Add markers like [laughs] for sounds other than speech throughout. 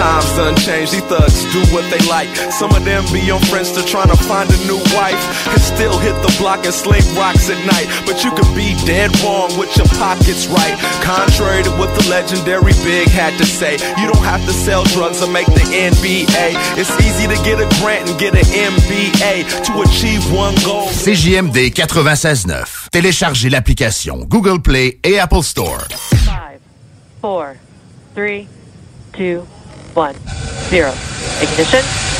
times done changed. These thugs do what they like. Some of them be on Friendster trying to find a new wife. And still hit the block and sling rocks at night. But you could be dead wrong with your pockets right. Contrary to what the legendary Big had to say, you don't have to sell drugs or make the NBA. It's easy to get a grant and get an MBA to achieve one goal. CJMD 96.9. Téléchargez l'application Google Play et Apple Store. Five, four, three, two, one, zero. Ignition.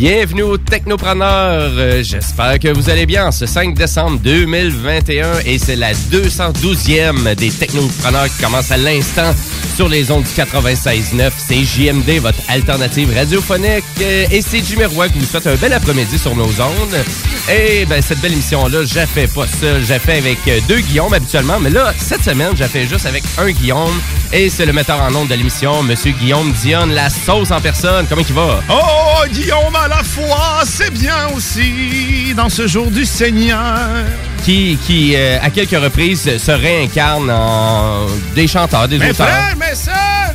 Bienvenue aux Technopreneurs. Euh, J'espère que vous allez bien ce 5 décembre 2021 et c'est la 212e des Technopreneurs qui commence à l'instant sur les ondes du 96.9. C'est JMD, votre alternative radiophonique. Euh, Et c'est Jimmy Roy qui vous souhaite un bel après-midi sur nos ondes. Et ben, cette belle émission-là, je fais pas seul. Je la fais avec euh, deux Guillaume habituellement. Mais là, cette semaine, je la fais juste avec un Guillaume. Et c'est le metteur en ondes de l'émission, Monsieur Guillaume Dionne, la sauce en personne. Comment il va? Oh, Guillaume à la foi, c'est bien aussi dans ce jour du Seigneur. Qui, qui euh, à quelques reprises, se réincarne en des chanteurs, des Mes auteurs. frères, mes sœurs,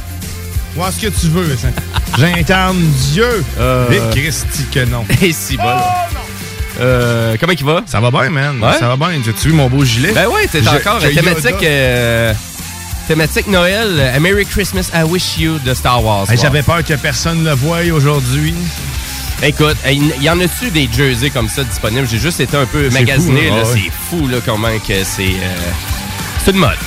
vois ce que tu veux. ça. [laughs] J'incarne Dieu. Euh. Et Christi que non. [laughs] Et si bol. Euh, comment il va? Ça va bien, man. Ouais? Ça va bien. As-tu vu mon beau gilet? Ben oui, c'est encore que thématique, euh, thématique Noël, A Merry Christmas, I Wish You de Star Wars. Hey, J'avais peur que personne ne le voie aujourd'hui. Écoute, il y en a-tu des jerseys comme ça disponibles? J'ai juste été un peu magasiné. hein? là. Ah. C'est fou là, comment que c'est... euh, c'est une mode.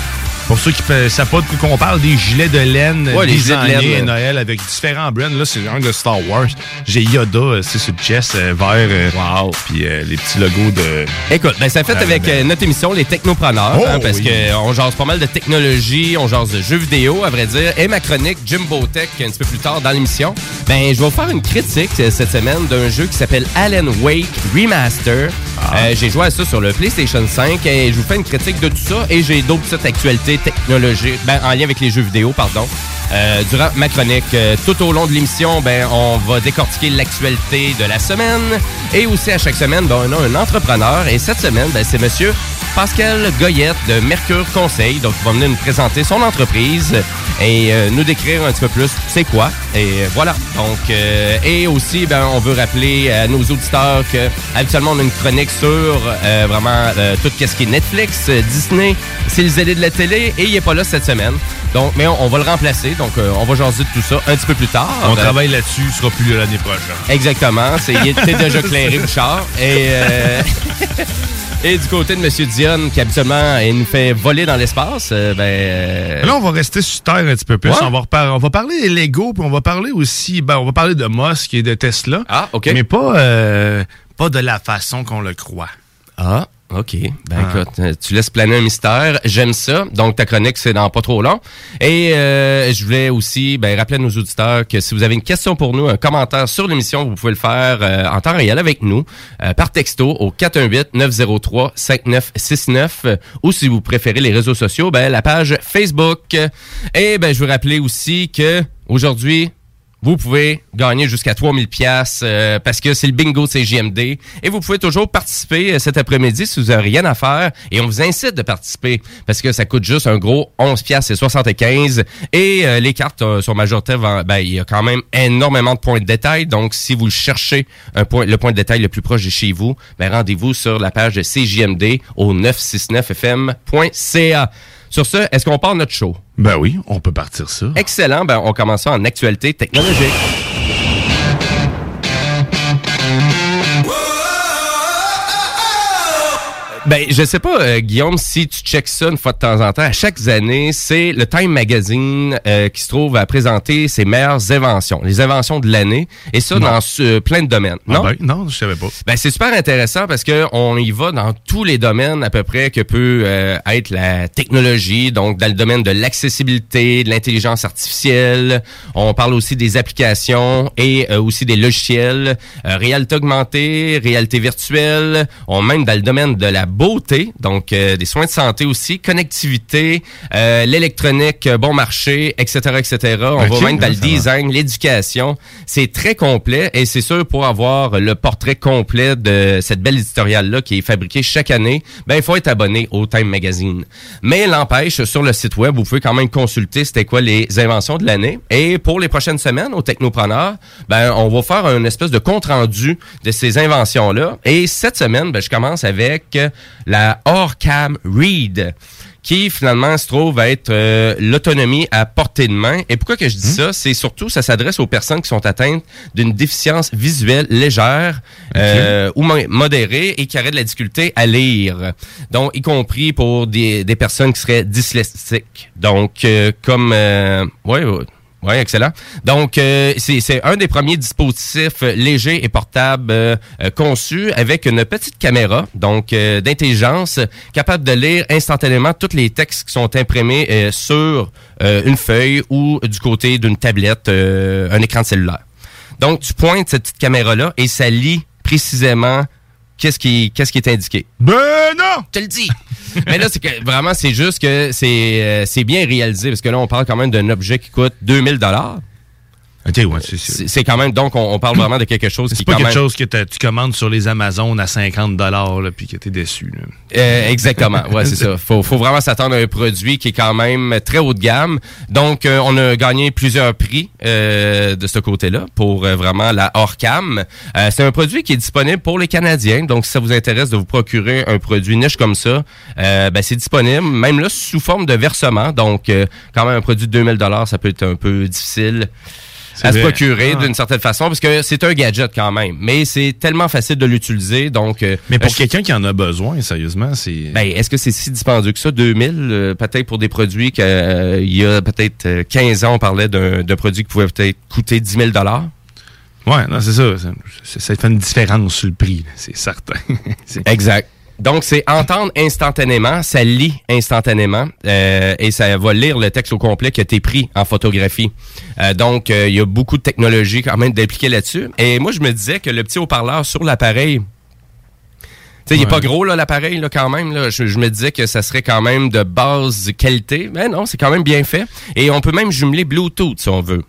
Pour ceux qui ne savent pas de quoi qu'on parle, des gilets de laine Ouais, les gilets de laine. Noël avec différents brands. Là, c'est un de Star Wars. J'ai Yoda, euh, c'est sur le chest euh, vert. euh, Wow. Puis euh, les petits logos de... Écoute, ben ça fait avec notre émission Les Technopreneurs, Oh, hein, parce oui. que on jase pas mal de technologie, on jase de jeux vidéo, à vrai dire, et ma chronique Jimbo Tech un petit peu plus tard dans l'émission. Ben, je vais vous faire une critique cette semaine d'un jeu qui s'appelle Alan Wake Remaster. Ah. J'ai joué à ça sur le PlayStation 5 et je vous fais une critique de tout ça et j'ai d'autres petites actualités technologiques, ben, en lien avec les jeux vidéo, pardon. Euh, durant ma chronique, euh, tout au long de l'émission, ben, on va décortiquer l'actualité de la semaine et aussi à chaque semaine, ben, on a un entrepreneur et cette semaine, ben, c'est monsieur Pascal Goyette de Mercure Conseil. Donc, il va venir nous présenter son entreprise et euh, nous décrire un petit peu plus c'est quoi. Et voilà. Donc, et aussi, ben, on veut rappeler à nos auditeurs que habituellement, on a une chronique sur vraiment tout ce qui est Netflix, Disney, c'est les aides de la télé et il est pas là cette semaine. Donc, mais on, on va le remplacer. Donc, euh, on va jaser de tout ça un petit peu plus tard. On Euh, travaille là-dessus, il sera plus là l'année prochaine. Exactement. C'est, il était déjà clairé, [laughs] Bouchard. Et, euh, et du côté de M. Dion, qui habituellement il nous fait voler dans l'espace, euh, ben. Là, on va rester sur terre un petit peu plus. Ouais. On, va repar- on va parler des Lego, puis on va parler aussi, ben, on va parler de Musk et de Tesla. Ah, OK. Mais pas, euh, pas de la façon qu'on le croit. Ah, OK. Ben Ah. écoute, euh, tu laisses planer un mystère. J'aime ça. Donc, ta chronique, c'est dans pas trop long. Et euh, je voulais aussi ben, rappeler à nos auditeurs que si vous avez une question pour nous, un commentaire sur l'émission, vous pouvez le faire euh, en temps réel avec nous, euh, par texto au 418-903-5969 euh, ou si vous préférez les réseaux sociaux, ben, la page Facebook. Et ben, je veux rappeler aussi que aujourd'hui, vous pouvez gagner jusqu'à 3000 pièces parce que c'est le bingo de CJMD et vous pouvez toujours participer euh, cet après-midi si vous n'avez rien à faire. Et on vous incite de participer parce que ça coûte juste un gros 11 pièces et 75 et euh, les cartes euh, sont majoritairement ben il y a quand même énormément de points de détail. Donc si vous cherchez un point le point de détail le plus proche de chez vous ben rendez-vous sur la page de CJMD au 969fm.ca. Sur ce, est-ce qu'on part notre show? Ben oui, on peut partir ça. Excellent. Ben, on commence ça en actualité technologique. Ben, je sais pas, euh, Guillaume, si tu checks ça une fois de temps en temps, à chaque année, c'est le Time Magazine euh, qui se trouve à présenter ses meilleures inventions, les inventions de l'année, et ça dans euh, plein de domaines. Ah Non? ben, non, je savais pas. Ben, c'est super intéressant parce que on y va dans tous les domaines à peu près que peut euh, être la technologie, donc dans le domaine de l'accessibilité, de l'intelligence artificielle. On parle aussi des applications et euh, aussi des logiciels, euh, réalité augmentée, réalité virtuelle. On même dans le domaine de la beauté, donc euh, des soins de santé aussi, connectivité, euh, l'électronique euh, bon marché, etc., etc. On va même dans le design, l'éducation. C'est très complet et c'est sûr pour avoir le portrait complet de cette belle éditoriale-là qui est fabriquée chaque année, ben il faut être abonné au Time Magazine. Mais l'empêche, sur le site web, vous pouvez quand même consulter c'était quoi les inventions de l'année. Et pour les prochaines semaines, au Technopreneur, ben on va faire une espèce de compte-rendu de ces inventions-là. Et cette semaine, ben, je commence avec la Orcam Read qui finalement se trouve à être euh, l'autonomie à portée de main. Et pourquoi que je dis ça? C'est surtout, ça s'adresse aux personnes qui sont atteintes d'une déficience visuelle légère euh, ou mo- modérée et qui auraient de la difficulté à lire. Donc, y compris pour des, des personnes qui seraient dyslexiques. Donc, euh, comme... Euh, ouais, ouais. Oui, excellent. Donc, euh, c'est un des premiers dispositifs légers et portables euh, euh, conçus avec une petite caméra, donc euh, d'intelligence, capable de lire instantanément tous les textes qui sont imprimés sur une feuille ou du côté d'une tablette, un écran de cellulaire. Donc, tu pointes cette petite caméra-là et ça lit précisément qu'est-ce qui, qu'est-ce qui est indiqué? Ben non! Je te le dis. [laughs] Mais là, c'est que vraiment, c'est juste que c'est euh, c'est bien réalisé parce que là, on parle quand même d'un objet qui coûte 2000 dollars. Ouais, c'est quand même donc on, on parle vraiment de quelque chose qui c'est pas quand quelque même chose que tu commandes sur les Amazones à 50 dollars puis que t'es déçu. là. Euh, exactement, ouais, c'est ça. Faut, faut vraiment s'attendre à un produit qui est quand même très haut de gamme. Donc, euh, on a gagné plusieurs prix euh, de ce côté-là pour euh, vraiment la Orcam. Euh, c'est un produit qui est disponible pour les Canadiens. Donc, si ça vous intéresse de vous procurer un produit niche comme ça, euh, ben, c'est disponible, même là, sous forme de versement. Donc, euh, quand même, un produit de 2000 ça peut être un peu difficile à se procurer Ah. d'une certaine façon parce que c'est un gadget quand même. Mais c'est tellement facile de l'utiliser. Donc, euh, Mais pour je- quelqu'un qui en a besoin, sérieusement, c'est... ben, est-ce que c'est si dispendieux que ça? 2000, euh, peut-être pour des produits qu'il y a peut-être euh, 15 ans, on parlait d'un produit qui pouvait peut-être coûter 10 000 Ouais, non, c'est ça. Ça, fait une différence sur le prix, c'est certain. [laughs] Exact. Donc, c'est entendre instantanément, ça lit instantanément euh, et ça va lire le texte au complet qui a été pris en photographie. Euh, donc, euh, il y a beaucoup de technologie quand même d'impliquer là-dessus. Et moi, je me disais que le petit haut-parleur sur l'appareil, tu sais, il est pas gros, là, l'appareil, là, quand même. Là. Je, je me disais que ça serait quand même de base qualité. Mais non, c'est quand même bien fait. Et on peut même jumeler Bluetooth, si on veut.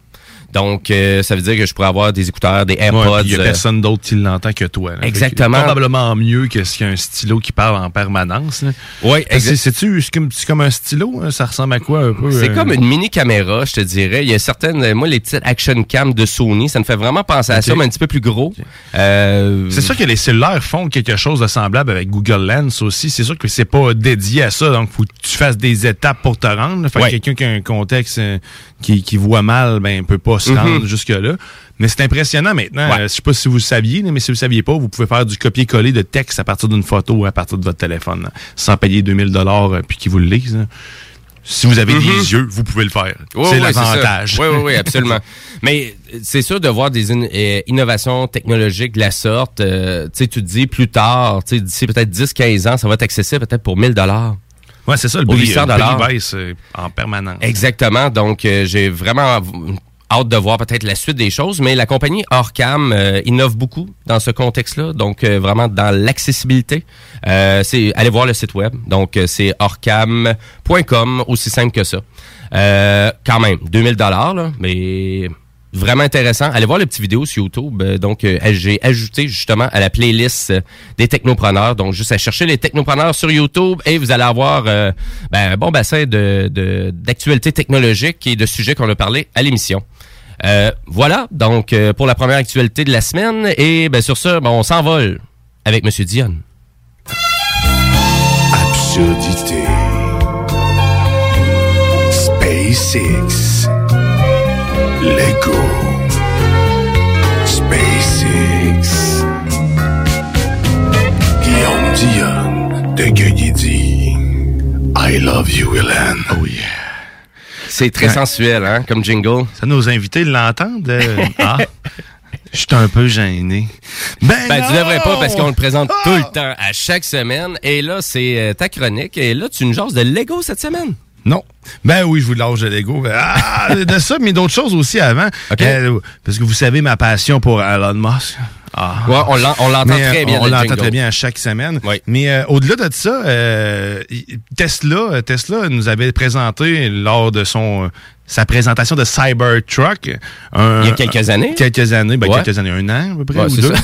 Donc, euh, ça veut dire que je pourrais avoir des écouteurs, des Ouais, AirPods. il n'y a euh, personne d'autre qui l'entend que toi. là. Fait que Exactement. Probablement mieux que s'il y a un stylo qui parle en permanence. Oui, C'est-tu c'est comme, comme un stylo? hein? Ça ressemble à quoi un peu? C'est euh? comme une mini caméra, je te dirais. Il y a certaines, moi, les petites action cam de Sony, ça me fait vraiment penser à ça, mais un petit peu plus gros. Euh, C'est sûr que les cellulaires font quelque chose de semblable avec Google Lens aussi. C'est sûr que c'est pas dédié à ça, donc faut que tu fasses des étapes pour te rendre. Fait que Ouais. quelqu'un qui a un contexte euh, qui, qui voit mal, ben peut pas se Mhm. rendre jusque-là. Mais c'est impressionnant maintenant. Ouais. Euh, je sais pas si vous le saviez, mais si vous le saviez pas, vous pouvez faire du copier-coller de texte à partir d'une photo ou à partir de votre téléphone, là, sans payer 2000 dollars puis qu'ils vous le lisent. là. Si vous avez Mhm. des yeux, vous pouvez le faire. Oui, c'est oui, l'avantage. Oui, oui, oui, absolument. [laughs] Mais euh, c'est sûr de voir des in- euh, innovations technologiques de la sorte. euh, tu te dis plus tard, d'ici peut-être 10-15 ans, ça va être accessible peut-être pour 1000 dollars. Ouais, c'est ça, le prix, 800 le prix dollars. baisse euh, en permanence. Exactement. Donc, euh, j'ai vraiment hâte de voir peut-être la suite des choses. Mais la compagnie Orcam euh, innove beaucoup dans ce contexte-là. Donc, euh, vraiment dans l'accessibilité. Euh, c'est allez voir le site web. Donc, c'est orcam.com, aussi simple que ça. Quand même, 2000 dollars, mais vraiment intéressant. Allez voir les petites vidéos sur YouTube. Euh, donc, euh, j'ai ajouté justement à la playlist euh, des technopreneurs. Donc, juste à chercher les technopreneurs sur YouTube et vous allez avoir ben, un bon bassin d'actualités technologiques et de sujets qu'on a parlé à l'émission. Voilà, donc pour la première actualité de la semaine. Et ben, sur ben, on s'envole avec Monsieur Dion. Absurdité. SpaceX. Lego. SpaceX. Guillaume Dion de Gueugui I love you, Hélène. Oh yeah. C'est très Ouais. sensuel, hein, comme jingle. Ça, nos invités l'entendent. euh, [laughs] ah, je suis un peu gêné. Ben, Ben, tu devrais pas parce qu'on le présente Ah! tout le temps, à chaque semaine. Et là, c'est euh, ta chronique. Et là, tu nous jases de Lego cette semaine. Non. Ben oui, je vous lâche de Lego. Ah, de ça, mais d'autres choses aussi avant. Euh, parce que vous savez ma passion pour Elon Musk. Ah. Ouais, on l'en- on l'entend très bien. On le l'entend très bien à chaque semaine. Oui. Mais euh, au-delà de ça, euh, Tesla, Tesla nous avait présenté lors de son sa présentation de Cybertruck. un- Il y a quelques années? Quelques années. Ben, Ouais. quelques années. Un an, à peu près, Ouais, ou deux. ça.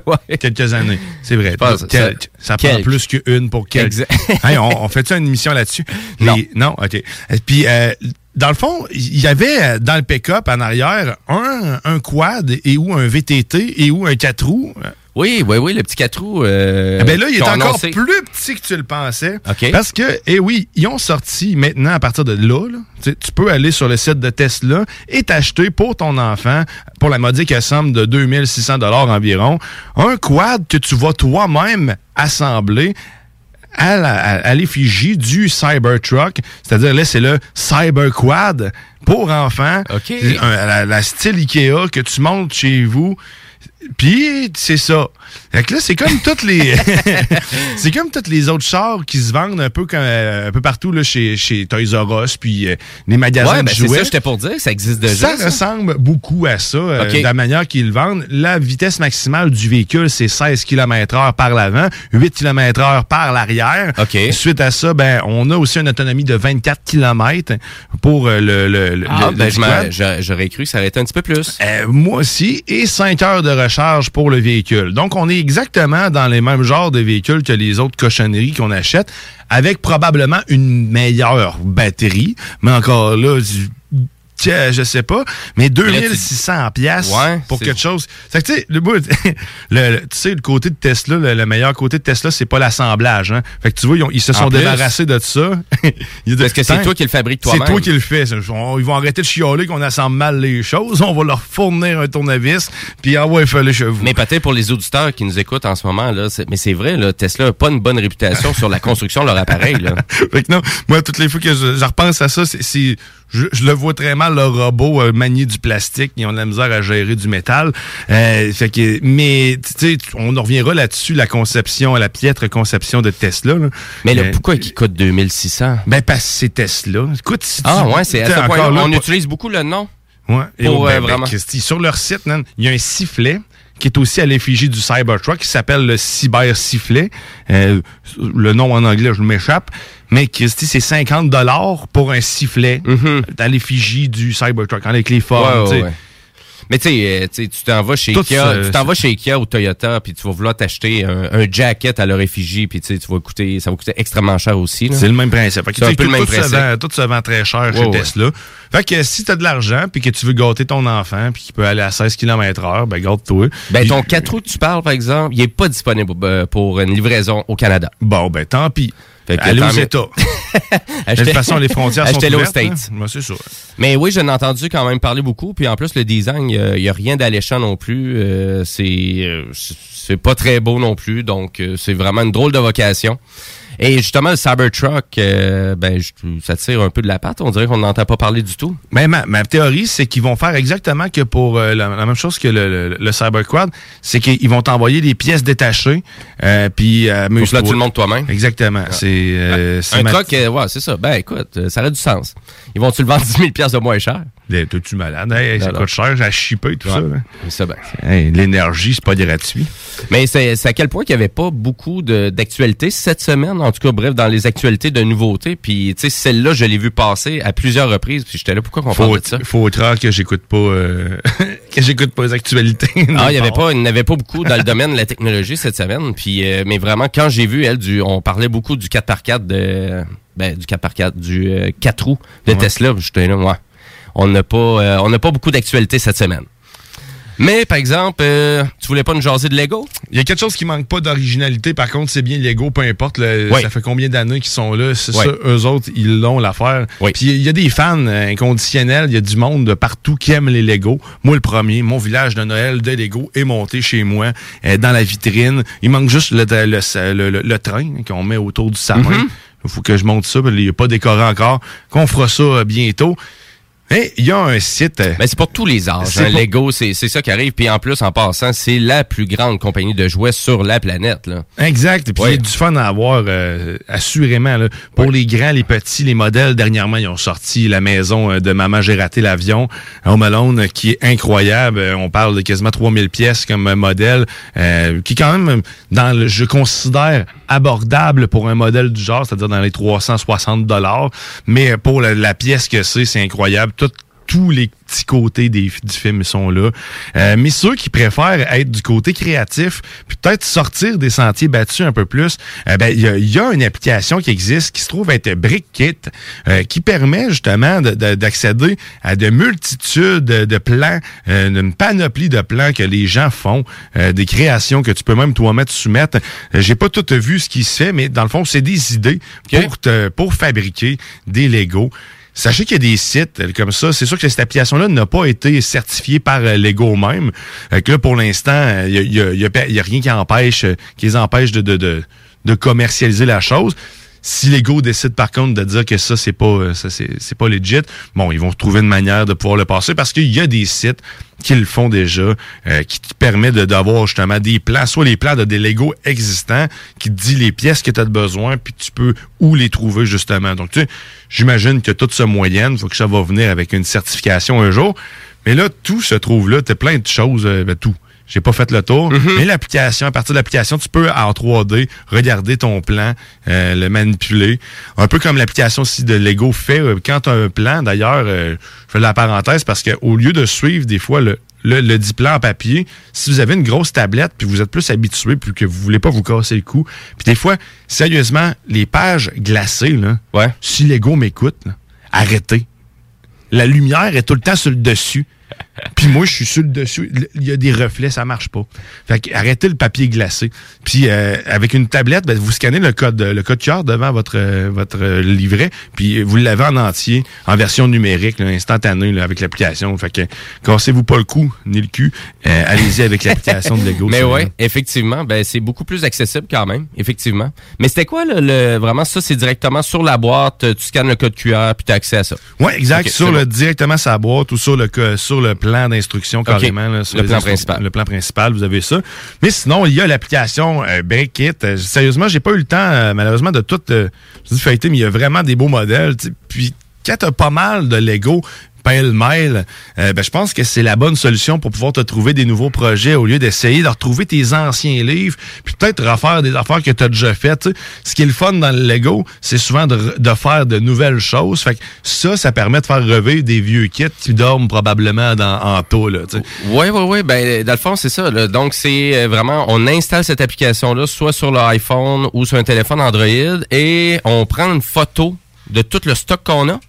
[laughs] Ouais. Quelques années. C'est vrai. pense, Quel- ça- ça prend plus qu'une pour quelques. [laughs] Hey, on, on fait-tu une émission là-dessus? [laughs] Non. Les- non, OK. Euh, Puis, euh, dans le fond, il y avait euh, dans le pick-up en arrière un, un quad et ou un VTT et ou un 4 roues. Oui, oui, oui, le petit 4 roues. Euh, Eh ben là, il est encore annoncé. plus petit que tu le pensais. OK. Parce que, eh oui, ils ont sorti maintenant à partir de là, là, tu peux aller sur le site de Tesla et t'acheter pour ton enfant, pour la modique somme de 2600 dollars environ, un quad que tu vas toi-même assembler à la- à- à l'effigie du Cybertruck. C'est-à-dire, là, c'est le Cyberquad pour enfants. OK. Un- la, la style Ikea que tu montes chez vous. Puis, c'est ça. Fait que là, c'est comme toutes les. [laughs] c'est comme toutes les autres chars qui se vendent un peu, comme, euh, un peu partout là, chez, chez Toys R Us, puis euh, les magasins Ouais, de ben c'est jouets. ça, j'étais pour dire, ça existe déjà. Ça, ça. ressemble beaucoup à ça, euh, OK. de la manière qu'ils le vendent. La vitesse maximale du véhicule, c'est 16 km h par l'avant, 8 km h par l'arrière. OK. Suite à ça, ben, on a aussi une autonomie de 24 km pour euh, le, le, le- Ah, le- ben, le j'aurais cru que ça aurait été un petit peu plus. Euh, moi aussi, et 5 heures de recharge pour le véhicule. Donc, on est exactement dans les mêmes genres de véhicules que les autres cochonneries qu'on achète, avec probablement une meilleure batterie. Mais encore là, je- tiens, je sais pas, mais 2600 pièces Ouais, pour c'est- quelque chose. C'est que, tu sais, le, [laughs] le- le- tu sais, le côté de Tesla, le, le meilleur côté de Tesla, c'est pas l'assemblage. Hein? Fait que tu vois, ils, ont- ils se sont plus. débarrassés de ça. [laughs] Parce que c'est toi qui le fabriques C'est toi-même. toi qui le fais. On- ils vont arrêter de chialer qu'on assemble mal les choses. On va leur fournir un tournevis, puis ah ouais, fallait chez vous. Mais peut-être pour les auditeurs qui nous écoutent en ce moment, là, c'est- mais c'est vrai, là, Tesla n'a pas une bonne réputation sur la construction de leur appareil. Là. [laughs] Fait que non, moi, toutes les fois que je, je repense à ça, c'est, c'est- je, je le vois très mal, le robot euh, manier du plastique. Ils ont de la misère à gérer du métal. Euh, fait que, mais, on en reviendra là-dessus, la conception, la piètre conception de Tesla. là. Mais là, Euh, pourquoi il coûte 2600? Ben, parce que c'est Tesla. Écoute, si Ah tu- ouais, c'est à ce point là, On utilise beaucoup le nom. Ouais. Et Pour, oh, ben, ben, vraiment. Sur leur site, il y a un sifflet qui est aussi à l'effigie du Cybertruck, qui s'appelle le Cyber Sifflet. Euh, le nom en anglais, je m'échappe. Mais Christy, c'est 50 dollars pour un sifflet à l'effigie du Cybertruck, avec les formes. Ouais, ouais, tu sais. ouais. Mais tu sais, euh, tu sais, tu t'en vas chez Tout Kia, tu t'en vas chez Kia ou Toyota, puis tu vas vouloir t'acheter un, un jacket à leur effigie, puis tu vas coûter, ça va coûter extrêmement cher aussi. C'est le même principe. Fait que, C'est un peu le même tout se principe. vend, tout se vend très cher chez Ouais. Tesla. Fait que si tu as de l'argent puis que tu veux gâter ton enfant puis qu'il peut aller à 16 km heure, ben gâte-toi. Ben, ton 4 roues que tu parles, par exemple, il est pas disponible euh, pour une livraison au Canada. Bon, ben tant pis. Fait que Allez aux. États. [laughs] De toute façon, les frontières sont aux hein. States. Ouais, c'est ça. Mais oui, j'en ai entendu quand même parler beaucoup. Puis en plus, le design, il n'y a, rien d'alléchant non plus. Euh, c'est euh, c'est- c'est pas très beau non plus. Donc, euh, c'est vraiment une drôle de vocation. Et justement, le Cybertruck, euh, ben, ça tire un peu de la patte. On dirait qu'on n'entend pas parler du tout. Mais ma, ma théorie, c'est qu'ils vont faire exactement que pour euh, la, la même chose que le, le, le Cyberquad, c'est qu'ils vont t'envoyer des pièces détachées, euh, puis euh, amuse-toi. là, tu le montres toi-même. Exactement. C'est euh, c'est Un ma- truck, ouais, c'est ça. Ben, écoute, ça aurait du sens. Ils vont-tu le vendre [laughs] 10 000 piastres de moins cher? Eh, T'es-tu malade? Hey, ça coûte cher, j'ai chippé tout Ouais. ça. là. C'est ben. Hey, L'énergie, c'est pas gratuit. Mais c'est à quel point qu'il n'y avait pas beaucoup de- d'actualités cette semaine, en tout cas, bref, dans les actualités de nouveautés. Puis, tu sais, celle-là, je l'ai vue passer à plusieurs reprises. Puis, j'étais là, pourquoi qu'on parle de ça? faut autre que j'écoute pas euh, [laughs] que j'écoute pas les actualités. Ah, il y avait pas, il n'y avait pas beaucoup dans le domaine de la technologie cette semaine. Puis, euh, mais vraiment, quand j'ai vu, elle, du, on parlait beaucoup du 4x4 de, ben, du 4x4, du euh, 4 roues de Ouais. Tesla. J'étais là, ouais. On n'a pas, euh, on n'a pas beaucoup d'actualités cette semaine. Mais, par exemple, euh, tu voulais pas nous jaser de Lego? Il y a quelque chose qui manque pas d'originalité. Par contre, c'est bien Lego, peu importe. le- Oui. Ça fait combien d'années qu'ils sont là? C'est Oui. ça, eux autres, ils l'ont l'affaire. Oui. Puis il y a des fans euh, inconditionnels. Il y a du monde de partout qui aime les Lego. Moi, le premier, mon village de Noël de Lego est monté chez moi, euh, dans la vitrine. Il manque juste le, le, le- le- train qu'on met autour du sapin. Il faut que je monte ça. Il n'est pas décoré encore. Qu'on fera ça euh, bientôt. Et il y a un site. euh, Ben, c'est pour tous les âges. Hein. pour- Lego, c'est c'est ça qui arrive. Puis en plus, en passant, c'est la plus grande compagnie de jouets sur la planète. Là. Exact. Puis Ouais. il y a du fun à avoir, euh, assurément. là. Pour les grands, les petits, les modèles, dernièrement, ils ont sorti la maison euh, de Maman, j'ai raté l'avion, Home Alone, qui est incroyable. On parle de quasiment 3000 pièces comme modèle, euh, qui est quand même, dans le, je considère, abordable pour un modèle du genre, c'est-à-dire dans les 360 dollars. Mais pour la, pièce que c'est, c'est incroyable. Tous les petits côtés des, du film sont là. Euh, mais ceux qui préfèrent être du côté créatif, puis peut-être sortir des sentiers battus un peu plus, euh, ben, il y, a- il y a une application qui existe qui se trouve être BrickKit, euh, qui permet justement de- de- d'accéder à de multitudes de, plans, euh, une panoplie de plans que les gens font, euh, des créations que tu peux même toi-même te soumettre. J'ai pas tout vu ce qui se fait, mais dans le fond, c'est des idées pour, te, pour fabriquer des Legos. Sachez qu'il y a des sites euh, comme ça. C'est sûr que cette application-là n'a pas été certifiée par euh, Lego même. Euh, que là, pour l'instant, euh, il n'y a, y a- rien qui empêche, euh, qui les empêche de commercialiser la chose. Si Lego décide par contre de dire que ça c'est pas euh, ça c'est pas legit, bon ils vont trouver une manière de pouvoir le passer parce qu'il y a des sites qui le font déjà, euh, qui te permet de d'avoir justement des plans, soit les plans de des Lego existants, qui te dit les pièces que tu as besoin, puis tu peux où les trouver justement. Donc tu sais, j'imagine que toute ce moyenne, faut que ça va venir avec une certification un jour. Mais là, tout se trouve là, t'as plein de choses, euh, ben, tout. J'ai pas fait le tour, mais l'application, à partir de l'application, tu peux en 3D regarder ton plan, euh, le manipuler. Un peu comme l'application aussi de Lego fait euh, quand tu as un plan. D'ailleurs, euh, je fais la parenthèse parce que au lieu de suivre des fois le, le, le dit plan en papier, si vous avez une grosse tablette puis vous êtes plus habitué puis que vous voulez pas vous casser le cou, puis des fois, sérieusement, les pages glacées là, Ouais. si Lego m'écoute, arrêtez. La lumière est tout le temps sur le dessus. Puis moi, je suis sur le dessus. Il y a des reflets, ça marche pas. Fait que arrêtez le papier glacé. Puis euh, avec une tablette, ben, vous scannez le code le code QR devant votre euh, votre euh, livret, puis vous l'avez en entier, en version numérique, là, instantanée, là, avec l'application. Fait que cassez-vous pas le cou ni le cul. Euh, Allez-y avec l'application de Lego. [laughs] Mais vrai. effectivement, ben c'est beaucoup plus accessible quand même, effectivement. Mais c'était quoi le, le- vraiment ça c'est directement sur la boîte, tu scannes le code QR puis tu as accès à ça? Ouais, exact. Sur le bon. directement sa boîte ou sur le co- sur le plan d'instruction carrément. là, sur Le plan principal. Le plan principal, vous avez ça. Mais sinon, il y a l'application euh, Breakit. Euh, sérieusement, j'ai pas eu le temps, euh, malheureusement, de tout euh, je dis feuilleter, mais il y a vraiment des beaux modèles. Puis quand t'as pas mal de Lego, pêle-mêle, euh, ben, je pense que c'est la bonne solution pour pouvoir te trouver des nouveaux projets au lieu d'essayer de retrouver tes anciens livres, puis peut-être refaire des affaires que tu as déjà faites. Ce qui est le fun dans le Lego, c'est souvent de, faire de nouvelles choses. Fait que ça, ça permet de faire revivre des vieux kits qui dorment probablement dans, en taux. Oui, oui, oui. Ben, dans le fond, c'est ça. Donc, c'est euh, vraiment, on installe cette application-là, soit sur l'iPhone ou sur un téléphone Android, et on prend une photo de tout le stock qu'on a.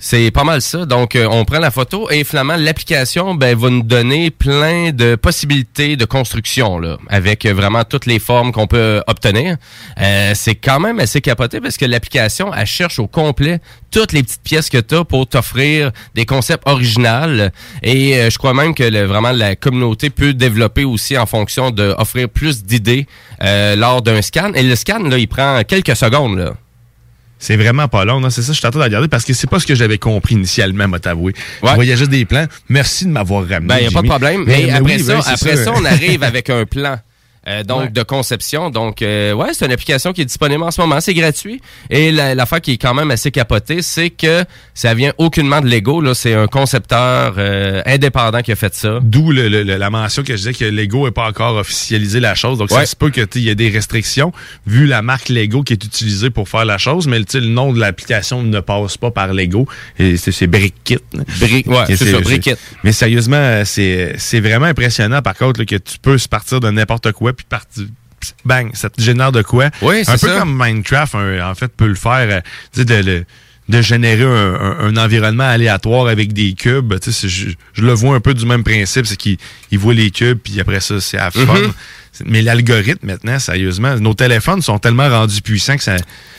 C'est pas mal ça. Donc, euh, on prend la photo et finalement, l'application ben, va nous donner plein de possibilités de construction, là, avec euh, vraiment toutes les formes qu'on peut obtenir. Euh, c'est quand même assez capoté parce que l'application, elle cherche au complet toutes les petites pièces que tu as pour t'offrir des concepts originaux. Et euh, je crois même que le- vraiment la communauté peut développer aussi en fonction d'offrir plus d'idées euh, lors d'un scan. Et le scan, là, il prend quelques secondes. Là. C'est vraiment pas long, non? C'est ça, je suis en train de regarder parce que c'est pas ce que j'avais compris initialement, moi t'avouer. Je voyais juste des plans. Merci de m'avoir ramené. Ben, il n'y a pas de Jimmy. problème. Mais- Mais, mais après, oui, ça, oui, après ça, on arrive avec un plan. Euh, donc Ouais. de conception. Donc euh, ouais, c'est une application qui est disponible en ce moment, c'est gratuit. Et la- l'affaire qui est quand même assez capotée, c'est que ça vient aucunement de Lego. Là, c'est un concepteur euh, indépendant qui a fait ça. D'où le- le- le- la mention que je disais que Lego n'est pas encore officialisé la chose. Donc, ça Ouais. se peut qu'il y ait des restrictions, vu la marque Lego qui est utilisée pour faire la chose, mais le nom de l'application ne passe pas par Lego. Et c'est BrickKit. Brick, ouais, c'est ça, BrickKit. Mais sérieusement, c'est c'est vraiment impressionnant, par contre, là, que tu peux se partir de n'importe quoi, puis partir bang, ça te génère de quoi. Oui, c'est Un peu ça. comme Minecraft, un- en fait, peut le faire, euh, tu sais, de, le- de générer un, un- un environnement aléatoire avec des cubes. Tu sais, c'est- je, je le vois un peu du même principe, c'est qu'il il voit les cubes, puis après ça, c'est à fun. Mhm. C'est- Mais l'algorithme, maintenant, sérieusement, nos téléphones sont tellement rendus puissants que ça,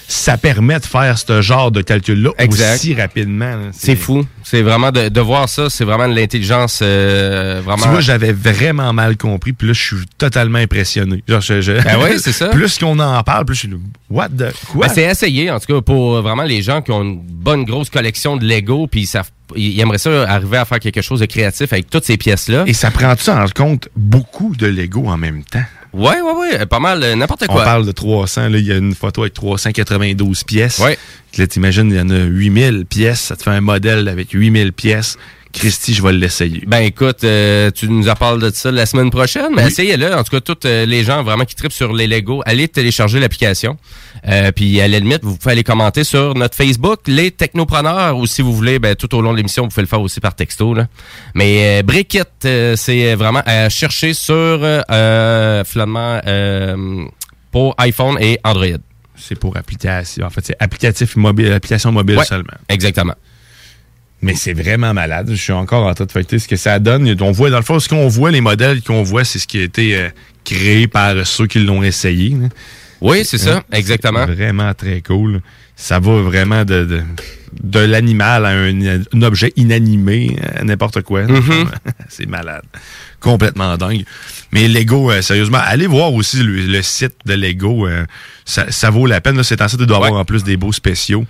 ça permet de faire ce genre de calcul-là aussi rapidement. C'est fou. C'est vraiment de, de voir ça, c'est vraiment de l'intelligence euh, vraiment. Tu vois, j'avais vraiment mal compris, puis là, je suis totalement impressionné. Genre, je, je- Ben oui, [laughs] c'est ça. plus qu'on en parle, plus je suis what the... Quoi? Ben, c'est essayé, en tout cas, pour euh, vraiment les gens qui ont une bonne grosse collection de Lego, puis ils savent, ils aimeraient ça arriver à faire quelque chose de créatif avec toutes ces pièces-là. Et ça prend-tu en compte beaucoup de Lego en même temps? Ouais, ouais, ouais, pas mal, euh, n'importe On quoi. parle de 300, là, il y a une photo avec 392 pièces. Ouais. Là, t'imagines, il y en a 8000 pièces, ça te fait un modèle avec 8000 pièces. Christy, je vais l'essayer. Ben écoute, euh, tu nous en parles de ça la semaine prochaine, mais essayez-le. En tout cas, tous euh, les gens vraiment qui tripent sur les Lego, allez télécharger l'application. Euh, puis à la limite, vous pouvez aller commenter sur notre Facebook, les Technopreneurs, ou si vous voulez, ben, tout au long de l'émission, vous pouvez le faire aussi par texto. Là. Mais euh, c'est vraiment à chercher sur finalement pour iPhone et Android. C'est pour application. En fait, c'est applicatif mobile, application mobile Ouais, seulement. Exactement. Mais c'est vraiment malade. Je suis encore en train de feuilleter ce que ça donne. On voit, dans le fond, ce qu'on voit, les modèles qu'on voit, c'est ce qui a été euh, créé par ceux qui l'ont essayé. là. Oui, c'est ça, exactement. C'est Vraiment très cool. Ça va vraiment de, de, de l'animal à un, un objet inanimé, à n'importe quoi. Mhm. [laughs] c'est malade. Complètement dingue. Mais Lego, euh, sérieusement, allez voir aussi le, le site de Lego. euh, ça, ça vaut la peine. là. C'est en site, il doit y avoir en plus des beaux spéciaux.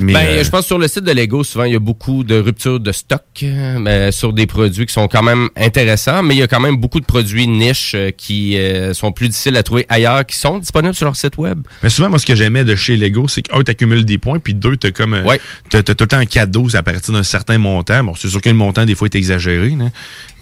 Mais, ben, euh, je pense que sur le site de Lego, souvent, il y a beaucoup de ruptures de stock euh, ben, sur des produits qui sont quand même intéressants, mais il y a quand même beaucoup de produits niches euh, qui euh, sont plus difficiles à trouver ailleurs, qui sont disponibles sur leur site web. Mais souvent, moi, ce que j'aimais de chez Lego, c'est que, un, t'accumules des points, puis deux, t'as comme, Ouais. t'as, t'as tout le temps un cadeau à partir d'un certain montant. Bon, c'est sûr que le montant, des fois, est exagéré, là.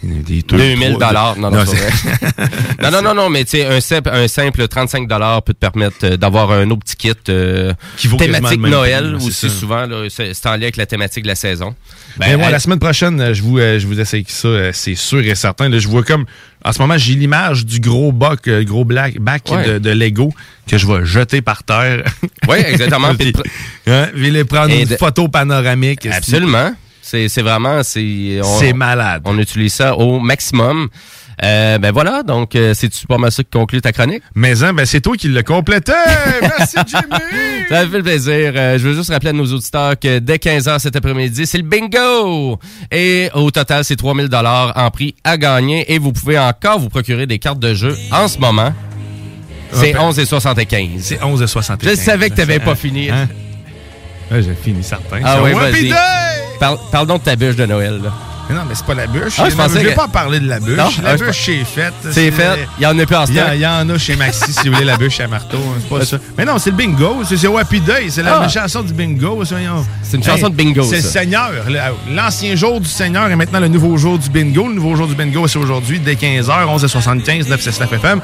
A Des deux, 2000 trois- dollars. [laughs] Non, non, non, non, mais tu sais, un simple, un simple 35 dollars peut te permettre euh, d'avoir un autre petit kit euh, Qui vaut thématique Noël prix, aussi ça. souvent. C'est en lien avec la thématique de la saison. Ben, moi, elle- la semaine prochaine, euh, je vous, je vous essaye ça, c'est sûr et certain. Là, je vois comme, en ce moment, j'ai l'image du gros bac, gros black, bac Ouais. de, de Lego que je vais jeter par terre. [laughs] Oui, exactement. puis, hein, puis prendre Et une de- photo panoramique. Absolument. C'est vraiment... C'est malade. On utilise ça au maximum. Euh, ben voilà, donc euh, c'est-tu pas mal ça qui conclut ta chronique? Mais hein, ben, c'est toi qui l'as complété. [laughs] Merci, Jimmy. Ça me fait plaisir. Euh, je veux juste rappeler à nos auditeurs que dès 15h cet après-midi, c'est le bingo! Et au total, c'est 3000 dollars en prix à gagner et vous pouvez encore vous procurer des cartes de jeu en ce moment. C'est Ah, ben, 11,75. C'est 11 de 75. Je savais que t'avais pas fini. Hein? Ouais, j'ai fini certain. Ah va, vas-y. parle donc de ta bûche de Noël. là. Mais non, mais c'est pas la bûche. Ah, je pensais vais que- pas parler de la bûche. Non? La Ah, bûche, c'est faite. C'est fait. Il y en a plus en stock. il y en a chez Maxi si vous voulez la bûche à marteau. hein, C'est pas ça. Mais non, c'est le bingo. C'est Happy Day. C'est la Ah. chanson du bingo. C'est une chanson de bingo, C'est le. Seigneur. L'ancien jour du Seigneur est maintenant le nouveau jour du bingo. Le nouveau jour du bingo, c'est aujourd'hui dès 15h, 11h75, 969 FM.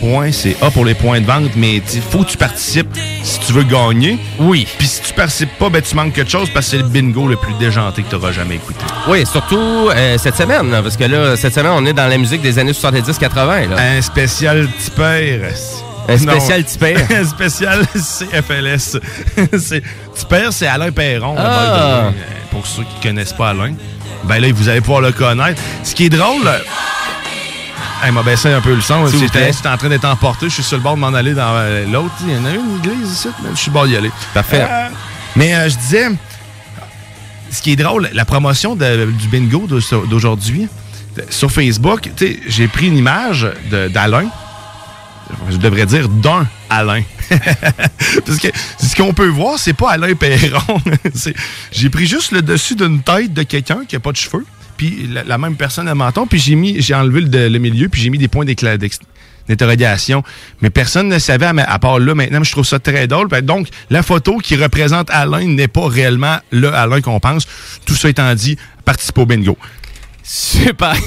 Point, c'est A pour les points de vente, mais il faut que tu participes si tu veux gagner. Oui. Puis si tu participes pas, ben tu manques quelque chose parce que c'est le bingo le plus déjanté que tu auras jamais écouté. Oui, surtout euh, cette semaine, là, parce que là, cette semaine, on est dans la musique des années 70-80. là. Un spécial tipeur. [laughs] Un spécial tipeur. Un spécial CFLS. Tipeur, c'est Alain Perron. là, Ah. Euh, Pour ceux qui connaissent pas Alain, ben là, vous allez pouvoir le connaître. Ce qui est drôle... euh, Hey, m'a baissé un peu le son. Plaît. c'était en train d'être emporté. Je suis sur le bord de m'en aller dans l'autre. Il y en a une église ici. Je suis bord d'y aller. Parfait. Euh, mais euh, je disais, ce qui est drôle, la promotion du bingo d'aujourd'hui, sur Facebook, j'ai pris une image d'Alain. Je devrais dire d'un Alain. [laughs] Parce que ce qu'on peut voir, c'est pas Alain Perron. [laughs] J'ai pris juste le dessus d'une tête de quelqu'un qui a pas de cheveux, puis la, même personne à menton, puis j'ai mis, j'ai enlevé le, milieu, puis j'ai mis des points d'éclat- d'interrogation. Mais personne ne savait, à, part là, maintenant, je trouve ça très drôle. Ben, Donc, la photo qui représente Alain n'est pas réellement le Alain qu'on pense. Tout ça étant dit, participe au bingo. Super. [laughs]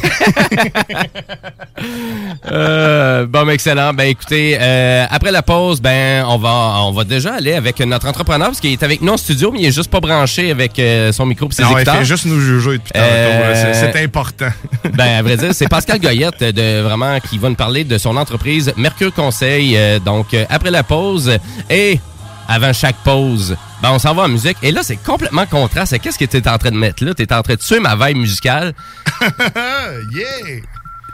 Euh, bon, excellent. Ben, écoutez, euh, après la pause, ben, on va, on va déjà aller avec notre entrepreneur parce qu'il est avec nous en studio, mais il est juste pas branché avec euh, son micro et ses Non, il écouteurs. fait juste nous juger depuis. C'est c'est important. [laughs] Ben, à vrai dire, c'est Pascal Goyette de vraiment qui va nous parler de son entreprise Mercure Conseil. Euh, donc, euh, après la pause et avant chaque pause, ben, on s'en va en musique. Et là, c'est complètement contraste. Qu'est-ce que tu es en train de mettre là? Tu es en train de tuer ma veille musicale? [laughs] yeah!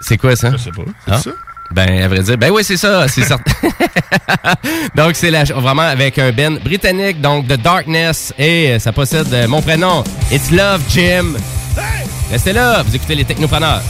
C'est quoi ça? Je sais pas. C'est Ah. ça? Ben, à vrai dire, ben oui, c'est ça, c'est certain. [laughs] donc, c'est la- vraiment avec un Ben britannique, donc The Darkness, et euh, ça possède euh, mon prénom, It's Love Jim. Restez là, vous écoutez les Technopreneurs.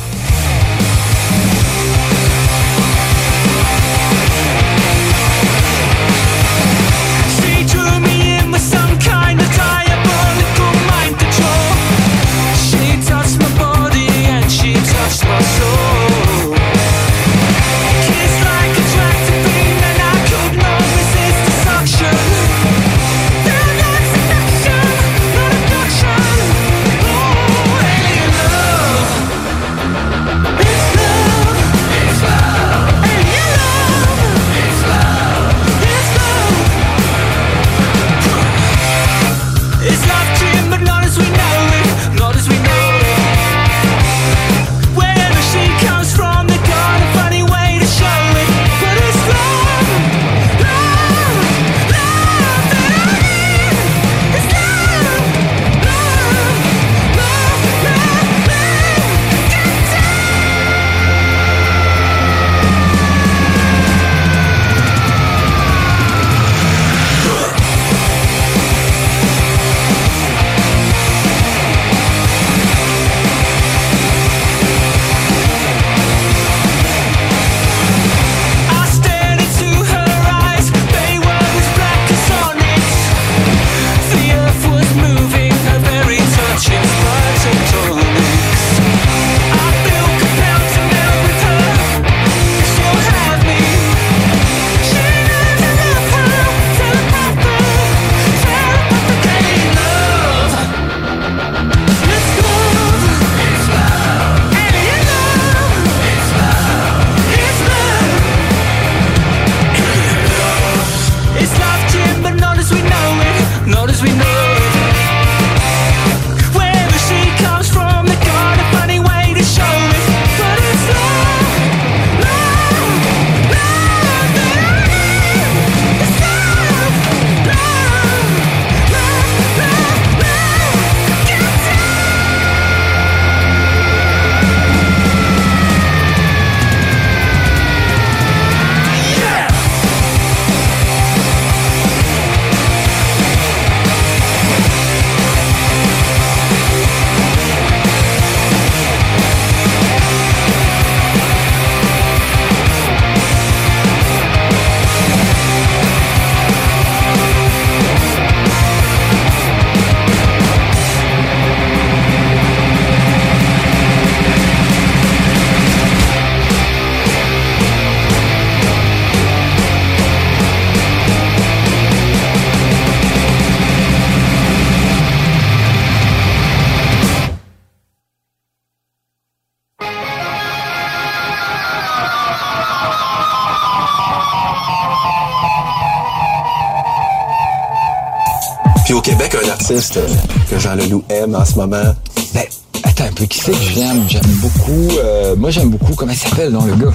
Jean Leloup aime en ce moment? Ben, attends un peu, qui c'est que j'aime? J'aime beaucoup, euh, moi j'aime beaucoup, comment il s'appelle, non, le gars?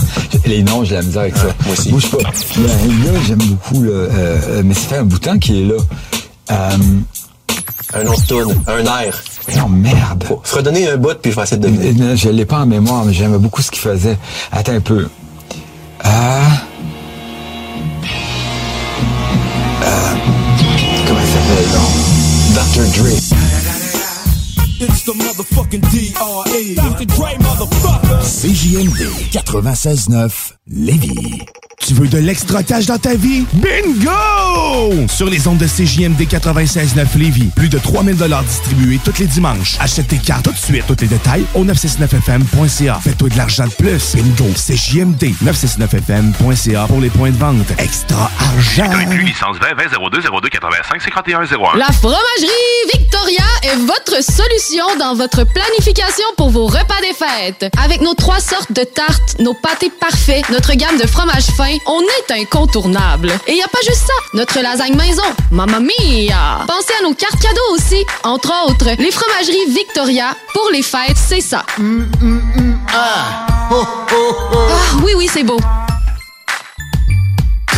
Les noms, j'ai la misère avec ça. moi aussi. Bouge pas. Il y a un gars j'aime beaucoup, là, euh, euh, mais ça fait un bout de temps qu'il est là. Euh, Un autre tune, un air. non, merde. Faut se redonner un bout, puis je vais essayer de deviner. Je l'ai pas en mémoire, mais j'aimais beaucoup ce qu'il faisait. Attends un peu. 96.9 Lévis. Tu veux de l'extra cash dans ta vie? Bingo! Sur les ondes de CJMD 96.9 Lévis, plus de 3000 distribués tous les dimanches. Achète tes cartes tout de suite. Tous les détails au 969fm.ca. Fais-toi de l'argent de plus. Bingo! CJMD 969fm.ca pour les points de vente. Extra argent! licence 20 20 02 02 85 51 01. La fromagerie Victoria est votre solution dans votre planification pour vos repas des fêtes. Avec nos trois sortes de tartes, nos pâtés parfaits, notre gamme de fromages fins, on est incontournable. Et y a pas juste ça, notre lasagne maison, mamma mia! Pensez à nos cartes cadeaux aussi. Entre autres, les fromageries Victoria, pour les fêtes, c'est ça. Ah, oui, oui, c'est beau.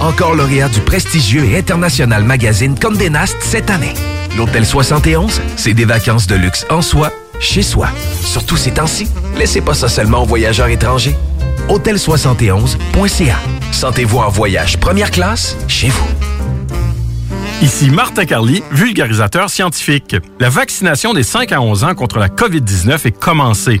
Encore lauréat du prestigieux et international magazine Condé Nast cette année. L'Hôtel 71, c'est des vacances de luxe en soi, chez soi. Surtout ces temps-ci, laissez pas ça seulement aux voyageurs étrangers. Hôtel71.ca. Sentez-vous en voyage première classe chez vous. Ici Martin Carly, vulgarisateur scientifique. La vaccination des 5 à 11 ans contre la COVID-19 est commencée.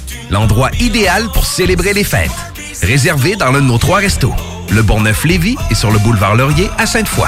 L'endroit idéal pour célébrer les fêtes. Réservé dans l'un de nos trois restos. Le Bonneuf-Lévis et sur le boulevard Laurier à Sainte-Foy.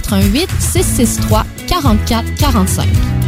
88 663 44 45.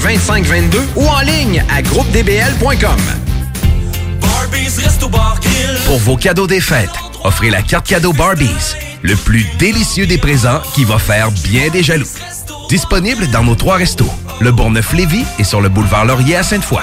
2522 ou en ligne à groupedbl.com. Pour vos cadeaux des fêtes, offrez la carte cadeau Barbies, le plus délicieux des présents qui va faire bien des jaloux. Disponible dans nos trois restos, le Bourgneuf-Lévis et sur le boulevard Laurier à Sainte-Foy.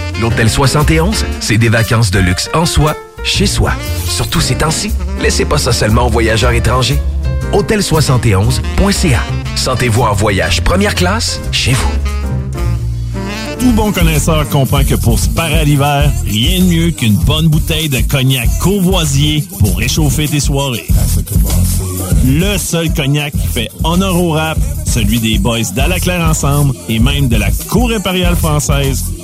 L'Hôtel 71, c'est des vacances de luxe en soi, chez soi. Surtout ces temps-ci, laissez pas ça seulement aux voyageurs étrangers. Hôtel71.ca. Sentez-vous en voyage première classe chez vous. Tout bon connaisseur comprend que pour se parer à l'hiver, rien de mieux qu'une bonne bouteille de cognac courvoisier pour réchauffer tes soirées. Le seul cognac qui fait honneur au rap, celui des boys d'Alaclaire Ensemble et même de la Cour impériale française.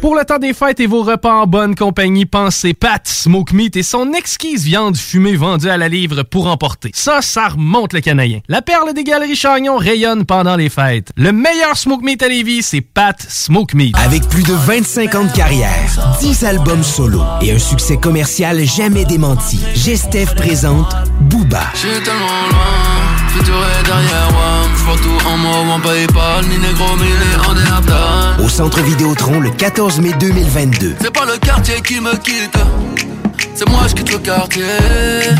Pour le temps des fêtes et vos repas en bonne compagnie, pensez Pat Smoke Meat et son exquise viande fumée vendue à la livre pour emporter. Ça, ça remonte le canadien. La perle des galeries Chagnon rayonne pendant les fêtes. Le meilleur Smoke Meat à Lévis, c'est Pat Smoke Meat. Avec plus de 25 ans de carrière, 10 albums solo et un succès commercial jamais démenti, Gestev présente Booba. J'suis tellement loin, futur est derrière moi. J'vois tout en moi, ou en Paypal, ni négro, ni les en déaptal. Au Centre Vidéotron le 14 mai 2022. C'est pas le quartier qui me quitte, c'est moi qui quitte le quartier.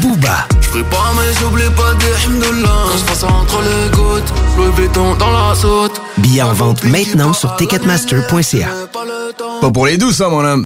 Booba, J'prie pas, mais j'oublie pas des hymnes Quand j'passe entre les gouttes, Louis Vuitton dans la saute. billets en vente maintenant sur ticketmaster.ca. Pas pour les douces, hein, mon homme.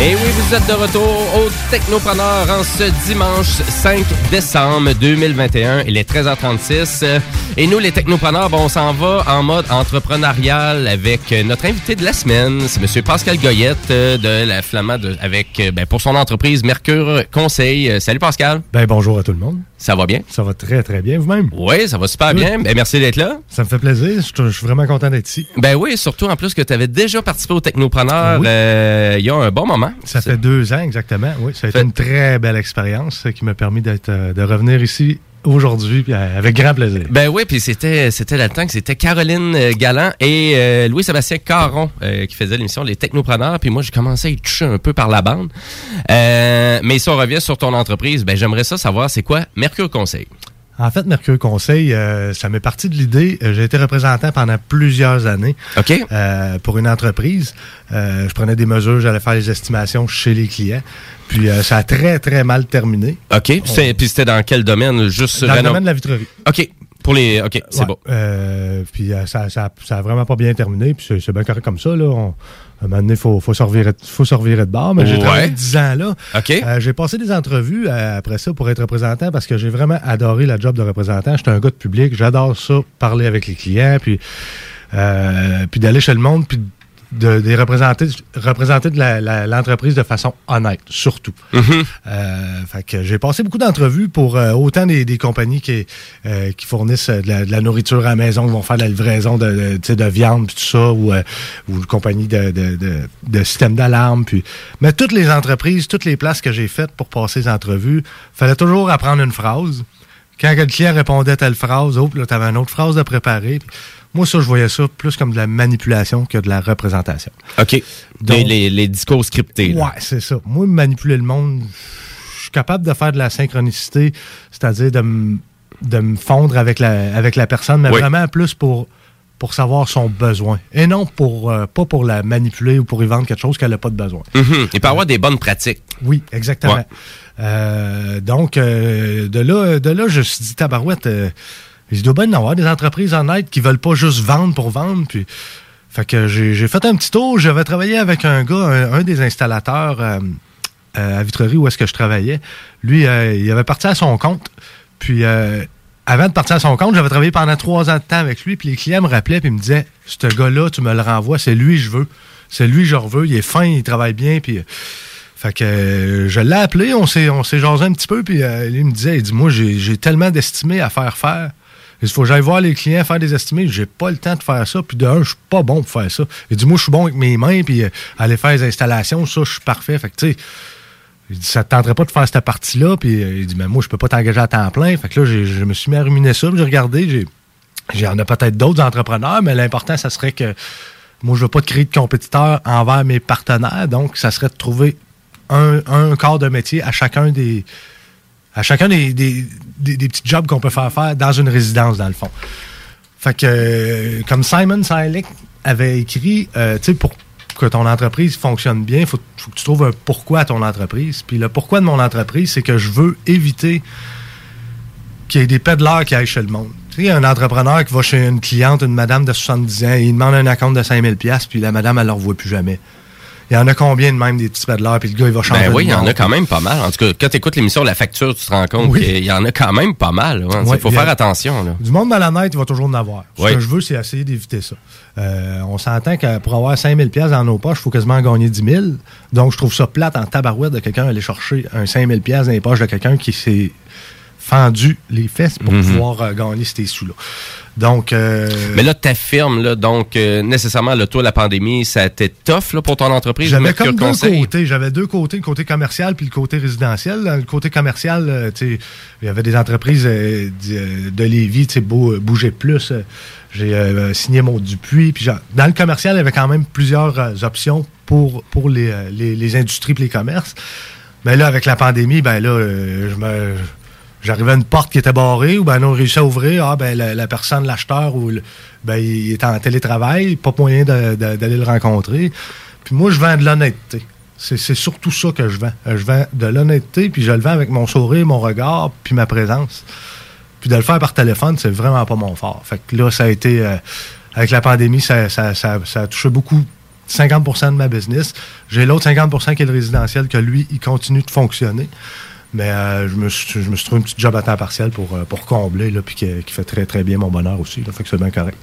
Et oui, vous êtes de retour au Technopreneur en ce dimanche 5 décembre 2021. Il est 13h36. Et nous, les Technopreneurs, bon, on s'en va en mode entrepreneurial avec euh, notre invité de la semaine. C'est M. Pascal Goyette euh, de la Flammade avec, euh, ben, pour son entreprise Mercure Conseil. Salut Pascal. Ben bonjour à tout le monde. Ça va bien? Ça va très très bien vous-même? Oui, ça va super Oui. bien. Ben, merci d'être là. Ça me fait plaisir. Je je suis vraiment content d'être ici. Ben oui, surtout en plus que tu avais déjà participé au Technopreneur Oui. euh, il y a un bon moment. Ça fait deux ans exactement. Oui, ça a été une très belle expérience qui m'a permis d'être de revenir ici aujourd'hui euh, avec grand plaisir. Ben oui, puis c'était c'était temps que c'était Caroline euh, Galland et euh, Louis-Sébastien Caron qui faisait l'émission Les Technopreneurs. Puis moi, j'ai commencé à y toucher un peu par la bande. Mais si on revient sur ton entreprise, ben j'aimerais ça savoir c'est quoi Mercure Conseil? En fait, Mercure Conseil, euh, ça m'est parti de l'idée. euh, J'ai été représentant pendant plusieurs années euh, pour une entreprise. Euh, je prenais des mesures, j'allais faire les estimations chez les clients. Puis euh, ça a très, très mal terminé. OK. Puis c'était dans quel domaine? Juste Dans le domaine de la vitrerie. OK. Pour les. OK, c'est Ouais, bon. euh, puis euh, ça, ça, ça a vraiment pas bien terminé. Puis c'est- c'est bien correct comme ça. Là. On, à un moment donné, il faut, faut, se revirer, faut se revirer de bord. Mais j'ai travaillé 10 ans là. OK. Euh, j'ai passé des entrevues euh, après ça pour être représentant parce que j'ai vraiment adoré la job de représentant. J'étais un gars de public. J'adore ça, parler avec les clients. Puis, euh, puis d'aller chez le monde. Puis de, de représenter, représenter de l'entreprise de façon honnête, surtout. Euh, fait que j'ai passé beaucoup d'entrevues pour euh, autant des, des compagnies qui, euh, qui fournissent euh, de la, de la nourriture à la maison, qui vont faire de la livraison de, de, de viande puis tout ça, ou, euh, ou une compagnie de, de, de, de système d'alarme. Puis, mais toutes les entreprises, toutes les places que j'ai faites pour passer les entrevues, fallait toujours apprendre une phrase. Quand le client répondait telle phrase, oh, là, tu avais une autre phrase de préparer. Puis moi, ça, je voyais ça plus comme de la manipulation que de la représentation. OK. Donc- les, les, les discours scriptés. là. Ouais, c'est ça. Moi, manipuler le monde, je suis capable de faire de la synchronicité, c'est-à-dire de me de me fondre avec la, avec la personne, mais Oui. vraiment plus pour, pour savoir son besoin. Et non pour euh, pas pour la manipuler ou pour y vendre quelque chose qu'elle n'a pas de besoin. Mhm. Il peut avoir des bonnes pratiques. Oui, exactement. Ouais. Euh, donc, euh, de, là, de là, je me suis dit, tabarouette, il doit bien y en des entreprises honnêtes qui veulent pas juste vendre pour vendre. Puis, fait que j'ai fait un petit tour. J'avais travaillé avec un gars, un, des installateurs euh, euh, à Vitrerie où est-ce que je travaillais. Lui, euh, il avait parti à son compte. Puis, avant de partir à son compte, j'avais travaillé pendant trois ans de temps avec lui. Puis les clients me rappelaient puis me disaient, ce gars-là, tu me le renvoies, c'est lui que je veux. C'est lui je veux. Il est fin, il travaille bien. Puis, fait que je l'ai appelé, on s'est, jasé un petit peu, puis euh, lui me disait, il dit, moi, j'ai, tellement d'estimés à faire faire. Il faut que j'aille voir les clients, faire des estimés. J'ai pas le temps de faire ça. Puis d'un, je suis pas bon pour faire ça. Il dit, moi, je suis bon avec mes mains, puis euh, aller faire les installations, ça, je suis parfait. Fait que, tu sais, il dit, ça te tenterait pas de faire cette partie-là? Puis euh, il dit, mais moi, je peux pas t'engager à temps plein. Fait que là, je me suis mis à ruminer ça, j'ai regardé, j'ai, J'en ai peut-être d'autres entrepreneurs, mais l'important, ça serait que moi, je veux pas de créer de compétiteurs envers mes partenaires. Donc, ça serait de trouver un, un corps de métier à chacun des à chacun des, des, des- petits jobs qu'on peut faire faire dans une résidence, dans le fond. Fait que, euh, comme Simon Sinek avait écrit, euh, tu sais, pour que ton entreprise fonctionne bien, il faut, faut que tu trouves un pourquoi à ton entreprise. Puis le pourquoi de mon entreprise, c'est que je veux éviter qu'il y ait des pédaleurs qui aillent chez le monde. Tu sais, un entrepreneur qui va chez une cliente, une madame de 70 ans, il demande un compte de 5000 pièces puis la madame, elle ne le revoit plus jamais. Il y en a combien de même des petits pédaleurs, puis le gars, il va changer Ben oui, il y en a quand même pas mal. En tout cas, quand tu écoutes l'émission La Facture, tu te rends compte Oui. qu'il y en a quand même pas mal. Il Ouais, faut a- faire attention. Là. Du monde malhonnête, il va toujours en avoir. Ce Oui. que je veux, c'est essayer d'éviter ça. Euh, on s'entend que pour avoir 5000 pièces dans nos poches, il faut quasiment en gagner 10 000. Donc, je trouve ça plate en tabarouette de quelqu'un aller chercher un 5000 pièces dans les poches de quelqu'un qui s'est fendu les fesses pour Mhm. pouvoir euh, gagner ces sous-là. Donc, euh, Mais là, ta firme, là, donc euh, nécessairement, là, toi, la pandémie, ça a été tough là, pour ton entreprise. J'avais comme deux Conseil? côtés. J'avais deux côtés, le côté commercial puis le côté résidentiel. Dans le côté commercial, euh, tu il y avait des entreprises de, de Lévis, tu sais, Bou- Bouger Plus. J'ai signé mon Dupuis. Puis dans le commercial, il y avait quand même plusieurs options pour, pour les, les, les industries et les commerces. Mais là, avec la pandémie, ben là, je me... J'arrivais à une porte qui était barrée, ou ben non, on réussit à ouvrir. Ah, ben la, personne, l'acheteur, ou ben, il est en télétravail, pas moyen d'aller le rencontrer. Puis moi, je vends de l'honnêteté. C'est surtout ça que je vends. Euh, Je vends de l'honnêteté, puis je le vends avec mon sourire, mon regard, puis ma présence. Puis de le faire par téléphone, c'est vraiment pas mon fort. Fait que là, ça a été. euh, avec la pandémie, ça- ça- ça a touché beaucoup. 50% de ma business. J'ai l'autre 50% qui est le résidentiel, que lui, il continue de fonctionner. Mais euh, je, me suis, je me suis trouvé un petit job à temps partiel pour, euh, pour combler, là, puis qui, qui fait très, très bien mon bonheur aussi. Là, fait que c'est bien correct.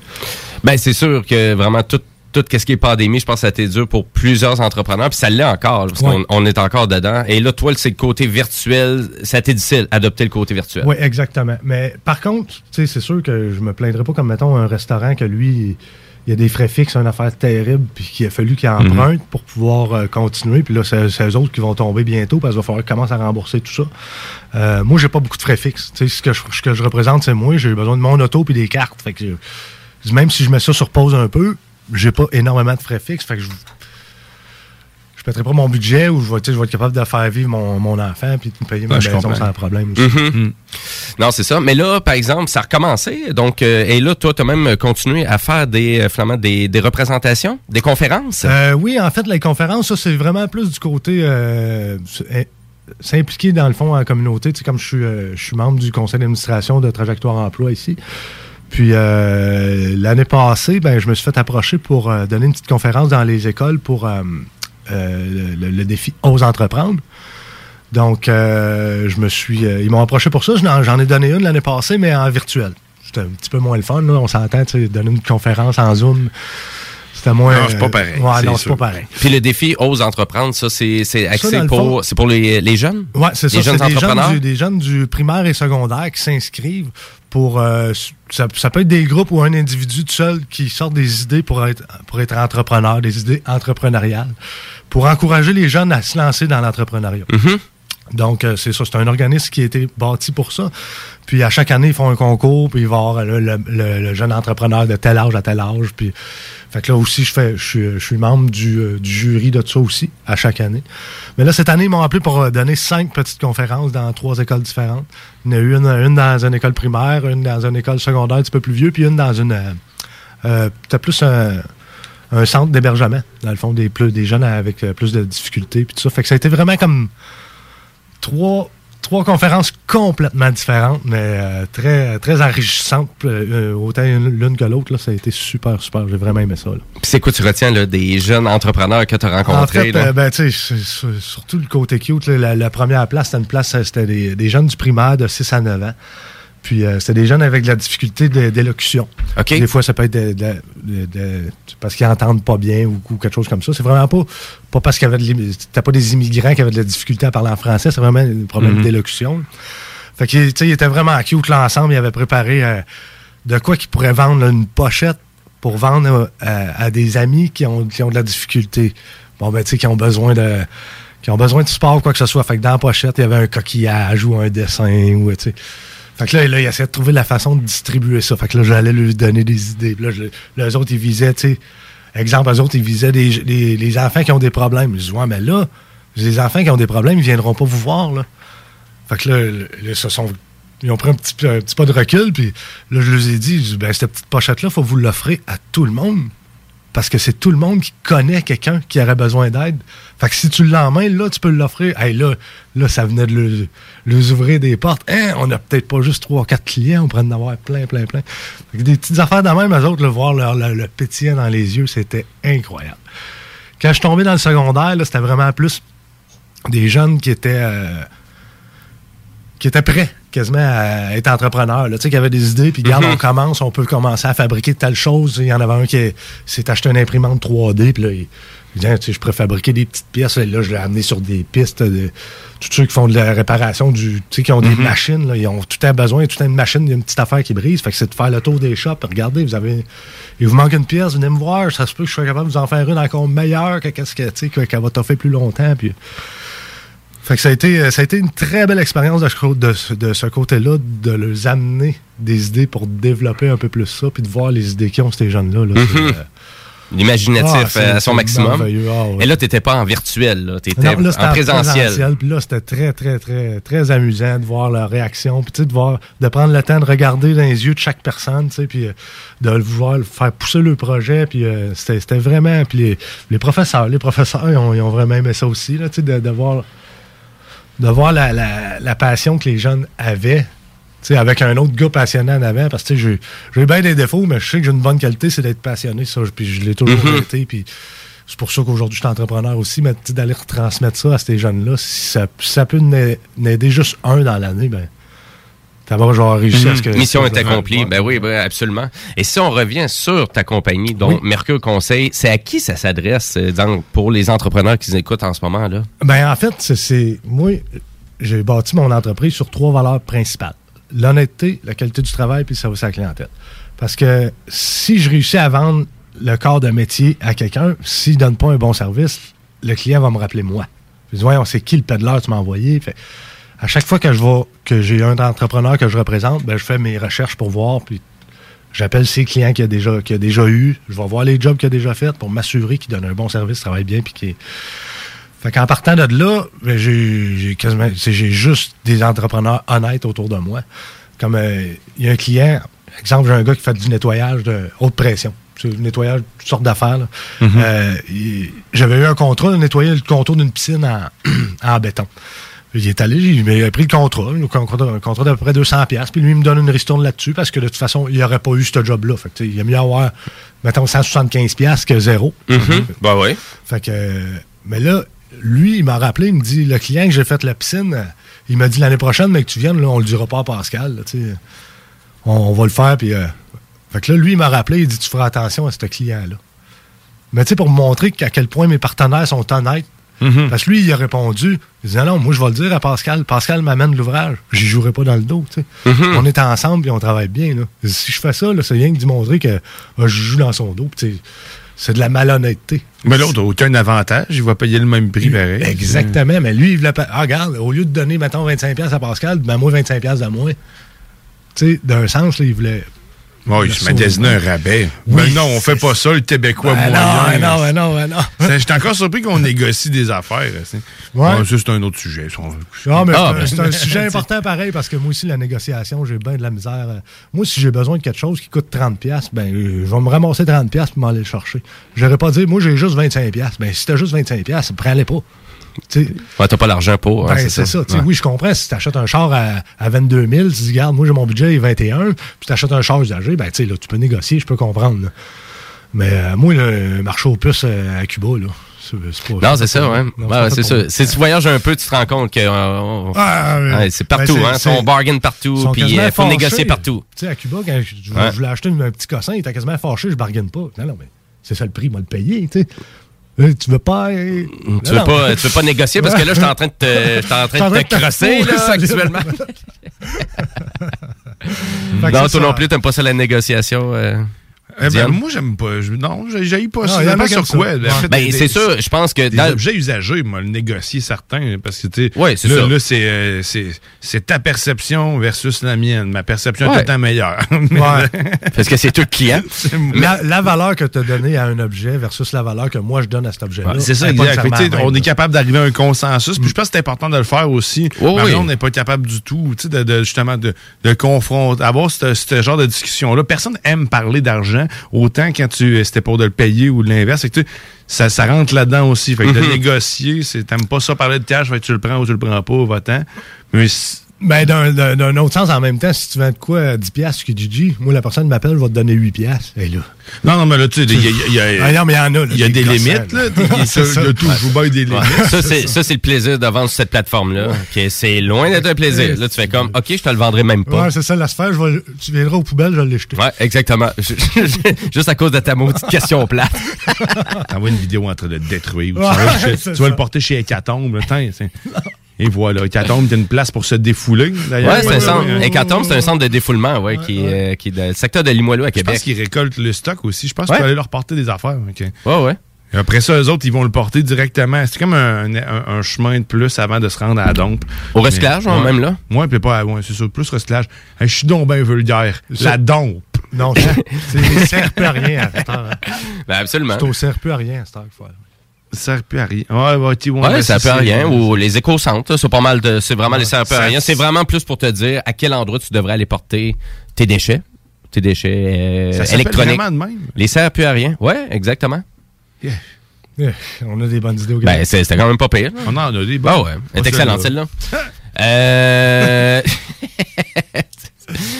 Ben, c'est sûr que vraiment tout, tout ce qui est pandémie, je pense que ça a été dur pour plusieurs entrepreneurs, puis ça l'est encore, parce Ouais. qu'on on est encore dedans. Et là, toi, c'est le côté virtuel, ça a été difficile, adopter le côté virtuel. Oui, exactement. Mais par contre, tu sais, c'est sûr que je me plaindrais pas comme, mettons, un restaurant que lui, il y a des frais fixes, une affaire terrible, puis qu'il a fallu qu'il emprunte pour pouvoir euh, continuer. Puis là, c'est eux autres qui vont tomber bientôt parce qu'il va falloir qu'ils commencent à rembourser tout ça. Euh, moi, j'ai pas beaucoup de frais fixes. Ce que je, ce que je représente, c'est moi. J'ai besoin de mon auto puis des cartes. Fait que je- même si je mets ça sur pause un peu, j'ai pas énormément de frais fixes. Fait que je, je pèterai pas mon budget ou je vais, tu sais, je vais être capable de faire vivre mon, mon enfant puis de payer ma Ouais, maison sans problème aussi. Mhm. Non, c'est ça. Mais là, par exemple, ça a recommencé. Donc, euh, et là, toi, tu as même continué à faire des, euh, finalement, des, des représentations, des conférences? Euh, oui, en fait, les conférences, ça, c'est vraiment plus du côté euh, eh, s'impliquer dans le fond en la communauté. Tu sais, comme je suis, euh, je suis membre du conseil d'administration de Trajectoire Emploi ici. Puis euh, l'année passée, ben, je me suis fait approcher pour euh, donner une petite conférence dans les écoles pour euh, le, le défi Ose entreprendre. Donc, euh, je me suis. euh, ils m'ont approché pour ça. J'en ai donné une l'année passée, mais en virtuel. C'était un petit peu moins le fun. Là. On s'entend, tu sais, donner une conférence en Zoom. C'était moins. Non, c'est pas pareil, Ouais, c'est non, c'est sûr. pas pareil. Puis le défi Ose entreprendre, ça, c'est c'est axé pour, fond- c'est pour les, les jeunes? Oui, c'est ça. Les jeunes C'est des entrepreneurs? jeunes, du, des jeunes du primaire et secondaire qui s'inscrivent pour. euh, ça, ça peut être des groupes ou un individu tout seul qui sort des idées pour être, pour être entrepreneur, des idées entrepreneuriales, pour encourager les jeunes à se lancer dans l'entrepreneuriat. Mm-hmm. Donc, euh, c'est ça. C'est un organisme qui a été bâti pour ça. Puis, à chaque année, ils font un concours, puis il va y avoir le, le- jeune entrepreneur de tel âge à tel âge. Puis, fait que là aussi, je, fais, je, suis, membre du, euh, du jury de ça aussi, à chaque année. Mais là, cette année, ils m'ont appelé pour euh, donner cinq petites conférences dans trois écoles différentes. Il y en a eu une, dans une école primaire, une dans une école secondaire un petit peu plus vieux, puis une dans une, euh, T'as plus un, centre d'hébergement, dans le fond, des, plus, des jeunes avec plus de difficultés, puis tout ça. Fait que ça a été vraiment comme trois, trois conférences complètement différentes, mais euh, très, très enrichissantes, euh, autant l'une que l'autre. Ça a été super, super. J'ai vraiment aimé ça. Puis c'est quoi tu retiens là, des jeunes entrepreneurs que tu as En rencontrés? fait, là? euh, ben, tu c'est- c'est- surtout le côté cute, là, la, la première place, c'était une place, euh, c'était des, des jeunes du primaire de 6 à 9 ans. Puis euh, c'était des jeunes avec de la difficulté de- d'élocution. Des fois, ça peut être de- de- parce qu'ils entendent pas bien ou, ou quelque chose comme ça. C'est vraiment pas, pas parce qu'il y avait de l'im- c'était pas des immigrants qui avaient de la difficulté à parler en français, c'est vraiment un problème Mhm. d'élocution. Fait que, tu étaient vraiment cute l'ensemble. Ils avaient préparé euh, de quoi qu'ils pourraient vendre là, une pochette pour vendre euh, à, à des amis qui ont, qui ont de la difficulté. Bon, ben, tu sais, qui ont besoin de qui ont besoin de support ou quoi que ce soit. Fait que dans la pochette, il y avait un coquillage ou un dessin ou, tu sais. Fait que là, il essayait de trouver la façon de distribuer ça. Fait que là, j'allais lui donner des idées. Puis là, je, autres, ils visaient, tu sais, exemple, eux autres, ils visaient des, les, enfants qui ont des problèmes. Je dis, ouais, mais là, les enfants qui ont des problèmes, ils viendront pas vous voir, là. Fait que là, sont. Ils ont pris un petit, pas de recul, puis là, je leur ai dit, ben, cette petite pochette-là, faut vous l'offrir à tout le monde. Parce que c'est tout le monde qui connaît quelqu'un qui aurait besoin d'aide. Fait que si tu l'emmènes, là, tu peux l'offrir. Hey, là, là, ça venait de leur ouvrir des portes. Hein, on n'a peut-être pas juste trois, quatre clients, on pourrait en avoir plein, plein, plein. Fait que des petites affaires de même, eux autres, le voir le pétillant dans les yeux, c'était incroyable. Quand je suis tombé dans le secondaire, c'était vraiment plus des jeunes qui étaient. euh, qui étaient prêts quasiment à être entrepreneurs, là, tu sais, qui avaient des idées, puis regarde, Mhm. on commence, on peut commencer à fabriquer telle chose. Il y en avait un qui s'est acheté une imprimante 3D, puis là, il, Ah, tu sais, je pourrais fabriquer des petites pièces. Là, je l'ai amené sur des pistes de tous ceux qui font de la réparation, du, tu sais, qui ont des Mhm. machines, là, ils ont tout un besoin, tout un une machine, il y a une petite affaire qui brise. Fait que c'est de faire le tour des shops. Regardez, vous avez, il vous manque une pièce, venez me voir, ça se peut que je sois capable de vous en faire une encore meilleure que qu'est-ce que, tu sais, que- qu'elle va t'offrir plus longtemps, puis... Fait que ça a été, ça a été une très belle expérience de, de ce- de ce côté-là, de leur amener des idées pour développer un peu plus ça, puis de voir les idées qu'ils ont, ces jeunes-là. là. C'est, Mhm. euh, L'imaginatif Ah, euh, à son maximum. ah ouais. Et là, tu n'étais pas en virtuel, tu étais non, là, c'était en présentiel. Puis là, c'était très, très, très, très amusant de voir leur réaction. Puis, de voir, de prendre le temps de regarder dans les yeux de chaque personne, puis euh, de voir faire pousser le projet. Puis, euh, c'était c'était vraiment. Puis, les, les professeurs, les professeurs, ils ont, ils ont vraiment aimé ça aussi, là, de, de voir, de voir la, la- la passion que les jeunes avaient. tu sais, avec un autre gars passionné en avant, parce que j'ai bien des défauts, mais je sais que j'ai une bonne qualité, c'est d'être passionné, ça, puis je l'ai toujours Mhm. été, puis c'est pour ça qu'aujourd'hui, je suis entrepreneur aussi, mais d'aller retransmettre ça à ces jeunes-là, si ça, ça peut n'a- n'aider juste un dans l'année, ben, ça va, genre, réussir à ce que... Mhm. Mission est accomplie. Ben oui, ben absolument. Et si on revient sur ta compagnie, donc Oui. Mercure Conseil, c'est à qui ça s'adresse euh, donc, pour les entrepreneurs qui nous écoutent en ce moment là Ben, en fait, c'est-. Moi, j'ai bâti mon entreprise sur trois valeurs principales l'honnêteté, la qualité du travail puis service à la clientèle. Parce que si je réussis à vendre le corps de métier à quelqu'un, s'il donne pas un bon service, le client va me rappeler moi. Je dis, voyons, c'est qui le pédaleur que tu m'as envoyé? Fait, à chaque fois que je vois que j'ai un entrepreneur que je représente, ben, je fais mes recherches pour voir, puis j'appelle ses clients qu'il a déjà, qu'il a déjà eu, je vais voir les jobs qu'il a déjà fait pour m'assurer qu'il donne un bon service, travaille bien, puis qu'il fait qu'en partant de là, ben, j'ai j'ai quasiment c'est- j'ai juste des entrepreneurs honnêtes autour de moi. Comme euh, il y a un client, exemple, j'ai un gars qui fait du nettoyage de haute pression. Nettoyage de toutes sortes d'affaires. Mhm. Euh, J'avais eu un contrat de nettoyer le contour d'une piscine en, [clears throat] en béton. Il est allé, il m'a pris le contrat, un contrat d'à peu près 200$, piastres, puis lui, il me donne une ristourne là-dessus parce que de toute façon, il n'aurait pas eu ce job-là. Fait que, il a mieux avoir, mettons, 175$ piastres que zéro. Mhm. Ben oui. Fait que, mais là, lui, il m'a rappelé, il me dit, le client que j'ai fait la piscine, il m'a dit l'année prochaine, mais que tu viennes, là, on le dira pas à Pascal, là, on, on va le faire, puis... euh, fait que là, lui, il m'a rappelé, il dit, tu feras attention à ce client-là. Mais tu sais, pour montrer à quel point mes partenaires sont honnêtes, parce que lui, il a répondu, il dit, non, moi, je vais le dire à Pascal, Pascal m'amène l'ouvrage, j'y jouerai pas dans le dos, tu sais. Mhm. On est ensemble, puis on travaille bien, là. Si je fais ça, là, c'est rien que d'y montrer que ah, je joue dans son dos, tu sais, c'est de la malhonnêteté. Mais l'autre aucun avantage. Il va payer le même prix pareil. Exactement, mais lui, il voulait pas. Ah, regarde, au lieu de donner, mettons, 25$ à Pascal, ben moi, 25$ de moins. Tu sais, d'un sens, là, il voulait. Oui, il se magasiner un rabais. Oui, ben non, on fait pas ça, le Québécois Ben moyen. non, ben non, ben non, ben non. Encore surpris qu'on négocie des affaires. Ouais. Bon, ça, c'est un autre sujet. Non, mais Ah, c'est un- ben. sujet [laughs] important pareil parce que moi aussi, la négociation, j'ai bien de la misère. Moi, si j'ai besoin de quelque chose qui coûte 30$, ben, euh, je vais me ramasser 30$ pour m'aller le chercher. J'aurais pas dit, moi, j'ai juste 25$. Ben, si t'as juste 25$, prends-les pas. Tu Ouais, t'as pas l'argent pour. hein, ben, c'est ça. Ouais. Oui, je comprends. Si tu achètes un char à, à 22 000, tu dis, regarde, moi, j'ai mon budget est 21, puis tu achètes un char usagé, ben, tu sais, là, tu peux négocier, je peux comprendre. là. Mais euh, moi, le marché aux puces euh, à Cuba, là, pas. Non, c'est ça, ouais. C'est ça. Si tu voyages un peu, tu te rends compte que euh, Ah, ouais. c'est partout, Ben, hein. c'est- On bargain partout, puis il faut négocier partout. Tu sais, à Cuba, quand je, voulais acheter un, un petit cossin, il était quasiment fâché, je bargaine pas. Non, non, mais c'est ça le prix, moi, le payer, tu sais. Euh, Tu veux pas. euh, Tu non, veux, non. pas, tu veux pas négocier parce que là, je suis en train de te, en train de te crosser, là, actuellement. [laughs] Non, toi ça. non plus, t'aimes pas ça la négociation. euh, Eh ben, moi, j'aime pas. je- non, j'ai- j'haïs pas Non, ça. il y en a Ça dépend qui sur ça. quoi. Ouais. En fait, Ben, des- c'est sûr, je pense que Des dans- objets usagés, moi, le négocier certains, parce que, tu sais, Ouais, c'est là, ça. là, c'est, euh, c'est, c'est ta perception versus la mienne. Ma perception est tout le temps meilleure. [laughs] Ouais. [laughs] Parce que c'est toi le client. [laughs] La, la valeur que tu as donnée à un objet versus la valeur que moi je donne à cet objet-là. Ouais, c'est ça, pas exact. On est capable d'arriver à un consensus. Puis je pense que c'est important de le faire aussi. On n'est pas capable du tout, tu sais, de, justement, de, de confronter, avoir ce, ce genre de discussion-là. Personne aime parler d'argent autant quand tu c'était pour de le payer ou de l'inverse. Ça, ça rentre là-dedans aussi. Fait que de Mhm. négocier, c'est t'aimes pas ça parler de cash, fait que tu le prends ou tu le prends pas, va-t'en. Mais c- Ben, d'un- d'un d'un autre sens, en même temps, si tu vends de quoi à 10 piastres que Gigi, moi, la personne m'appelle, je vais te donner 8 piastres. Et là. Non, non, mais là, tu sais, il y a, il y a- Ah non, mais il y en a, là, il y a des limites, là. Il y a- a toujours bien des limites. Ça, c'est, ça, c'est le plaisir de vendre sur cette plateforme-là. c'est loin d'être un plaisir. Là, tu fais comme, OK, je te le vendrai même pas. Ouais, c'est ça la sphère. Je vais tu viendras aux poubelles, je vais l'éjeter. Ouais, exactement. Juste à cause de ta maudite question plate. T'envoies une vidéo en train de détruire. ou Ouais, [laughs] tu vas, tu vas le porter chez Hécatombe. là. Et voilà, Hécatombe, t'as une place pour se défouler, d'ailleurs. Ouais, c'est un centre. Hécatombe, c'est un centre de défoulement, ouais, qui, est, euh, qui est dans le secteur de Limoilou à Je Québec. pense qu'ils récoltent le stock aussi. Je pense tu peux aller leur porter des affaires. ok. Ouais, ouais. Et après ça, eux autres, ils vont le porter directement. C'est comme un, un- un chemin de plus avant de se rendre à la dompe. Au recyclage, hein, ouais. même là? Ouais, puis pas, ouais, c'est ça, plus recyclage. Hey, je suis donc bien vulgaire. La dompe. Non, ça, c'est- ça sert plus à rien à cette heure. hein. Ben, absolument. C'est au sert plus à rien à cette heure faut. Ça sert plus à rien. Ouais, ouais, tu- ouais, Ouais, ça peut rien. c'est- Ou les éco-centres, là, c'est pas mal de. C'est vraiment les ça peut ça- rien. C'est vraiment plus pour te dire à quel endroit tu devrais aller porter tes déchets. Tes déchets euh, Ça électroniques. vraiment de même? Les serre plus à rien. Ouais, exactement. Yeah, On a des bonnes idées au Ben, c'était quand même pas pire. On en a des Bah bonnes. ouais. Pas Elle est excellente, celle-là. celle-là. [laughs] euh. [laughs]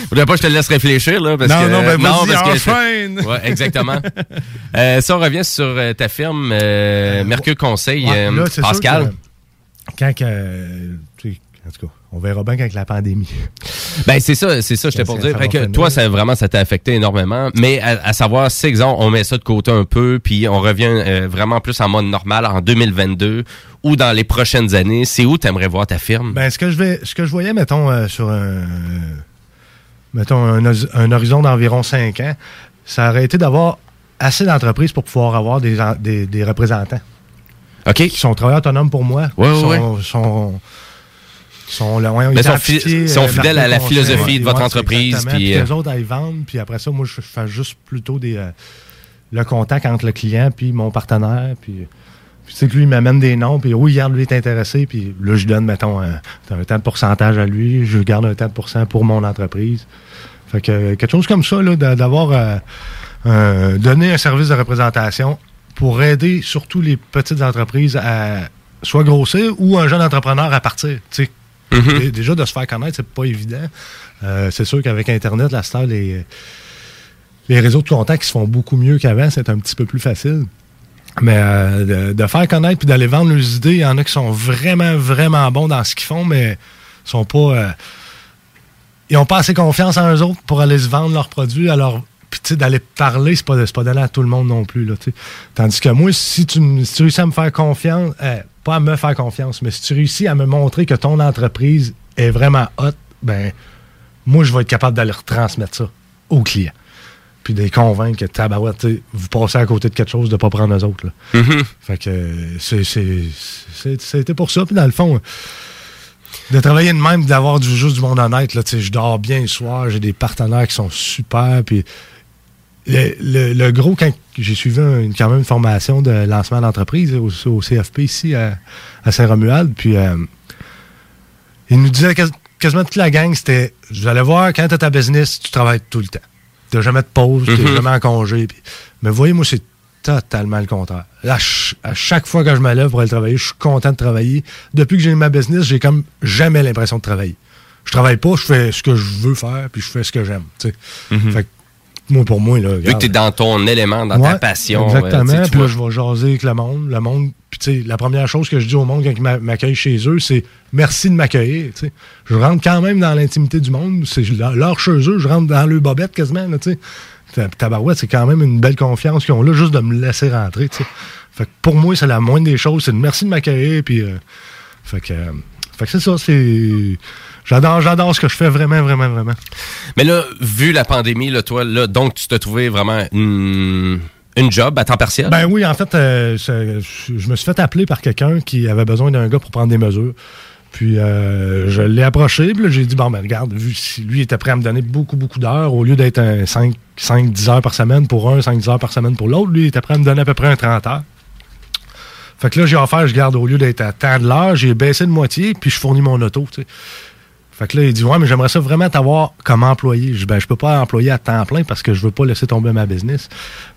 Faudrait pas que je te laisse réfléchir, là. Parce Non, que, non, ben, vas-y, parce que- enchaîne. Ouais, exactement. [laughs] euh, si on revient sur euh, ta firme, euh, Mercure Conseil, Ouais, là, c'est sûr Pascal. que Quand que, tu sais, en tout cas, on verra bien avec la pandémie. [laughs] Ben c'est ça, c'est ça, j'étais Ça, pour dire. Fait que toi, ça vraiment, ça t'a affecté énormément. Mais à, à savoir, si exemple, on met ça de côté un peu, puis on revient euh, vraiment plus en mode normal en 2022 ou dans les prochaines années, c'est où t'aimerais voir ta firme? Ben, ce que je vais, ce que je voyais, mettons, euh, sur un, mettons, un, horizon d'environ 5 ans, ça aurait été d'avoir assez d'entreprises pour pouvoir avoir des, des, des représentants. OK. Qui sont travailleurs autonomes pour moi. Qui ouais, sont, sont, sont, là, ouais, Mais été sont appliqués, sont euh, fidèles à la philosophie de votre ouais, entreprise, puis, euh, les autres, ils vendent. Puis après ça, moi, je, je fais juste plutôt des, euh, le contact entre le client puis mon partenaire. Puis, puis tu sais que lui, il m'amène des noms. Puis oui, regarde, lui est intéressé. Puis là, je donne, mettons, un, un temps de pourcentage à lui. Je garde un temps de pourcent pour mon entreprise. Fait que quelque chose comme ça, là, d'a- d'avoir euh, donné un service de représentation pour aider surtout les petites entreprises à soit grossir ou un jeune entrepreneur à partir. tu sais. Mhm. Dé- Déjà, de se faire connaître, c'est pas évident. Euh, c'est sûr qu'avec Internet, la star, les, les réseaux de contacts qui se font beaucoup mieux qu'avant, c'est un petit peu plus facile. Mais euh, de, faire connaître puis d'aller vendre leurs idées, il y en a qui sont vraiment, vraiment bons dans ce qu'ils font, mais sont pas. euh, ils n'ont pas assez confiance en eux autres pour aller se vendre leurs produits. Alors, puis tu d'aller parler, c'est pas, pas donné à tout le monde non plus. Là. Tandis que moi, si tu, si tu réussis à me faire confiance, euh, pas à me faire confiance, mais si tu réussis à me montrer que ton entreprise est vraiment hot, ben, moi, je vais être capable d'aller retransmettre ça aux clients. Puis de les convaincre que tabarouette, vous passez à côté de quelque chose de pas prendre eux autres. Là. Mhm. Fait que c'était pour ça. Puis dans le fond, de travailler de même, d'avoir du, juste du monde honnête. Là, je dors bien le soir, j'ai des partenaires qui sont super. Puis le, le- le gros, quand j'ai suivi quand même une formation de lancement d'entreprise au, au CFP ici à, à Saint-Romuald, puis euh, il nous disait quas- quasiment toute la gang, c'était vous allez voir, quand tu as ta business, tu travailles tout le temps. Tu n'as jamais de pause, tu Mhm. jamais en congé. mais voyez, moi, c'est totalement le contraire. Là, à chaque fois que je me lève pour aller travailler, je suis content de travailler. Depuis que j'ai ma business, j'ai comme jamais l'impression de travailler. Je travaille pas, je fais ce que je veux faire, puis je fais ce que j'aime. Fait que, moi, pour moi, là, Vu que tu es dans ton élément, dans ta passion. euh, Exactement. tu puis là, je vais jaser avec le monde. Le monde. Puis, tu sais, la première chose que je dis au monde quand ils m'a- m'accueillent chez eux, c'est merci de m'accueillir. Je rentre quand même dans l'intimité du monde. C'est leur chez eux. Je rentre dans le bobette quasiment. Là, tu sais. Ta- Tabarouette, c'est quand même une belle confiance qu'ils ont là, juste de me laisser rentrer. Fait que pour moi, c'est la moindre des choses. C'est de merci de m'accueillir. Puis, euh, fait que, euh, fait que c'est ça. C'est. J'adore, j'adore ce que je fais vraiment, vraiment, vraiment. Mais là, vu la pandémie, là, toi, là, donc tu t'es trouvé vraiment une, une job à temps partiel? Ben oui, en fait, euh, je me suis fait appeler par quelqu'un qui avait besoin d'un gars pour prendre des mesures. Puis euh, je l'ai approché, puis j'ai dit, bon, ben regarde, vu si lui était prêt à me donner beaucoup, beaucoup d'heures, au lieu d'être un 5, 5, 10 heures par semaine pour un, 5, 10 heures par semaine pour l'autre, lui, il était prêt à me donner à peu près un 30 heures. Fait que là, j'ai offert, je garde, au lieu d'être à temps de l'heure, j'ai baissé de moitié, puis je fournis mon auto, tu sais. Fait que là, il dit, ouais, mais j'aimerais ça vraiment t'avoir comme employé. Je dis, ben, je peux pas employer à temps plein parce que je veux pas laisser tomber ma business.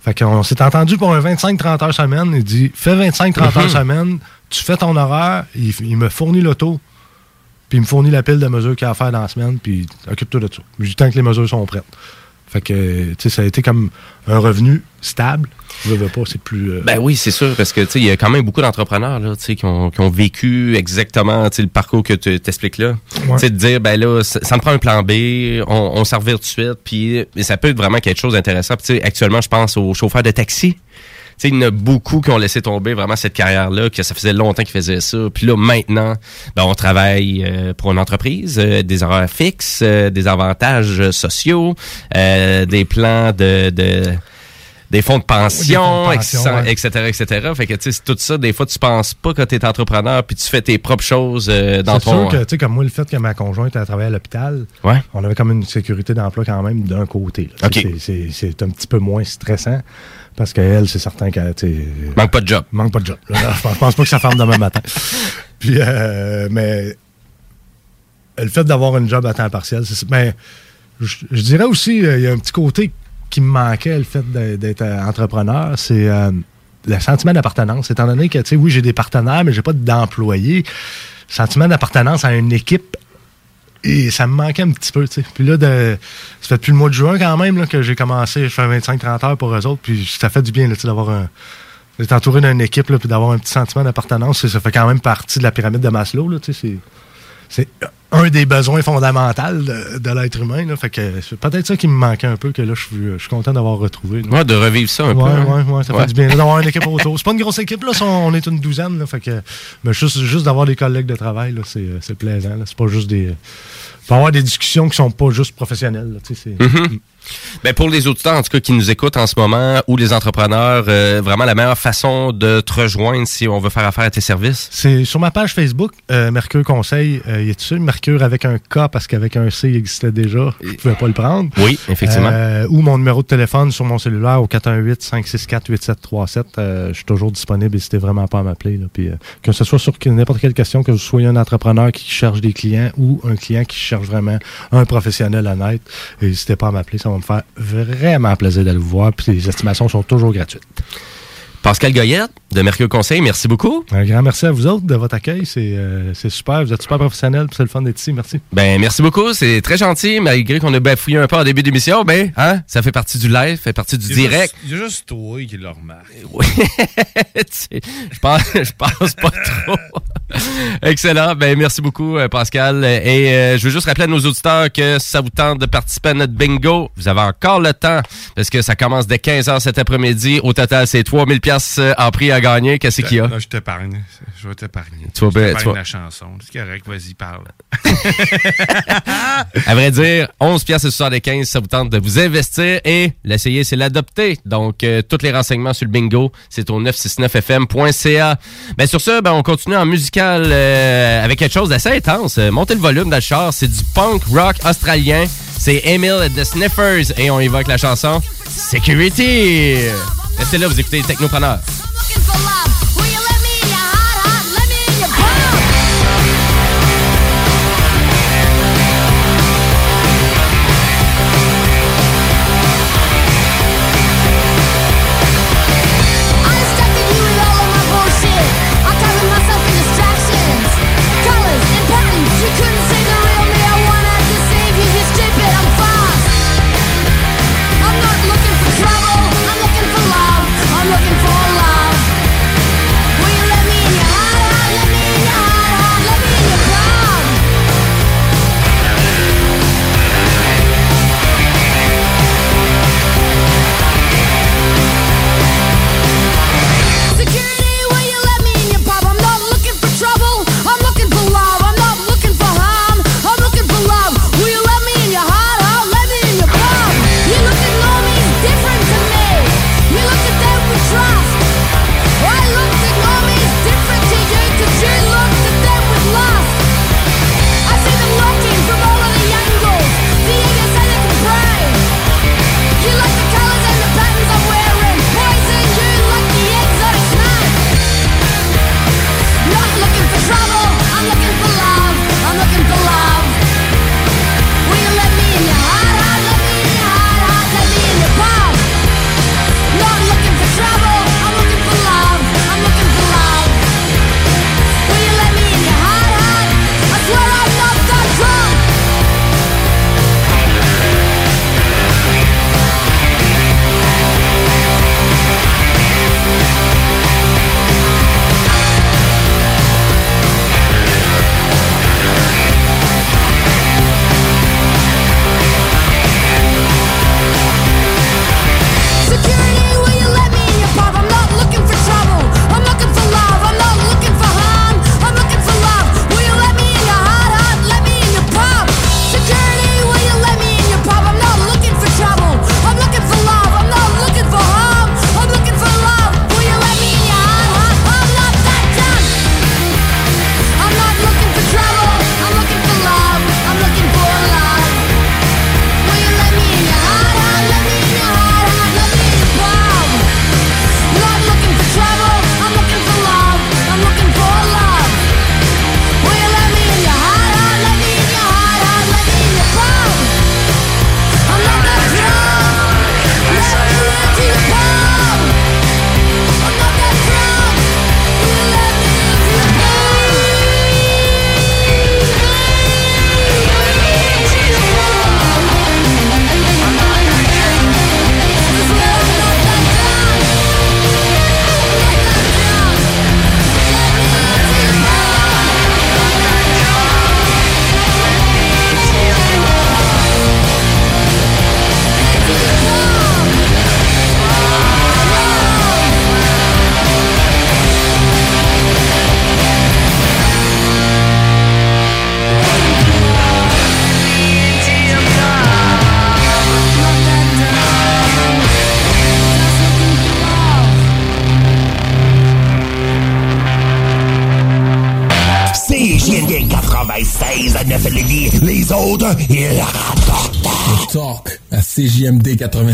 Fait qu'on s'est entendu pour un 25-30 heures semaine. Il dit, fais 25-30 heures Mhm. semaine, tu fais ton horaire, il, il me fournit l'auto, puis il me fournit la pile de mesures qu'il y a à faire dans la semaine, puis occupe-toi de ça. Du temps que les mesures sont prêtes. Fait que, tu sais, ça a été comme un revenu stable. Je veux pas, c'est plus. euh, Ben oui, c'est sûr, parce que tu sais, il y a quand même beaucoup d'entrepreneurs là, tu sais, qui ont, qui ont vécu exactement tu sais, le parcours que tu t'expliques là. Ouais. Tu sais, de dire, ben là, ça, ça me prend un plan B, on, on s'en revient tout de suite, puis ça peut être vraiment quelque chose d'intéressant. Puis, tu sais, actuellement, je pense aux chauffeurs de taxi. Tu sais, il y en a beaucoup qui ont laissé tomber vraiment cette carrière-là, que ça faisait longtemps qu'ils faisaient ça. Puis là, maintenant, ben, on travaille euh, pour une entreprise, euh, des horaires fixes, euh, des avantages sociaux, euh, des plans de... de des fonds de pension, Des fonds de pension, etc., ouais. etc., etc. Fait que, tu sais, c'est tout ça, des fois, tu penses pas quand t'es entrepreneur, puis tu fais tes propres choses euh, dans C'est ton... sûr que, tu sais, comme moi, le fait que ma conjointe a travaillé à l'hôpital, Ouais. on avait comme une sécurité d'emploi quand même d'un côté. là. OK. C'est- C'est c'est un petit peu moins stressant parce qu'elle, c'est certain qu'elle. sais, Manque pas de job. Manque pas de job. Là, je pense- je pense pas que ça ferme demain matin. [laughs] Puis, euh, mais le fait d'avoir une job à temps partiel, c'est. Mais je, je dirais aussi, euh, il y a un petit côté qui me manquait, le fait d'être- d'être euh, entrepreneur, c'est euh, le sentiment d'appartenance. Étant donné que, tu sais, oui, j'ai des partenaires, mais j'ai pas d'employés. Sentiment d'appartenance à une équipe. Et ça me manquait un petit peu, tu sais. Puis là, de, ça fait depuis le mois de juin quand même là, que j'ai commencé, je fais 25-30 heures pour eux autres, puis ça fait du bien tu sais, d'avoir un, d'être entouré d'une équipe, là, puis d'avoir un petit sentiment d'appartenance, ça fait quand même partie de la pyramide de Maslow. Là, tu sais, c'est un des besoins fondamentaux de, de l'être humain. Là, fait que c'est peut-être ça qui me manquait un peu, que là, je suis, content d'avoir retrouvé. là. Ouais, de revivre ça un ouais, peu. hein. Ouais, ouais, ça Ouais. fait du bien d'avoir une équipe autour. C'est pas une grosse équipe, là, on, est une douzaine. Là, fait que, mais juste, juste d'avoir des collègues de travail, là, c'est, c'est plaisant. Là, c'est pas juste des. Faut avoir des discussions qui sont pas juste professionnelles. Là, c'est, Mhm. Ben pour les auditeurs, en tout cas, qui nous écoutent en ce moment, ou les entrepreneurs, euh, vraiment la meilleure façon de te rejoindre si on veut faire affaire à tes services? C'est sur ma page Facebook, euh, Mercure Conseil. Euh, y est dessus Mercure avec un K parce qu'avec un C, il existait déjà. Je pouvais pas le prendre. Oui, effectivement. Euh, ou mon numéro de téléphone sur mon cellulaire au 418-564-8737. Euh, je suis toujours disponible. N'hésitez vraiment pas à m'appeler. Puis, euh, que ce soit sur n'importe quelle question, que vous soyez un entrepreneur qui cherche des clients ou un client qui cherche vraiment un professionnel honnête, n'hésitez pas à m'appeler. Ça va me faire vraiment plaisir d'aller vous voir. Puis les estimations sont toujours gratuites. Pascal Goyette, de Mercure Conseil, merci beaucoup. Un grand merci à vous autres de votre accueil. C'est euh, c'est super. Vous êtes super professionnels. C'est le fun d'être ici. Merci. Ben, merci beaucoup. C'est très gentil, malgré qu'on a bafouillé un peu en début d'émission. Ben, hein, ça fait partie du live, fait partie du direct. juste- Il y a juste toi qui le remarque. [laughs] Oui. Je pense, je pense pas trop. Excellent. Ben, merci beaucoup, euh, Pascal. Et euh, je veux juste rappeler à nos auditeurs que si ça vous tente de participer à notre bingo, vous avez encore le temps parce que ça commence dès 15h cet après-midi. Au total, c'est 3000 pièces en prix à gagner. Qu'est-ce qu'il y a? Là, je t'épargne. Je vais t'épargner. Tu vas bien. la chanson. C'est correct. Vas-y, parle. [laughs] à vrai dire, 11 pièces sur des 15, ça vous tente de vous investir et l'essayer, c'est l'adopter. Donc, euh, tous les renseignements sur le bingo, c'est au 969fm.ca. Ben, sur ça, ben, on continue en musical euh, avec quelque chose d'assez intense. Euh, montez le volume dans le char. C'est du punk rock australien. C'est Emil and the Sniffers et on évoque la chanson sécurité. Restez là, vous écoutez Technopreneur.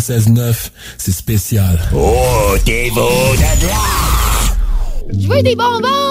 96.9, c'est spécial. Oh, t'es beau de Je veux des bonbons!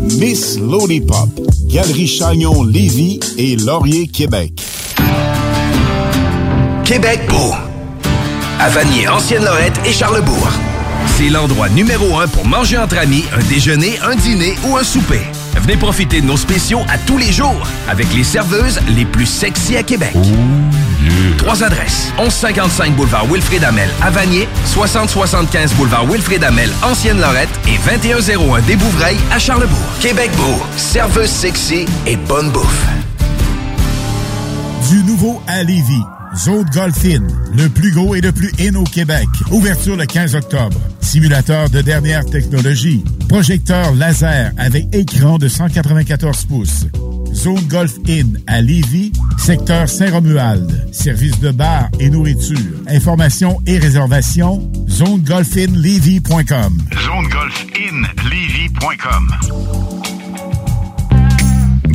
Miss Lollipop, Galerie Chagnon Lévis et Laurier Québec. Québec beau. À Vanier, Ancienne-Lorette et Charlebourg. C'est l'endroit numéro un pour manger entre amis, un déjeuner, un dîner ou un souper. Venez profiter de nos spéciaux à tous les jours avec les serveuses les plus sexy à Québec. Trois adresses. 1155 boulevard Wilfrid Amel à Vanier, 6075 boulevard Wilfrid Amel, Ancienne Lorette et 2101 des Bouvrailles à Charlebourg. Québec Beau, serveuse sexy et bonne bouffe. Du nouveau à Lévis. Zone Golf In, le plus gros et le plus in au Québec. Ouverture le 15 octobre. Simulateur de dernière technologie. Projecteur laser avec écran de 194 pouces. Zone Golf In à Lévis, secteur Saint-Romuald. Service de bar et nourriture. Informations et réservations, zonegolfinlevy.com. ZoneGolfInLevy.com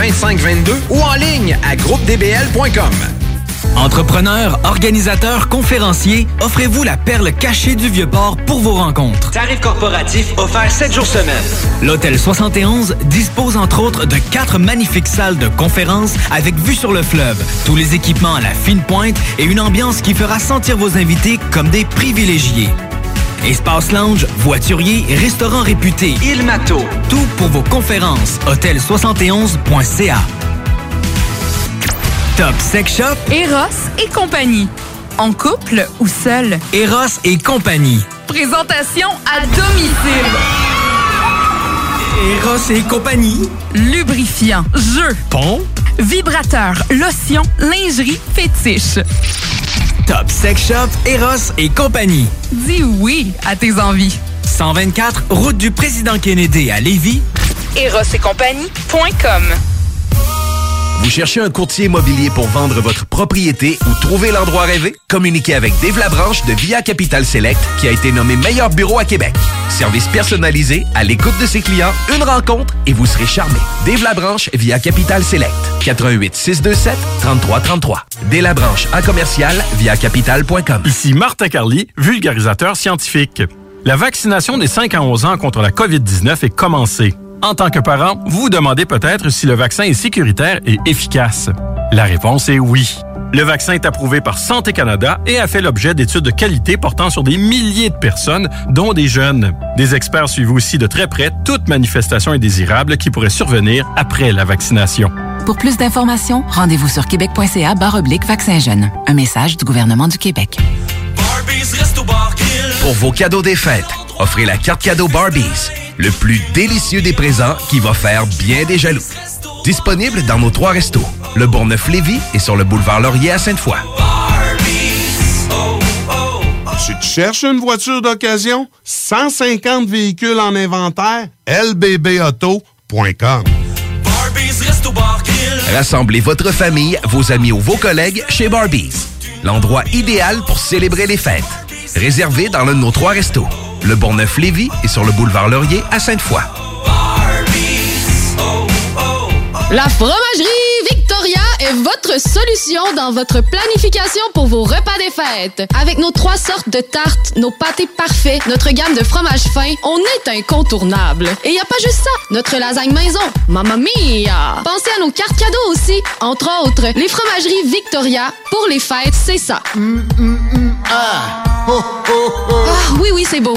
418-681-2522 ou en ligne à groupedbl.com. Entrepreneurs, organisateurs, conférenciers, offrez-vous la perle cachée du Vieux-Port pour vos rencontres. Tarif corporatif offert 7 jours semaine. L'Hôtel 71 dispose entre autres de quatre magnifiques salles de conférences avec vue sur le fleuve, tous les équipements à la fine pointe et une ambiance qui fera sentir vos invités comme des privilégiés. Espace lounge, voiturier, restaurant réputé, Il Mato. Tout pour vos conférences. Hôtel71.ca. Top Sex Shop. Eros et compagnie. En couple ou seul? Eros et compagnie. Présentation à domicile. Eros et compagnie. Lubrifiant, jeu, Pont. vibrateur, lotion, lingerie, fétiche. Top Sex Shop. Eros et compagnie. Dis oui à tes envies. 124, route du président Kennedy à Lévis. Eros et compagnie.com Vous cherchez un courtier immobilier pour vendre votre propriété ou trouver l'endroit rêvé? Communiquez avec Dave Labranche de Via Capital Select qui a été nommé meilleur bureau à Québec. Service personnalisé, à l'écoute de ses clients, une rencontre et vous serez charmé. Dave Labranche via Capital Select. 88 627 3333. Dave Labranche à commercial via capital.com. Ici Martin Carly, vulgarisateur scientifique. La vaccination des 5 à 11 ans contre la COVID-19 est commencée. En tant que parent, vous vous demandez peut-être si le vaccin est sécuritaire et efficace. La réponse est oui. Le vaccin est approuvé par Santé Canada et a fait l'objet d'études de qualité portant sur des milliers de personnes, dont des jeunes. Des experts suivent aussi de très près toute manifestation indésirable qui pourrait survenir après la vaccination. Pour plus d'informations, rendez-vous sur québec.ca barre oblique vaccin jeune. Un message du gouvernement du Québec. Pour vos cadeaux des fêtes, offrez la carte cadeau Barbies, le plus délicieux des présents qui va faire bien des jaloux. Disponible dans nos trois restos, le Bourgneuf-Lévis et sur le boulevard Laurier à Sainte-Foy. Si tu cherches une voiture d'occasion, 150 véhicules en inventaire, lbbauto.com. Rassemblez votre famille, vos amis ou vos collègues chez Barbies. L'endroit idéal pour célébrer les fêtes. Réservé dans l'un de nos trois restos, le Bourgneuf-Lévis et sur le boulevard Laurier à Sainte-Foy. La fromagerie Victoria est votre solution dans votre planification pour vos repas des fêtes. Avec nos trois sortes de tartes, nos pâtés parfaits, notre gamme de fromages fins, on est incontournable. Et y a pas juste ça, notre lasagne maison, mamma mia! Pensez à nos cartes cadeaux aussi. Entre autres, les fromageries Victoria, pour les fêtes, c'est ça. Ah, oui, oui, c'est beau.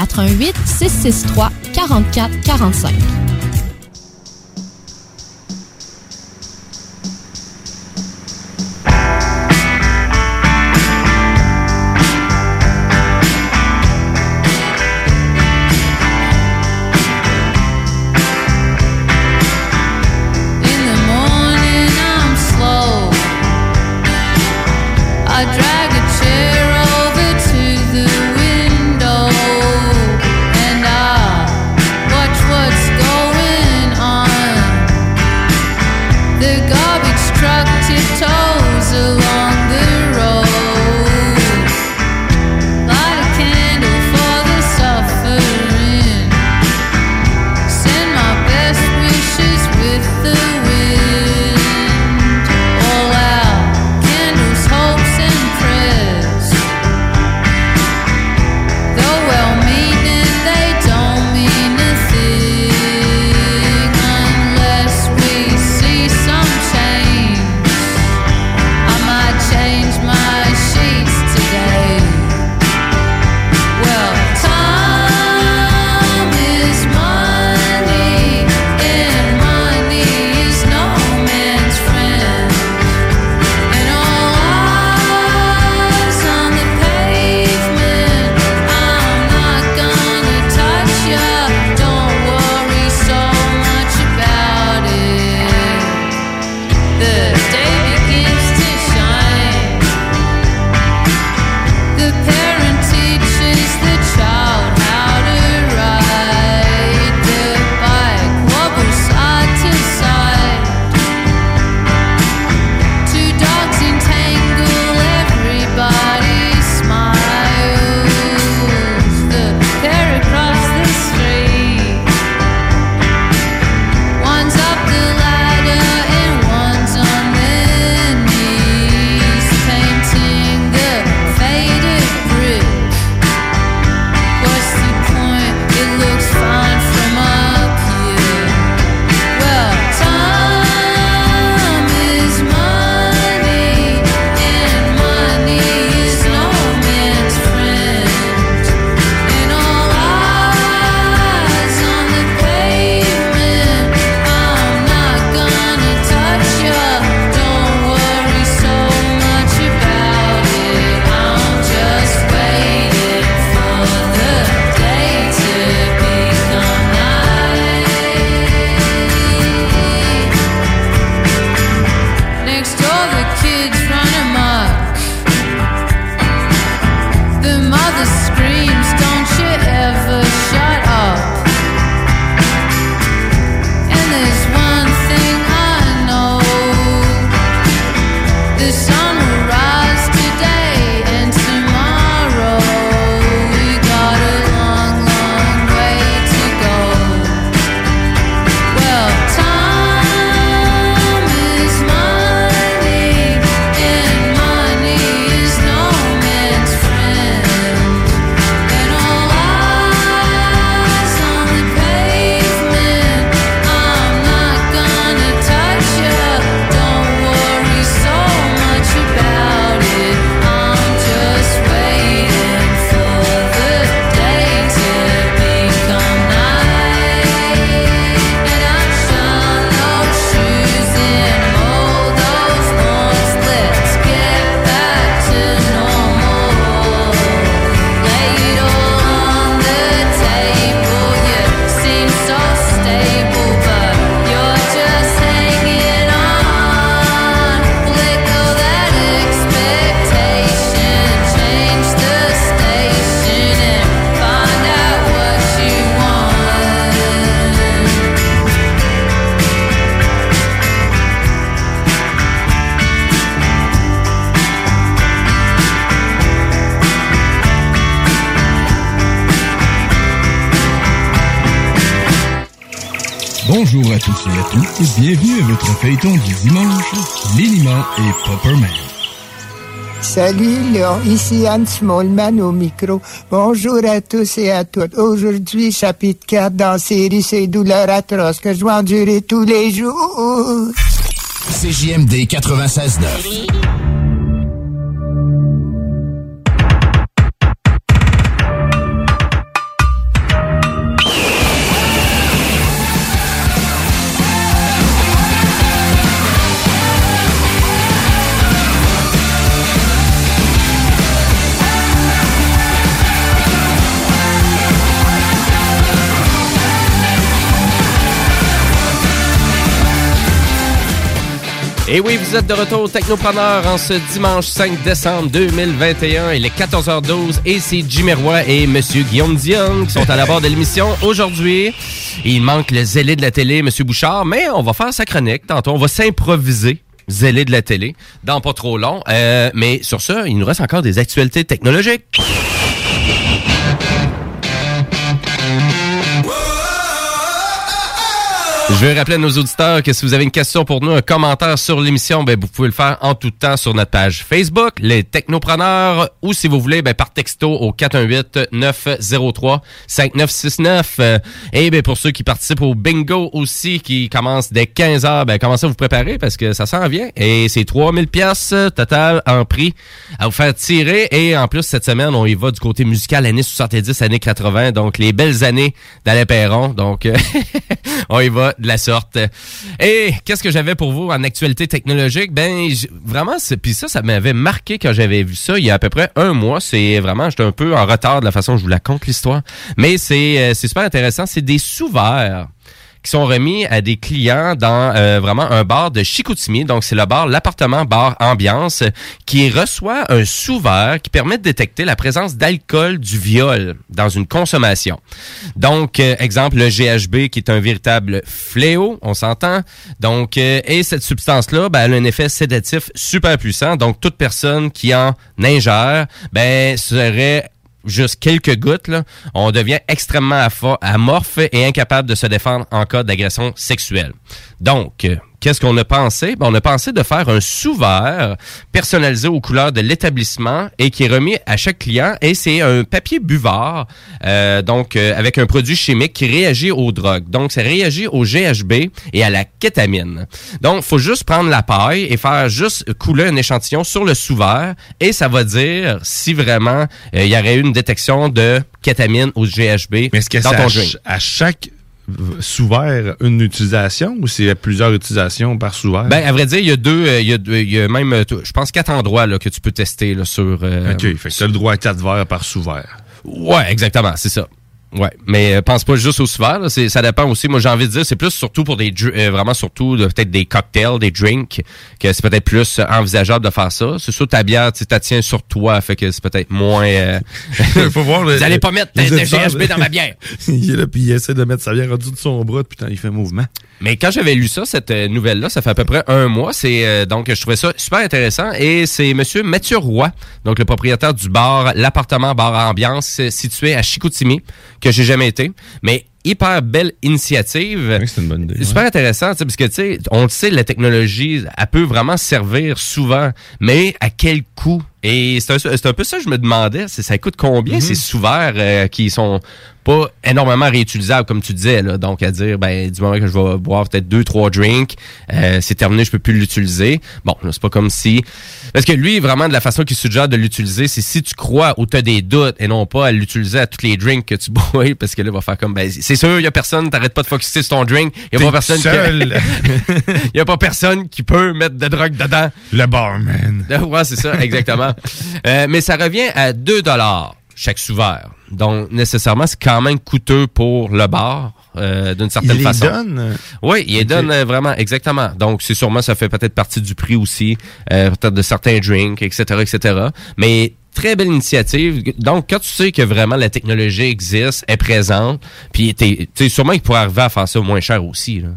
88 663 44 45. Bienvenue à votre feuilleton du dimanche, Léniment et Popperman. Salut, là, ici Anne Smallman au micro. Bonjour à tous et à toutes. Aujourd'hui, chapitre 4 dans la série Ces douleurs atroces que je vais endurer tous les jours. CJMD 96.9. Et oui, vous êtes de retour au Technopreneur en ce dimanche 5 décembre 2021. Il est 14h12 et c'est Jimmy et Monsieur Guillaume Dion qui sont à la barre de l'émission aujourd'hui. Il manque le zélé de la télé, Monsieur Bouchard, mais on va faire sa chronique tantôt. On va s'improviser zélé de la télé dans pas trop long. Euh, mais sur ça, il nous reste encore des actualités technologiques. Je vais rappeler à nos auditeurs que si vous avez une question pour nous, un commentaire sur l'émission, ben, vous pouvez le faire en tout temps sur notre page Facebook, les Technopreneurs, ou si vous voulez, ben, par texto au 418-903-5969. Euh, et ben, pour ceux qui participent au bingo aussi, qui commence dès 15h, ben, commencez à vous préparer parce que ça s'en vient. Et c'est 3000 pièces total en prix à vous faire tirer. Et en plus, cette semaine, on y va du côté musical années 70, années 80. Donc, les belles années d'Alain Perron. Donc, euh, [laughs] on y va de la sorte. Et qu'est-ce que j'avais pour vous en actualité technologique? Ben, vraiment, puis ça, ça m'avait marqué quand j'avais vu ça il y a à peu près un mois. C'est vraiment, j'étais un peu en retard de la façon dont je vous la conte l'histoire. Mais euh, c'est super intéressant. C'est des sous-verts qui sont remis à des clients dans euh, vraiment un bar de Chicoutimi. Donc, c'est le bar, l'appartement bar ambiance, qui reçoit un sous-verre qui permet de détecter la présence d'alcool du viol dans une consommation. Donc, euh, exemple, le GHB qui est un véritable fléau, on s'entend. Donc, euh, et cette substance-là, ben, elle a un effet sédatif super puissant. Donc, toute personne qui en ingère, ben, serait juste quelques gouttes, on devient extrêmement amorphe et incapable de se défendre en cas d'agression sexuelle. Donc, qu'est-ce qu'on a pensé? Ben, on a pensé de faire un sous-verre personnalisé aux couleurs de l'établissement et qui est remis à chaque client. Et c'est un papier buvard, euh, donc euh, avec un produit chimique qui réagit aux drogues. Donc, ça réagit au GHB et à la kétamine. Donc, faut juste prendre la paille et faire juste couler un échantillon sur le sous-verre et ça va dire si vraiment euh, il y aurait eu une détection de kétamine ou GHB Mais est-ce que dans ton à, ch- à chaque sous-verre une utilisation ou c'est plusieurs utilisations par sous-verre? Ben, à vrai dire, il y a deux, euh, il y a, deux- il y a même, euh, je pense, quatre endroits là, que tu peux tester là, sur. euh, OK, fait que t'as le droit à quatre verres par sous-verre. Ouais, exactement, c'est ça. Ouais, mais euh, pense pas juste au c'est ça dépend aussi. Moi, j'ai envie de dire, c'est plus surtout pour des euh, vraiment surtout de- peut-être des cocktails, des drinks, que c'est peut-être plus envisageable de faire ça. C'est sûr ta bière, tu tiens sur toi, fait que c'est peut-être moins. euh, [laughs] Faut voir [laughs] Vous allez pas mettre de, GHB dans ma bière. [laughs] il est là, puis il essaie de mettre sa bière en dessous de son bras, puis il fait mouvement. Mais quand j'avais lu ça, cette euh, nouvelle-là, ça fait à peu près un mois. C'est euh, donc je trouvais ça super intéressant. Et c'est Monsieur Mathieu Roy, donc le propriétaire du bar, l'appartement bar ambiance euh, situé à Chicoutimi, que j'ai jamais été, mais hyper belle initiative. c'est une bonne idée. Super intéressant, tu sais, parce que tu sais, on le sait, la technologie, elle peut vraiment servir souvent, mais à quel coût? Et c'est un, peu ça que je me demandais, ça coûte combien Mhm. ces sous-verts euh, qui sont pas énormément réutilisables, comme tu disais, là? Donc, à dire, ben, du moment que je vais boire peut-être deux, trois drinks, euh, c'est terminé, je peux plus l'utiliser. Bon, là, c'est pas comme si... Parce que lui, vraiment, de la façon qu'il suggère de l'utiliser, c'est si tu crois ou tu as des doutes et non pas à l'utiliser à tous les drinks que tu [laughs] bois, parce que là, il va faire comme, ben, c'est sûr, il y a personne, t'arrêtes pas de focuser sur ton drink, il y a pas personne seul. Il [laughs] y a pas personne qui peut mettre de drogue dedans. Le barman. [laughs] Ouais, c'est ça, exactement. [laughs] Euh, mais ça revient à 2 dollars chaque sous-verre. Donc, nécessairement, c'est quand même coûteux pour le bar, euh, d'une certaine Il les façon. donne? Oui, il les donne euh, vraiment, exactement. Donc, c'est sûrement, ça fait peut-être partie du prix aussi, peut-être de certains drinks, etc., etc. Mais très belle initiative. Donc, quand tu sais que vraiment la technologie existe, est présente, puis tu sais, sûrement qu'il pourrait arriver à faire ça moins cher aussi. Là.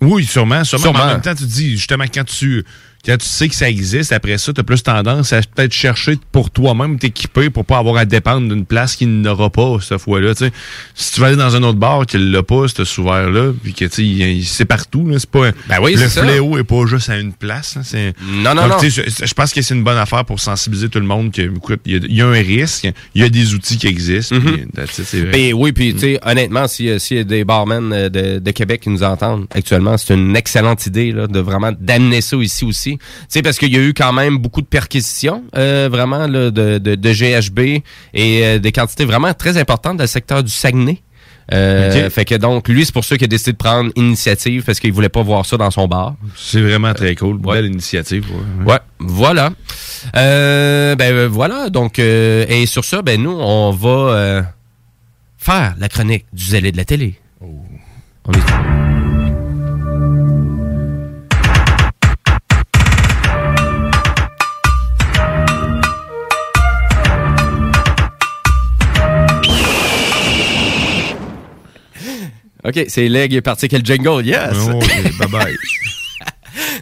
Oui, sûrement, sûrement. Sûrement. Mais en même temps, tu dis, justement, quand tu, quand tu sais que ça existe, après ça, tu as plus tendance à peut-être chercher pour toi-même t'équiper pour pas avoir à dépendre d'une place qui n'aura pas cette fois-là. tu sais. Si tu vas aller dans un autre bar qui l'a pas, cet ouvert-là, puis que c'est partout. C'est pas Ben oui, le c'est ça. fléau est pas juste à une place. hein, Non, non, Donc, non. Je, pense que c'est une bonne affaire pour sensibiliser tout le monde que, il y, a- il y a un risque, il y a des outils qui existent. puis that's it, c'est vrai. Puis oui, puis tu sais, honnêtement, s'il y a- s'il y a des barmen euh, de, de Québec qui nous entendent actuellement, c'est une excellente idée là, de vraiment d'amener ça ici aussi. Tu sais, parce qu'il y a eu quand même beaucoup de perquisitions, euh, vraiment, là, de, de, de GHB et euh, des quantités vraiment très importantes dans le secteur du Saguenay. Euh. Fait que donc, lui, c'est pour ça qu'il a décidé de prendre initiative parce qu'il voulait pas voir ça dans son bar. C'est vraiment très cool. Belle initiative. Ouais, Ouais, voilà. Euh, ben voilà, donc euh, et sur ça, ben nous, on va faire la chronique du zélé de la télé. On est- OK, c'est Leg est parti quel jingle, yes! Oh, ok, [laughs] bye-bye.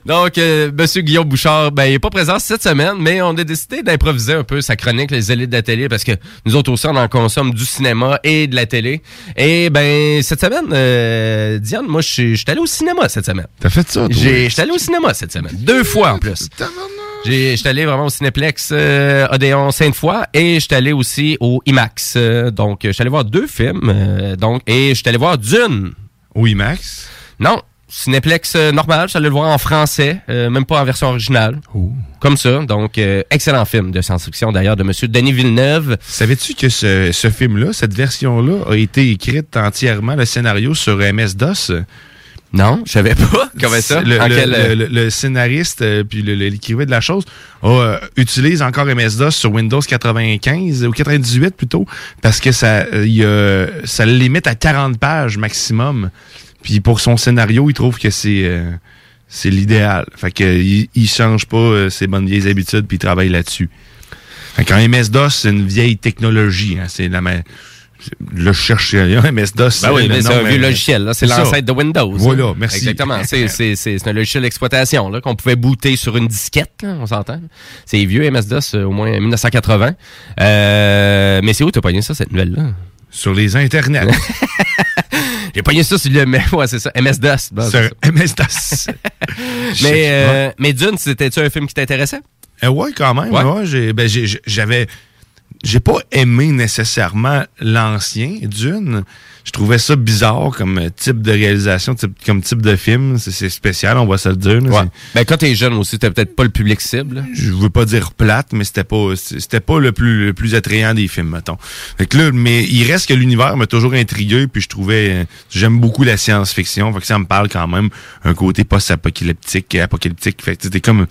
Donc, euh, Monsieur Guillaume Bouchard, ben, il n'est pas présent cette semaine, mais on a décidé d'improviser un peu sa chronique, les élites de la télé, parce que nous autres aussi, on en consomme du cinéma et de la télé. Et ben, cette semaine, euh, Diane, moi, je suis allé au cinéma cette semaine. T'as fait ça, toi? J'ai- Je suis allé au cinéma cette semaine. Deux fois en plus. J'ai- J'étais allé vraiment au Cinéplex euh, Odéon Sainte-Foy et j'étais allé aussi au IMAX. Euh, donc, je suis allé voir deux films. euh, donc, et je suis allé voir Dune. Au IMAX? Non. Cinéplex euh, normal, je suis allé le voir en français, euh, même pas en version originale. Comme ça. Donc, euh, excellent film de science-fiction d'ailleurs de Monsieur Denis Villeneuve. Savais-tu que ce, ce film-là, cette version-là, a été écrite entièrement, le scénario, sur MS-DOS? Non, je savais pas. [laughs] Comment ça? Le, En le- quel, euh, le- le scénariste euh, puis l'écrivain de la chose euh, utilise encore MS-DOS sur Windows 95 ou 98 plutôt parce que ça, euh, il y a- ça le limite à 40 pages maximum. Puis pour son scénario, il trouve que c'est euh, c'est l'idéal. Fait que il, il change pas ses bonnes vieilles habitudes puis il travaille là-dessus. Fait qu'un MS-DOS, c'est une vieille technologie. Hein, c'est la ma- Là, je cherche un MS-DOS. Ben oui, mais c'est un vieux logiciel. là. C'est l'ancêtre de Windows. Voilà, hein. merci. Exactement. C'est- un logiciel d'exploitation qu'on pouvait booter sur une disquette, là, on s'entend. C'est vieux MS-DOS, euh, au moins 1980. Euh, mais c'est où t'as pogné ça, cette nouvelle-là? Sur les internets. [laughs] J'ai pogné ça sur le... [laughs] Ouais, c'est ça, MS-DOS. Bon, Sur. MS-DOS. [laughs] mais, euh, mais Dune, c'était-tu un film qui t'intéressait? Euh, ouais, quand même. Ouais. ouais, j'ai- ben, j'ai- pas aimé nécessairement l'ancien Dune. Je trouvais ça bizarre comme type de réalisation, type- comme type de film. C'est- spécial, on va se le dire. là. Ouais. Ben, quand t'es jeune aussi, t'es peut-être pas le public cible. Je veux pas dire plate, mais c'était pas c'était pas le plus le plus attrayant des films, mettons. Fait que là, mais il reste que l'univers m'a toujours intrigué, puis je trouvais euh, j'aime beaucoup la science-fiction, fait que ça me parle quand même un côté post-apocalyptique, apocalyptique. Fait que c'était comme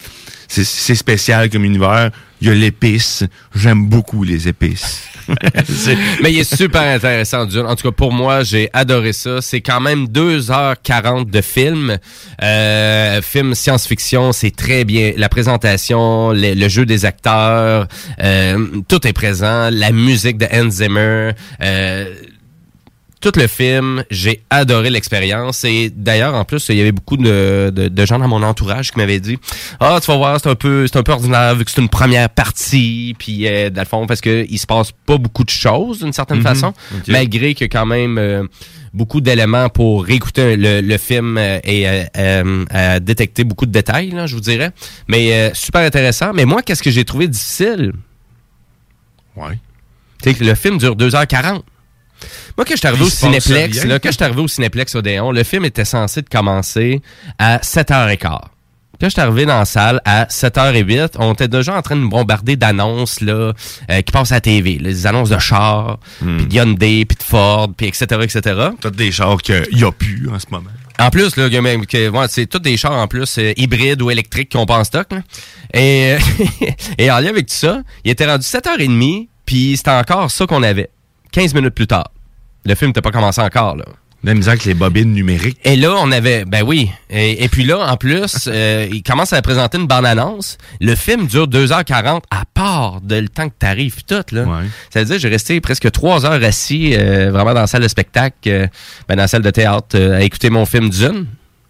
c'est spécial comme univers. Il y a l'épice. J'aime beaucoup les épices. [laughs] [laughs] Mais il est super intéressant, Dune. En tout cas, pour moi, j'ai adoré ça. C'est quand même 2h40 de film. Euh, film science-fiction, c'est très bien. La présentation, le, le jeu des acteurs, euh, tout est présent. La musique de Hans Zimmer. Euh, tout le film, j'ai adoré l'expérience. Et d'ailleurs, en plus, il y avait beaucoup de, de, de gens dans mon entourage qui m'avaient dit Ah, tu vas voir, c'est un peu c'est un peu ordinaire vu que c'est une première partie. Puis, euh, dans le fond, parce que il se passe pas beaucoup de choses d'une certaine Mhm. façon, malgré a quand même euh, beaucoup d'éléments pour réécouter le, le film euh, et euh, euh, détecter beaucoup de détails, là, je vous dirais. Mais super intéressant. Mais moi, qu'est-ce que j'ai trouvé difficile? Ouais. Tu sais, que le film dure 2h40. Moi, quand je suis arrivé au Cinéplex, là, quand je suis arrivé au Cinéplex Odéon, le film était censé de commencer à 7h15. Quand je suis arrivé dans la salle à 7h08, on était déjà en train de me bombarder d'annonces là euh, qui passent à la TV. là, des annonces de chars, puis de Hyundai, puis de Ford, puis etc., etc. T'as des chars qu'il n'y a plus en ce moment. En plus, là, que même, que, ouais, c'est tous des chars en plus euh, hybrides ou électriques qu'on en stock. là. Et, [laughs] et en lien avec tout ça, il était rendu 7h30, puis c'était encore ça qu'on avait. 15 minutes plus tard. Le film n'était pas commencé encore, là. La misère avec les bobines numériques. Et là, on avait, ben oui. Et, et puis là, en plus, [laughs] euh, il commence à présenter une bande-annonce. Le film dure 2h40 à part de le temps que t'arrives tout, là. Ça veut dire, j'ai resté presque 3 heures assis, euh, vraiment dans la salle de spectacle, euh, ben, dans la salle de théâtre, à écouter mon film Dune.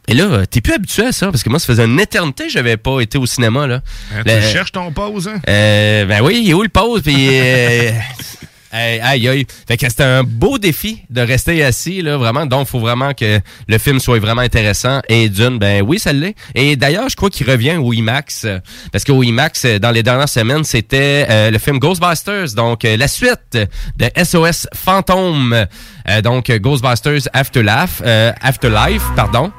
Et là, t'es plus habitué à ça, parce que moi, ça faisait une éternité que j'avais pas été au cinéma, là. Tu cherches ton pause, hein? ben oui, il est où le pause? Puis, [laughs] aïe, aïe, aïe. Fait que c'était un beau défi de rester assis, là, vraiment. Donc, faut vraiment que le film soit vraiment intéressant. Et d'une, ben oui, ça l'est. Et d'ailleurs, je crois qu'il revient au IMAX. euh, Parce qu'au IMAX, dans les dernières semaines, c'était euh, le film Ghostbusters. Donc, euh, la suite de SOS Fantôme. Euh, donc, Ghostbusters Afterlife, euh, Afterlife, pardon.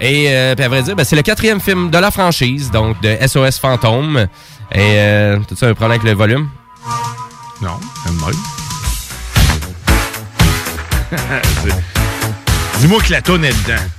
Et puis à vrai dire, ben, c'est le quatrième film de la franchise, donc de SOS Fantôme. Et euh, t'as-tu un problème avec le volume? Non, elle me [laughs] Dis-moi que la tonne est dedans.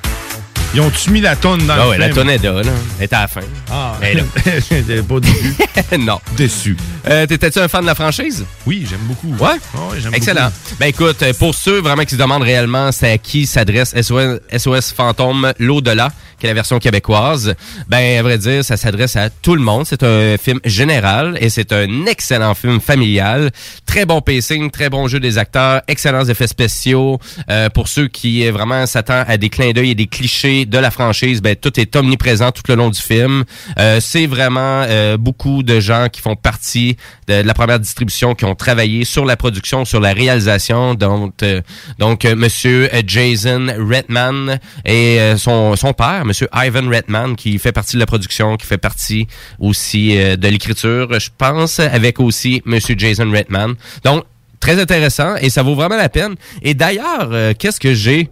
Ils ont-tu mis la tonne dans Ah le ouais, la tonne est là, là. Elle est à la fin. Ah, Elle est là. [laughs] Pas déçu. [laughs] non. Déçu. Euh, T'étais-tu un fan de la franchise? Oui, j'aime beaucoup. Ouais? j'aime Excellent. beaucoup. Ben écoute, euh, pour ceux vraiment qui se demandent réellement c'est à qui s'adresse SOS, SOS Fantôme l'au-delà, qui est la version québécoise, ben à vrai dire, ça s'adresse à tout le monde. C'est un film général et c'est un excellent film familial. Très bon pacing, très bon jeu des acteurs, excellents effets spéciaux. Euh, pour ceux qui euh, vraiment s'attendent à des clins d'œil et des clichés de la franchise, ben tout est omniprésent tout le long du film. Euh, c'est vraiment euh, beaucoup de gens qui font partie de, la première distribution qui ont travaillé sur la production, sur la réalisation. Donc, euh, donc euh, Monsieur Jason Redman et euh, son, son père, Monsieur Ivan Redman, qui fait partie de la production, qui fait partie aussi de l'écriture, je pense, avec aussi Monsieur Jason Redman. Donc, très intéressant et ça vaut vraiment la peine. Et d'ailleurs, qu'est-ce que j'ai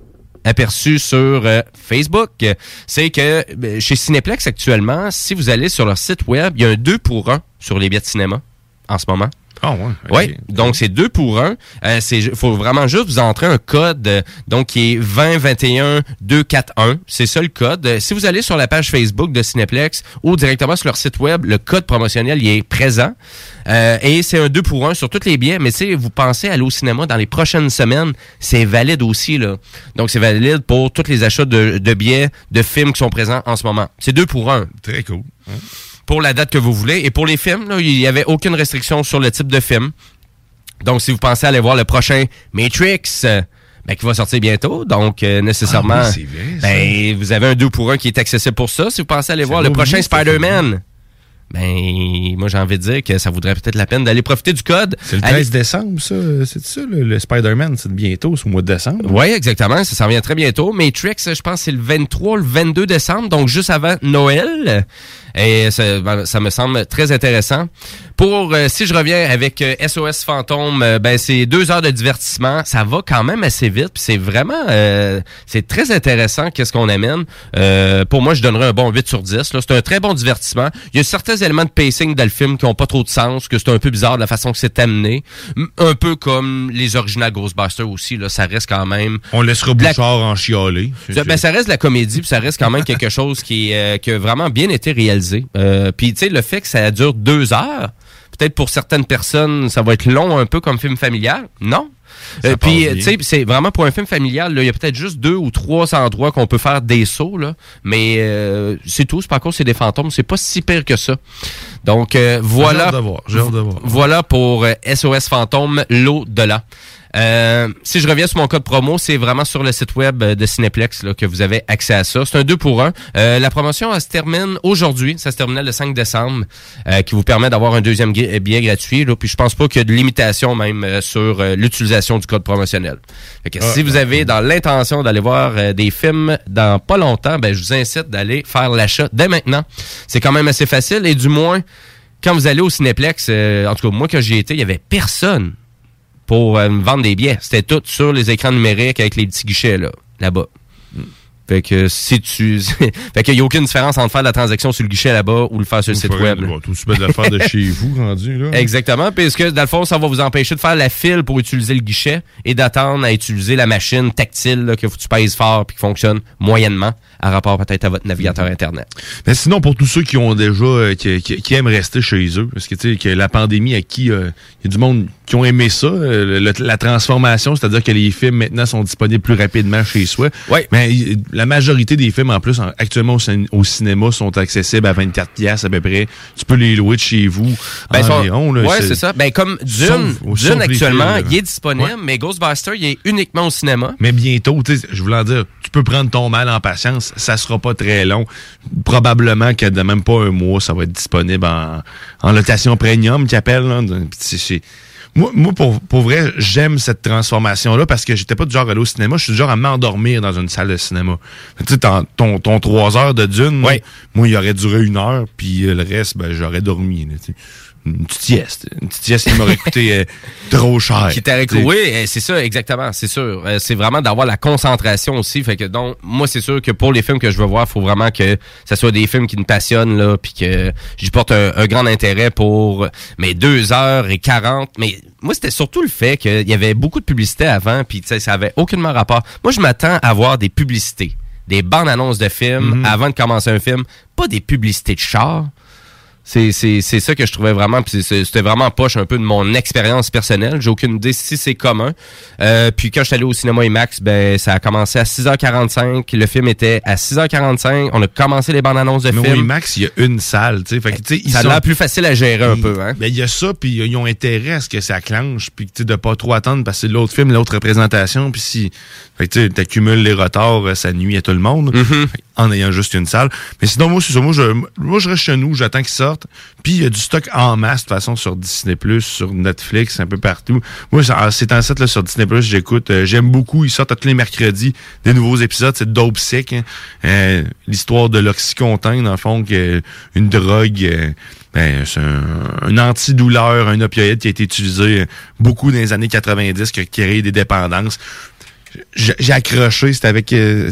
aperçu sur euh, Facebook, c'est que euh, chez Cineplex actuellement, si vous allez sur leur site web, il y a un 2 pour 1 sur les billets de cinéma en ce moment. Ah ouais. Oui, donc c'est 2 pour 1. Euh, c'est faut vraiment juste vous entrer un code euh, donc qui est 2021 241. C'est ça le code. Euh, Si vous allez sur la page Facebook de Cineplex ou directement sur leur site web, le code promotionnel il est présent. Euh, et c'est un 2 pour 1 sur tous les billets, mais si vous pensez aller au cinéma dans les prochaines semaines, c'est valide aussi là. Donc c'est valide pour tous les achats de, de billets de films qui sont présents en ce moment. C'est 2 pour 1 Très cool. Pour la date que vous voulez. Et pour les films, là, il n'y avait aucune restriction sur le type de film. Donc, si vous pensez aller voir le prochain Matrix, euh, ben, qui va sortir bientôt, donc euh, nécessairement, Ah oui, vrai, ben, vous avez un 2 pour 1 qui est accessible pour ça. Si vous pensez aller voir le prochain Spider-Man, ben, moi, j'ai envie de dire que ça vaudrait peut-être la peine d'aller profiter du code. C'est le Allez- 13 décembre, ça? C'est ça, le, le Spider-Man? C'est bientôt, c'est au mois de décembre? Oui, exactement. Ça s'en vient très bientôt. Matrix, je pense, c'est le 23, le 22 décembre, donc juste avant Noël. Et ça, ben, ça me semble très intéressant. Pour, euh, si je reviens avec euh, SOS Fantôme, euh, ben c'est deux heures de divertissement. Ça va quand même assez vite. puis C'est vraiment, euh, c'est très intéressant qu'est-ce qu'on amène. Euh, pour moi, je donnerais un bon 8 sur 10. là. C'est un très bon divertissement. Il y a certains éléments de pacing dans le film qui ont pas trop de sens, que c'est un peu bizarre de la façon que c'est amené. Un peu comme les originales Ghostbusters aussi. Là, ça reste quand même. On laissera la- Bouchard en chialer. ça, ben, ça reste de la comédie, puis ça reste quand même quelque [laughs] chose qui, euh, qui a vraiment bien été réalisé. Euh, puis, tu sais, le fait que ça dure deux heures, peut-être pour certaines personnes, ça va être long un peu comme film familial. Non. Euh, puis, tu sais, c'est vraiment pour un film familial, il y a peut-être juste deux ou trois endroits qu'on peut faire des sauts, là. Mais euh, c'est tout. Pas encore c'est des fantômes. C'est pas si pire que ça. Donc, euh, voilà. J'ai hâte de voir, j'ai hâte de voir. Voilà pour SOS Fantôme, l'au-delà. Euh, si je reviens sur mon code promo, c'est vraiment sur le site web euh, de Cineplex là, que vous avez accès à ça. C'est un 2 pour 1. la promotion elle se termine aujourd'hui. Ça se terminait le 5 décembre, euh, qui vous permet d'avoir un deuxième gui- billet gratuit. Là, puis je pense pas qu'il y a de limitation même euh, sur euh, l'utilisation du code promotionnel. Fait que Ah, si vous avez dans l'intention d'aller voir euh, des films dans pas longtemps, ben, je vous incite d'aller faire l'achat dès maintenant. C'est quand même assez facile et du moins, quand vous allez au Cinéplex, euh, en tout cas, moi, quand j'y étais, il y avait personne pour euh, me vendre des billets. C'était tout sur les écrans numériques avec les petits guichets, là, là-bas. Fait que si tu. [laughs] fait qu'il n'y a aucune différence entre faire la transaction sur le guichet là-bas ou le faire sur le site web. Tout se met de faire de chez [laughs] vous, rendu, là. Exactement, puisque dans le fond, ça va vous empêcher de faire la file pour utiliser le guichet et d'attendre à utiliser la machine tactile là, que tu pèses fort puis qui fonctionne moyennement à rapport peut-être à votre navigateur Internet? Mais sinon, pour tous ceux qui ont déjà, euh, qui, qui- qui aiment rester chez eux, parce que tu sais, que la pandémie, à qui euh, il y a du monde qui ont aimé ça, euh, le- la transformation, c'est-à-dire que les films maintenant sont disponibles plus rapidement chez soi. Ouais. Mais la majorité des films, en plus, en- actuellement au, cin- au cinéma, sont accessibles à 24 pièces à peu près. Tu peux les louer de chez vous. Ben, environ, ouais, c'est ça. Ben, comme Dune, Sauf- Dune actuellement, il est disponible, mais Ghostbuster, il est uniquement au cinéma. Mais bientôt, tu je voulais en dire, tu peux prendre ton mal en patience, ça sera pas très long. Probablement que de même pas un mois, ça va être disponible en, en location premium, qu'ils appellent. là. Moi, moi pour, pour vrai, j'aime cette transformation-là parce que j'étais pas du genre à aller au cinéma, je suis du genre à m'endormir dans une salle de cinéma. Tu sais, ton, ton, trois heures de dune, moi, il aurait duré une heure, puis le reste, ben, j'aurais dormi. là. Une petite sieste. Une petite sieste qui m'aurait coûté euh, trop cher. Qui t'aurait sais. Oui, euh, c'est ça, exactement, c'est sûr. Euh, C'est vraiment d'avoir la concentration aussi. Fait que donc, moi, c'est sûr que pour les films que je veux voir, il faut vraiment que ce soit des films qui me passionnent, là, puis que j'y porte un, un grand intérêt pour mes deux heures et 40. Mais moi, c'était surtout le fait qu'il y avait beaucoup de publicité avant, puis ça avait aucunement rapport. Moi, je m'attends à voir des publicités, des bandes annonces de films avant de commencer un film, pas des publicités de chars. C'est, c'est, c'est ça que je trouvais vraiment, puis c'était vraiment poche un peu de mon expérience personnelle. J'ai aucune idée si c'est commun. Euh, puis quand je suis allé au cinéma IMAX, ben ça a commencé à 6h45. Le film était à 6h45. On a commencé les bandes annonces de Mais film. oui, Max, il y a une salle, tu sais. Fait que, tu sais, ils ça a sont- l'air plus facile à gérer un peu, hein. Ben, il y a ça, puis ils ont intérêt à ce que ça clenche, puis tu de pas trop attendre parce que c'est l'autre film, l'autre représentation, puis si fait que, tu sais, t'accumules les retards, euh, ça nuit à tout le monde, Mm-hmm. En ayant juste une salle. Mais sinon, moi, c'est ça, moi, je, moi, je reste chez nous, j'attends qu'ils sortent, puis il y a du stock en masse, de toute façon, sur Disney+, sur Netflix, un peu partout. Moi, c'est en set, là, sur Disney+, j'écoute, euh, j'aime beaucoup, ils sortent tous les mercredis des nouveaux épisodes, c'est Dope Sick, hein. Euh, l'histoire de l'oxycontin, dans le fond, que une drogue... euh, ben, c'est un, un antidouleur, un opioïde qui a été utilisé beaucoup dans les années 90, qui a créé des dépendances. J'ai accroché, c'était avec... euh,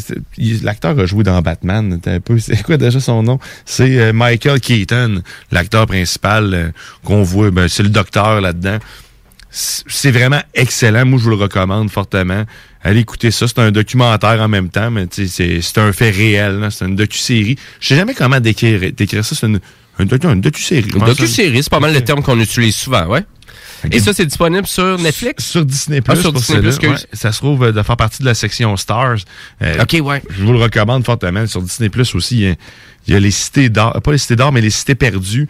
L'acteur a joué dans Batman, un peu... C'est quoi déjà son nom? C'est euh, Michael Keaton, l'acteur principal euh, qu'on voit, ben, c'est le docteur là-dedans. C'est vraiment excellent. Moi, je vous le recommande fortement. Allez écouter ça. C'est un documentaire en même temps, mais c'est c'est un fait réel. C'est une docu-série. Je sais jamais comment décrire, décrire ça. C'est une, une docu-série. Une docu-série, c'est pas mal le terme qu'on utilise souvent, ouais. Et ça, c'est disponible sur Netflix? Sur Disney+. Ah, sur Disney+, ouais. Ça se trouve euh, de faire partie de la section Stars. Euh, OK, ouais. Je vous le recommande fortement. Sur Disney Plus aussi, il y a, il y a les cités d'or, pas les cités d'or, mais les cités perdues.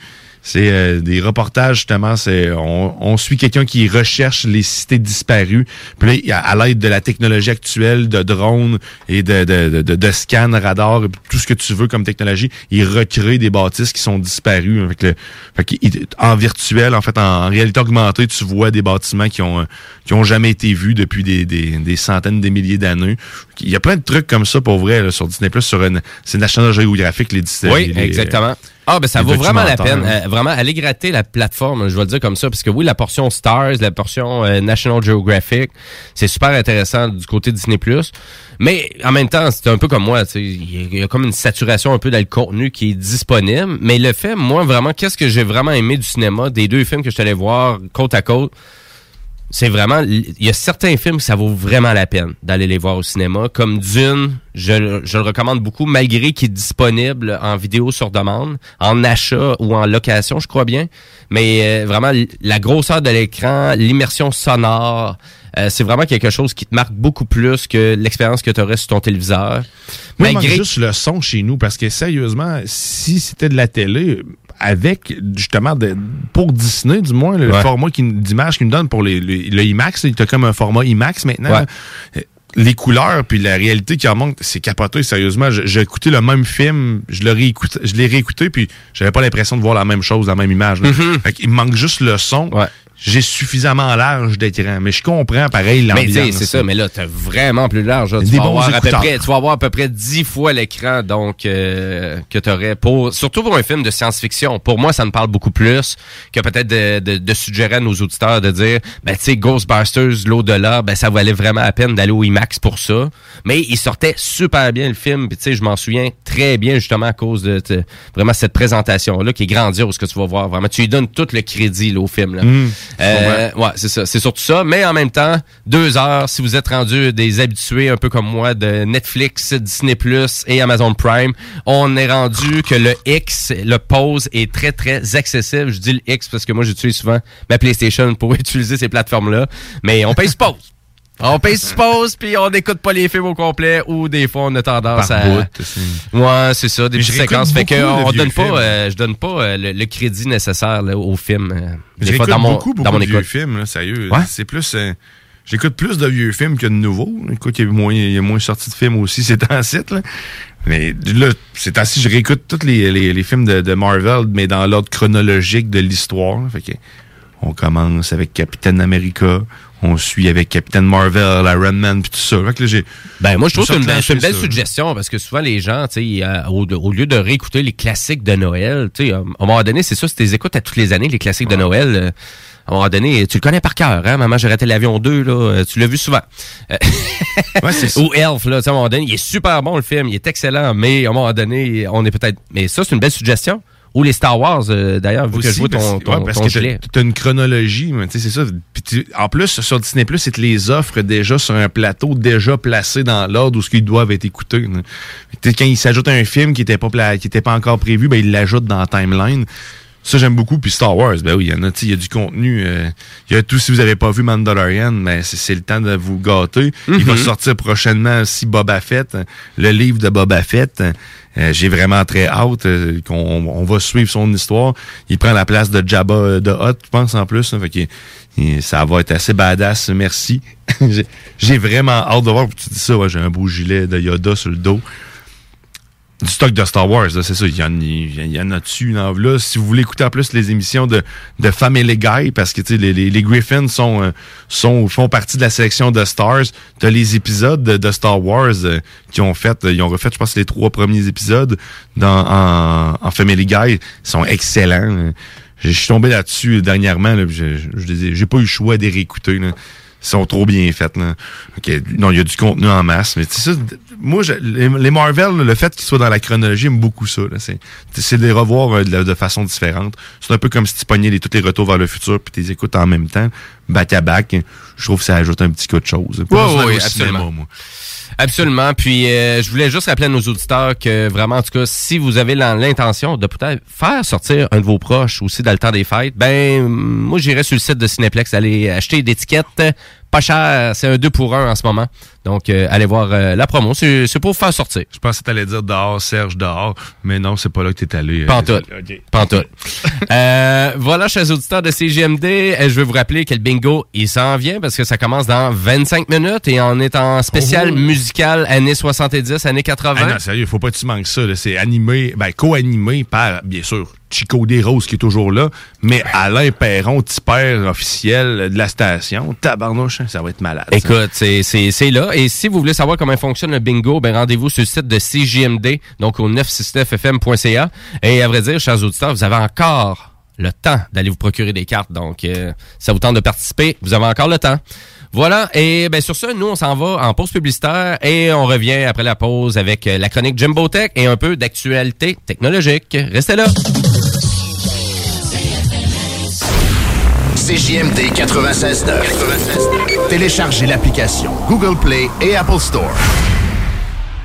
C'est euh, des reportages, justement. C'est on, on suit quelqu'un qui recherche les cités disparues. Puis là, à l'aide de la technologie actuelle, de drones et de, de, de, de, scans, radars, tout ce que tu veux comme technologie, il recrée des bâtisses qui sont disparues. Avec le, fait qu'il- en virtuel, en fait, en, en réalité augmentée, tu vois des bâtiments qui ont qui ont jamais été vus depuis des, des, des centaines, des milliers d'années. Il y a plein de trucs comme ça pour vrai là, sur Disney Plus, sur une, c'est National Geographic les Oui, les- exactement. Ah, ben ça vaut vraiment la peine. Euh, vraiment, allez gratter la plateforme, je vais le dire comme ça, parce que oui, la portion Stars, la portion euh, National Geographic, c'est super intéressant du côté Disney+. Mais en même temps, c'est un peu comme moi, tu sais, il y, y a comme une saturation un peu dans le contenu qui est disponible. Mais le fait, moi, vraiment, qu'est-ce que j'ai vraiment aimé du cinéma, des deux films que je suis allé voir côte à côte, c'est vraiment il y a certains films que ça vaut vraiment la peine d'aller les voir au cinéma. Comme Dune je, le- je le recommande beaucoup malgré qu'il est disponible en vidéo sur demande en achat ou en location je crois bien. Mais euh, vraiment la grosseur de l'écran l'immersion sonore euh, c'est vraiment quelque chose qui te marque beaucoup plus que l'expérience que tu aurais sur ton téléviseur. Moi, manque juste le son chez nous parce que sérieusement, si c'était de la télé, avec justement de, pour Disney du moins le Ouais. format d'image qu'ils nous donne pour les, les- le IMAX, il a comme un format IMAX maintenant. Ouais. Les couleurs puis la réalité qui en manque, c'est capoté sérieusement. J'ai écouté le même film, je l'ai réécouté, je l'ai réécouté puis j'avais pas l'impression de voir la même chose, la même image. Mhm. Fait qu'il me manque juste le son. J'ai suffisamment large d'écran, mais je comprends pareil Mais l'ambiance. c'est ça, mais là, t'as vraiment plus large. là. Tu vas, avoir à peu près, tu vas avoir à peu près 10 fois l'écran donc euh, que tu aurais pour surtout pour un film de science-fiction. Pour moi, ça me parle beaucoup plus que peut-être de, de, de suggérer à nos auditeurs de dire ben tu sais Ghostbusters l'au-delà, ben ça valait vraiment la peine d'aller au IMAX pour ça. Mais il sortait super bien le film, puis tu sais je m'en souviens très bien justement à cause de vraiment cette présentation là qui est grandiose que tu vas voir. Vraiment, tu lui donnes tout le crédit là, au film là. Mmh, Euh, ouais, c'est ça. C'est surtout ça. Mais en même temps, deux heures, si vous êtes rendu des habitués un peu comme moi de Netflix, Disney Plus et Amazon Prime, on est rendu que le X, le pause est très, très accessible. Je dis le X parce que moi, j'utilise souvent ma PlayStation pour [laughs] utiliser ces plateformes-là. Mais on paye ce pause. On paye sur pause, puis on n'écoute pas les films au complet, ou des fois, on a tendance Par à... bout, ouais, c'est ça, des petites séquences. Fait que on donne pas, euh, je donne pas euh, le, le crédit nécessaire là, au film. euh, des J'écoute fois, dans mon, beaucoup, beaucoup dans mon de vieux films, là, sérieux. Ouais? C'est plus... euh, J'écoute plus de vieux films que de nouveaux. Écoute, il y a moins, il y a moins sorti de films aussi ces [laughs] temps-ci, là. Mais là, c'est ainsi, je réécoute tous les, les, les films de, de Marvel, mais dans l'ordre chronologique de l'histoire. Fait que on commence avec Captain America, on suit avec Captain Marvel, Iron Man, puis tout ça. Fait que là, j'ai... Ben, moi, je trouve que c'est une, belle ça. suggestion parce que souvent, les gens, tu sais, euh, au, au lieu de réécouter les classiques de Noël, tu sais, à un moment donné, c'est ça, si tu les écoutes à toutes les années, les classiques de Noël, euh, à un moment donné, tu le connais par cœur, hein? Maman, j'ai raté l'avion 2, là, euh, tu l'as vu souvent. [laughs] Euh, Ou Elf, là, à un moment donné, il est super bon, le film, il est excellent, mais à un moment donné, on est peut-être... Mais ça, c'est une belle suggestion. Ou les Star Wars, euh, d'ailleurs, vu que je vois ton, ton, ouais, parce ton que gilet. t'as- une chronologie, mais tu sais, c'est ça. Tu- en plus, sur Disney+, te les offrent déjà sur un plateau déjà placé dans l'ordre où ce qu'ils doivent être écoutés. Quand ils s'ajoutent un film qui était pas qui était pas encore prévu, ben ils l'ajoutent dans la timeline. Ça, j'aime beaucoup. Puis Star Wars, ben oui, il y en a, il y a du contenu. euh, Il y a tout, si vous avez pas vu Mandalorian, ben c'est c'est le temps de vous gâter. Il va Mhm. sortir prochainement aussi Boba Fett, le livre de Boba Fett. Euh, J'ai vraiment très hâte euh, qu'on on va suivre son histoire. Il prend la place de Jabba euh, de Hutt, je pense, en plus. hein. fait ça va être assez badass, merci. [laughs] J'ai- vraiment hâte de voir. Tu dis ça, j'ai un beau gilet de Yoda sur le dos du stock de Star Wars, c'est ça. Il y en, y en a dessus, une. Si vous voulez écouter en plus les émissions de, de Family Guy, parce que les, les, les Griffins sont, euh, sont, font partie de la sélection de Stars, t'as les épisodes de, Star Wars euh, qui ont fait, euh, ils ont refait, je pense, les trois premiers épisodes dans, en, en Family Guy. Ils sont excellents. Euh, Je suis tombé là-dessus dernièrement. Là, je- j'ai pas eu le choix de les réécouter. Là. Ils sont trop bien faits. Là. Ok, Non, il y a du contenu en masse. Mais tu sais, ça, moi, je- les, les Marvel, le fait qu'ils soient dans la chronologie, j'aime beaucoup ça. C'est c'est de les revoir euh, de, façon différente. C'est un peu comme si tu pognais les, tous les retours vers le futur puis tu les écoutes en même temps, back à back. Je trouve que ça ajoute un petit coup de chose. Ouais, cinéma, absolument. moi. Absolument. Puis euh, je voulais juste rappeler à nos auditeurs que vraiment, en tout cas, si vous avez l'in- l'intention de peut-être faire sortir un de vos proches aussi dans le temps des fêtes, ben moi j'irais sur le site de Cineplex aller acheter d'étiquettes pas cher. C'est un 2 pour 1 en ce moment. Donc euh, allez voir euh, la promo. C'est pour faire sortir. Je pensais que t'allais dire dehors, Serge dehors, mais non, c'est pas là que t'es allé. euh, Pantoute. Pantoute. [laughs] euh, voilà, chers auditeurs de CGMD, euh, je vais vous rappeler que le bingo, il s'en vient parce que ça commence dans 25 minutes et on est en spécial Oh. Années 70, années 80. Ah non, sérieux, faut pas que tu manques ça. C'est animé, ben, co-animé par, bien sûr, Chico Desroses qui est toujours là, mais Alain Perron, tipeur officiel de la station. Tabarnouche, hein, ça va être malade. Écoute, c'est là. Et si vous voulez savoir comment fonctionne le bingo, ben rendez-vous sur le site de CJMD, donc au 969fm.ca. Et à vrai dire, chers auditeurs, vous avez encore le temps d'aller vous procurer des cartes. Donc, euh, ça vous tente de participer, vous avez encore le temps. Voilà, et ben sur ça, nous, on s'en va en pause publicitaire et on revient après la pause avec euh, la chronique Jimbo Tech et un peu d'actualité technologique. Restez là! CJMD 96.9. Téléchargez l'application Google Play et Apple Store.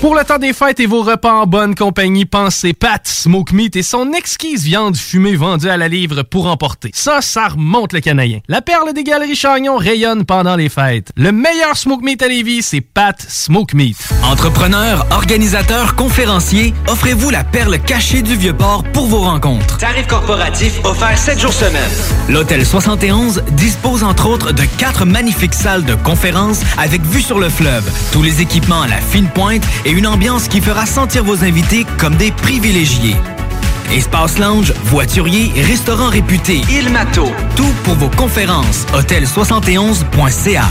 Pour le temps des fêtes et vos repas en bonne compagnie, pensez Pat Smoke Meat et son exquise viande fumée vendue à la livre pour emporter. Ça, ça remonte le canadien. La perle des galeries Chagnon rayonne pendant les fêtes. Le meilleur Smoke Meat à Lévis, c'est Pat Smoke Meat. Entrepreneurs, organisateurs, conférenciers, offrez-vous la perle cachée du Vieux-Port pour vos rencontres. Tarif corporatif offert 7 jours semaine. L'Hôtel 71 dispose entre autres de quatre magnifiques salles de conférences avec vue sur le fleuve, tous les équipements à la fine pointe et une ambiance qui fera sentir vos invités comme des privilégiés. Espace lounge, voiturier, restaurant réputé, Il Mato, tout pour vos conférences. Hôtel71.ca.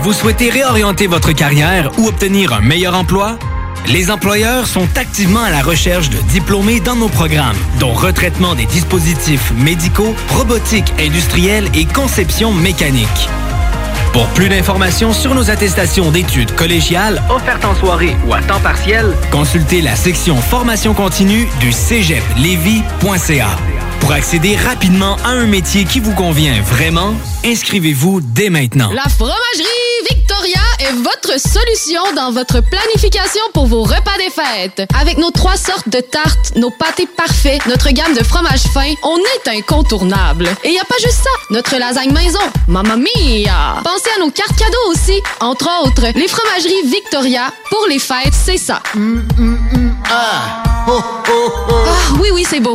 Vous souhaitez réorienter votre carrière ou obtenir un meilleur emploi? Les employeurs sont activement à la recherche de diplômés dans nos programmes, dont retraitement des dispositifs médicaux, robotique industrielle et conception mécanique. Pour plus d'informations sur nos attestations d'études collégiales offertes en soirée ou à temps partiel, consultez la section formation continue du cégeplevy.ca. Pour accéder rapidement à un métier qui vous convient vraiment, inscrivez-vous dès maintenant. La fromagerie Victoria est votre solution dans votre planification pour vos repas des fêtes. Avec nos trois sortes de tartes, nos pâtés parfaits, notre gamme de fromages fins, on est incontournable. Et y a pas juste ça, notre lasagne maison, mamma mia! Pensez à nos cartes cadeaux aussi, entre autres, les fromageries Victoria, pour les fêtes, c'est ça. Ah! Ah, oui, oui, c'est beau.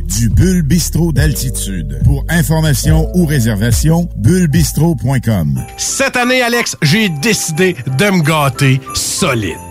du Bulle Bistrot d'altitude. Pour information ou réservation, bullebistro.com. Cette année, Alex, j'ai décidé de me gâter solide.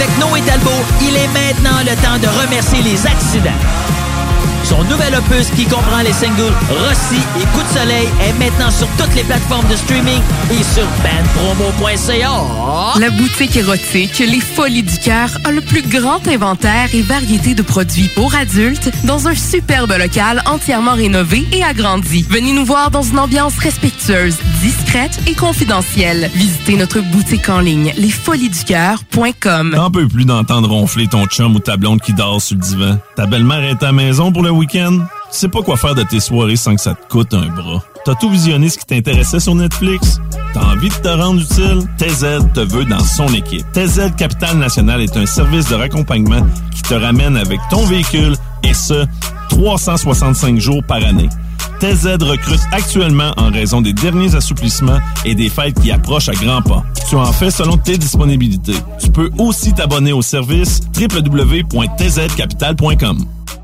Avec Noé Talbot, il est maintenant le temps de remercier les accidents. Son nouvel opus qui comprend les singles Rossi et Coup de soleil est maintenant sur toutes les plateformes de streaming et sur bandpromo.ca. La boutique érotique Les Folies du Cœur a le plus grand inventaire et variété de produits pour adultes dans un superbe local entièrement rénové et agrandi. Venez nous voir dans une ambiance respectueuse, discrète et confidentielle. Visitez notre boutique en ligne lesfoliesducoeur.com. T'en peux plus d'entendre ronfler ton chum ou ta blonde qui dort sur le divan. Ta belle-mère est à la maison pour le week-end? Tu sais pas quoi faire de tes soirées sans que ça te coûte un bras. T'as tout visionné ce qui t'intéressait sur Netflix? T'as envie de te rendre utile? TZ te veut dans son équipe. TZ Capital National est un service de raccompagnement qui te ramène avec ton véhicule et ce, 365 jours par année. TZ recrute actuellement en raison des derniers assouplissements et des fêtes qui approchent à grands pas. Tu en fais selon tes disponibilités. Tu peux aussi t'abonner au service www.tzcapital.com.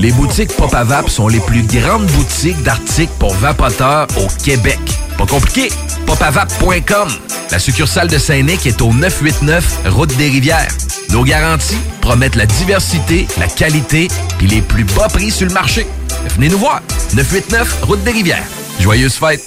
Les boutiques Pop sont les plus grandes boutiques d'articles pour vapoteurs au Québec. Pas compliqué, popavap.com. La succursale de Saint-Nic est au 989 Route des Rivières. Nos garanties promettent la diversité, la qualité et les plus bas prix sur le marché. Venez nous voir. 989 Route des Rivières. Joyeuses fêtes.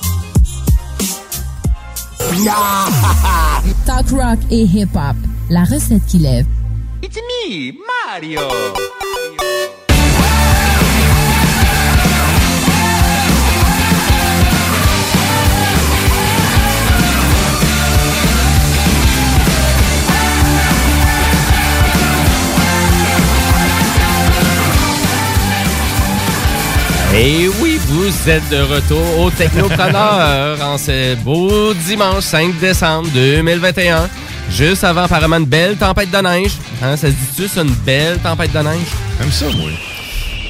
[laughs] Talk rock et hip-hop. La recette qui lève. It's me, Mario. Et oui, vous êtes de retour au Technopreneur en ce beau dimanche 5 décembre 2021. Juste avant apparemment une belle tempête de neige. Hein, ça se dit-tu, c'est une belle tempête de neige? J'aime ça, moi.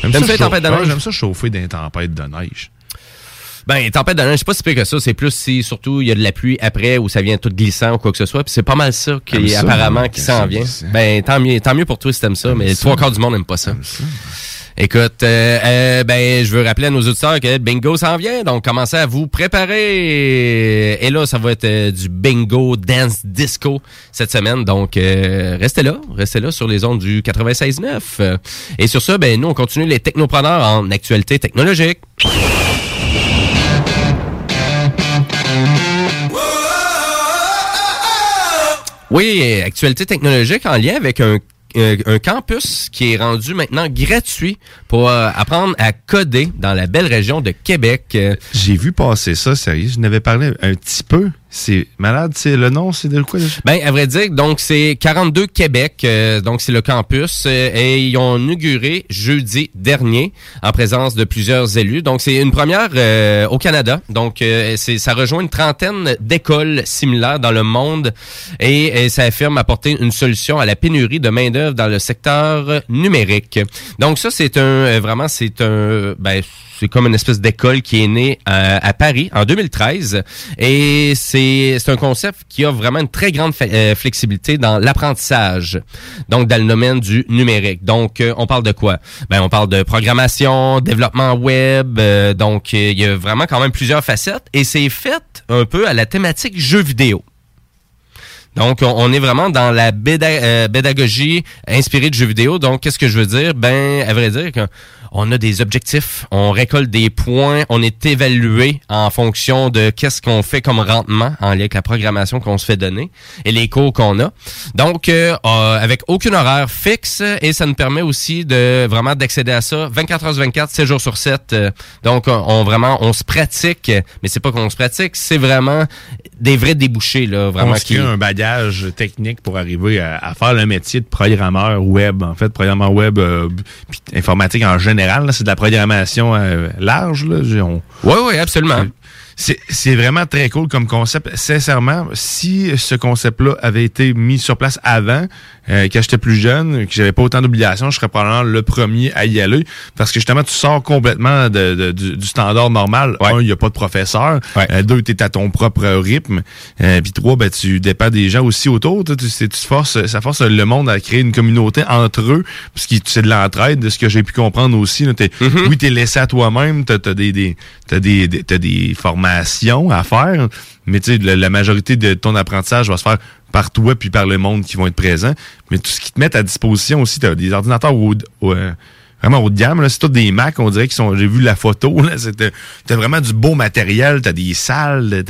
T'aimes ça, chauffer- tempêtes de neige? J'aime ça chauffer les tempêtes de neige. Ben, tempête de neige, c'est pas si pire que ça. C'est plus si, surtout, il y a de la pluie après ou ça vient tout glissant ou quoi que ce soit. Puis c'est pas mal ça qui, ça, apparemment, qui s'en ça vient. Ben, tant mieux, tant mieux pour toi si t'aimes ça, mais ça. trois quarts du monde n'aime pas ça. Écoute, euh, euh, ben, je veux rappeler à nos auditeurs que bingo s'en vient, donc commencez à vous préparer. Et là, ça va être euh, du bingo dance disco cette semaine, donc restez là, restez là sur les ondes du 96.9. Euh, Et sur ça, ben, nous, on continue les technopreneurs en actualité technologique. Oui, actualité technologique en lien avec un, un- un campus qui est rendu maintenant gratuit pour euh, apprendre à coder dans la belle région de Québec. Euh, J'ai vu passer ça, sérieux. Je n'avais parlé un petit peu. C'est malade, c'est le nom, c'est de quoi? Ben, à vrai dire, donc c'est 42 Québec, euh, donc c'est le campus, euh, et ils ont inauguré jeudi dernier en présence de plusieurs élus. Donc c'est une première euh, au Canada. Donc euh, c'est ça rejoint une trentaine d'écoles similaires dans le monde et, et ça affirme apporter une solution à la pénurie de main d'œuvre dans le secteur numérique. Donc ça c'est un euh, vraiment c'est un ben c'est comme une espèce d'école qui est née euh, à Paris en 2013 et c'est un concept qui a vraiment une très grande euh, flexibilité dans l'apprentissage. Donc dans le domaine du numérique. Donc euh, on parle de quoi? Ben on parle de programmation, développement web, euh, donc il y a vraiment quand même plusieurs facettes et c'est fait un peu à la thématique jeux vidéo. Donc, on, est vraiment dans la pédagogie inspirée de jeux vidéo. Donc, qu'est-ce que je veux dire? Ben, à vrai dire, on a des objectifs, on récolte des points, on est évalué en fonction de qu'est-ce qu'on fait comme rendement en lien avec la programmation qu'on se fait donner et les cours qu'on a. Donc, euh, euh, avec aucun horaire fixe et ça nous permet aussi de vraiment d'accéder à ça 24 heures sur 24, 7 jours sur 7. Euh, donc, on, on vraiment, on se pratique, mais c'est pas qu'on se pratique, c'est vraiment des vrais débouchés, là, vraiment. on se crée un bagage technique pour arriver à, à faire le métier de programmeur web. En fait, programmeur web, euh, informatique en général, c'est de la programmation euh, large. Là. On- Oui, oui, absolument. C'est c'est vraiment très cool comme concept. Sincèrement, si ce concept-là avait été mis sur place avant, euh, quand j'étais plus jeune, que j'avais pas autant d'obligations, je serais probablement le premier à y aller. Parce que justement, tu sors complètement de- de- du, du standard normal. Un, il n'y a pas de professeur. Euh, deux, tu es à ton propre rythme. Euh, Puis trois, ben, tu dépends des gens aussi autour. Tu, tu, forces, ça force le monde à créer une communauté entre eux. Parce que c'est de l'entraide, de ce que j'ai pu comprendre aussi. là. T'es- Oui, tu es laissé à toi-même. Tu as, des, des, t'as des, des à faire. Mais tu sais, la, majorité de ton apprentissage va se faire par toi puis par le monde qui vont être présents. Mais tout ce qui te met à disposition aussi, tu as des ordinateurs au, au- euh, vraiment haut de gamme. C'est tout des Mac, on dirait qu'ils sont. J'ai vu la photo. C'était, t'as vraiment du beau matériel. T'as des salles,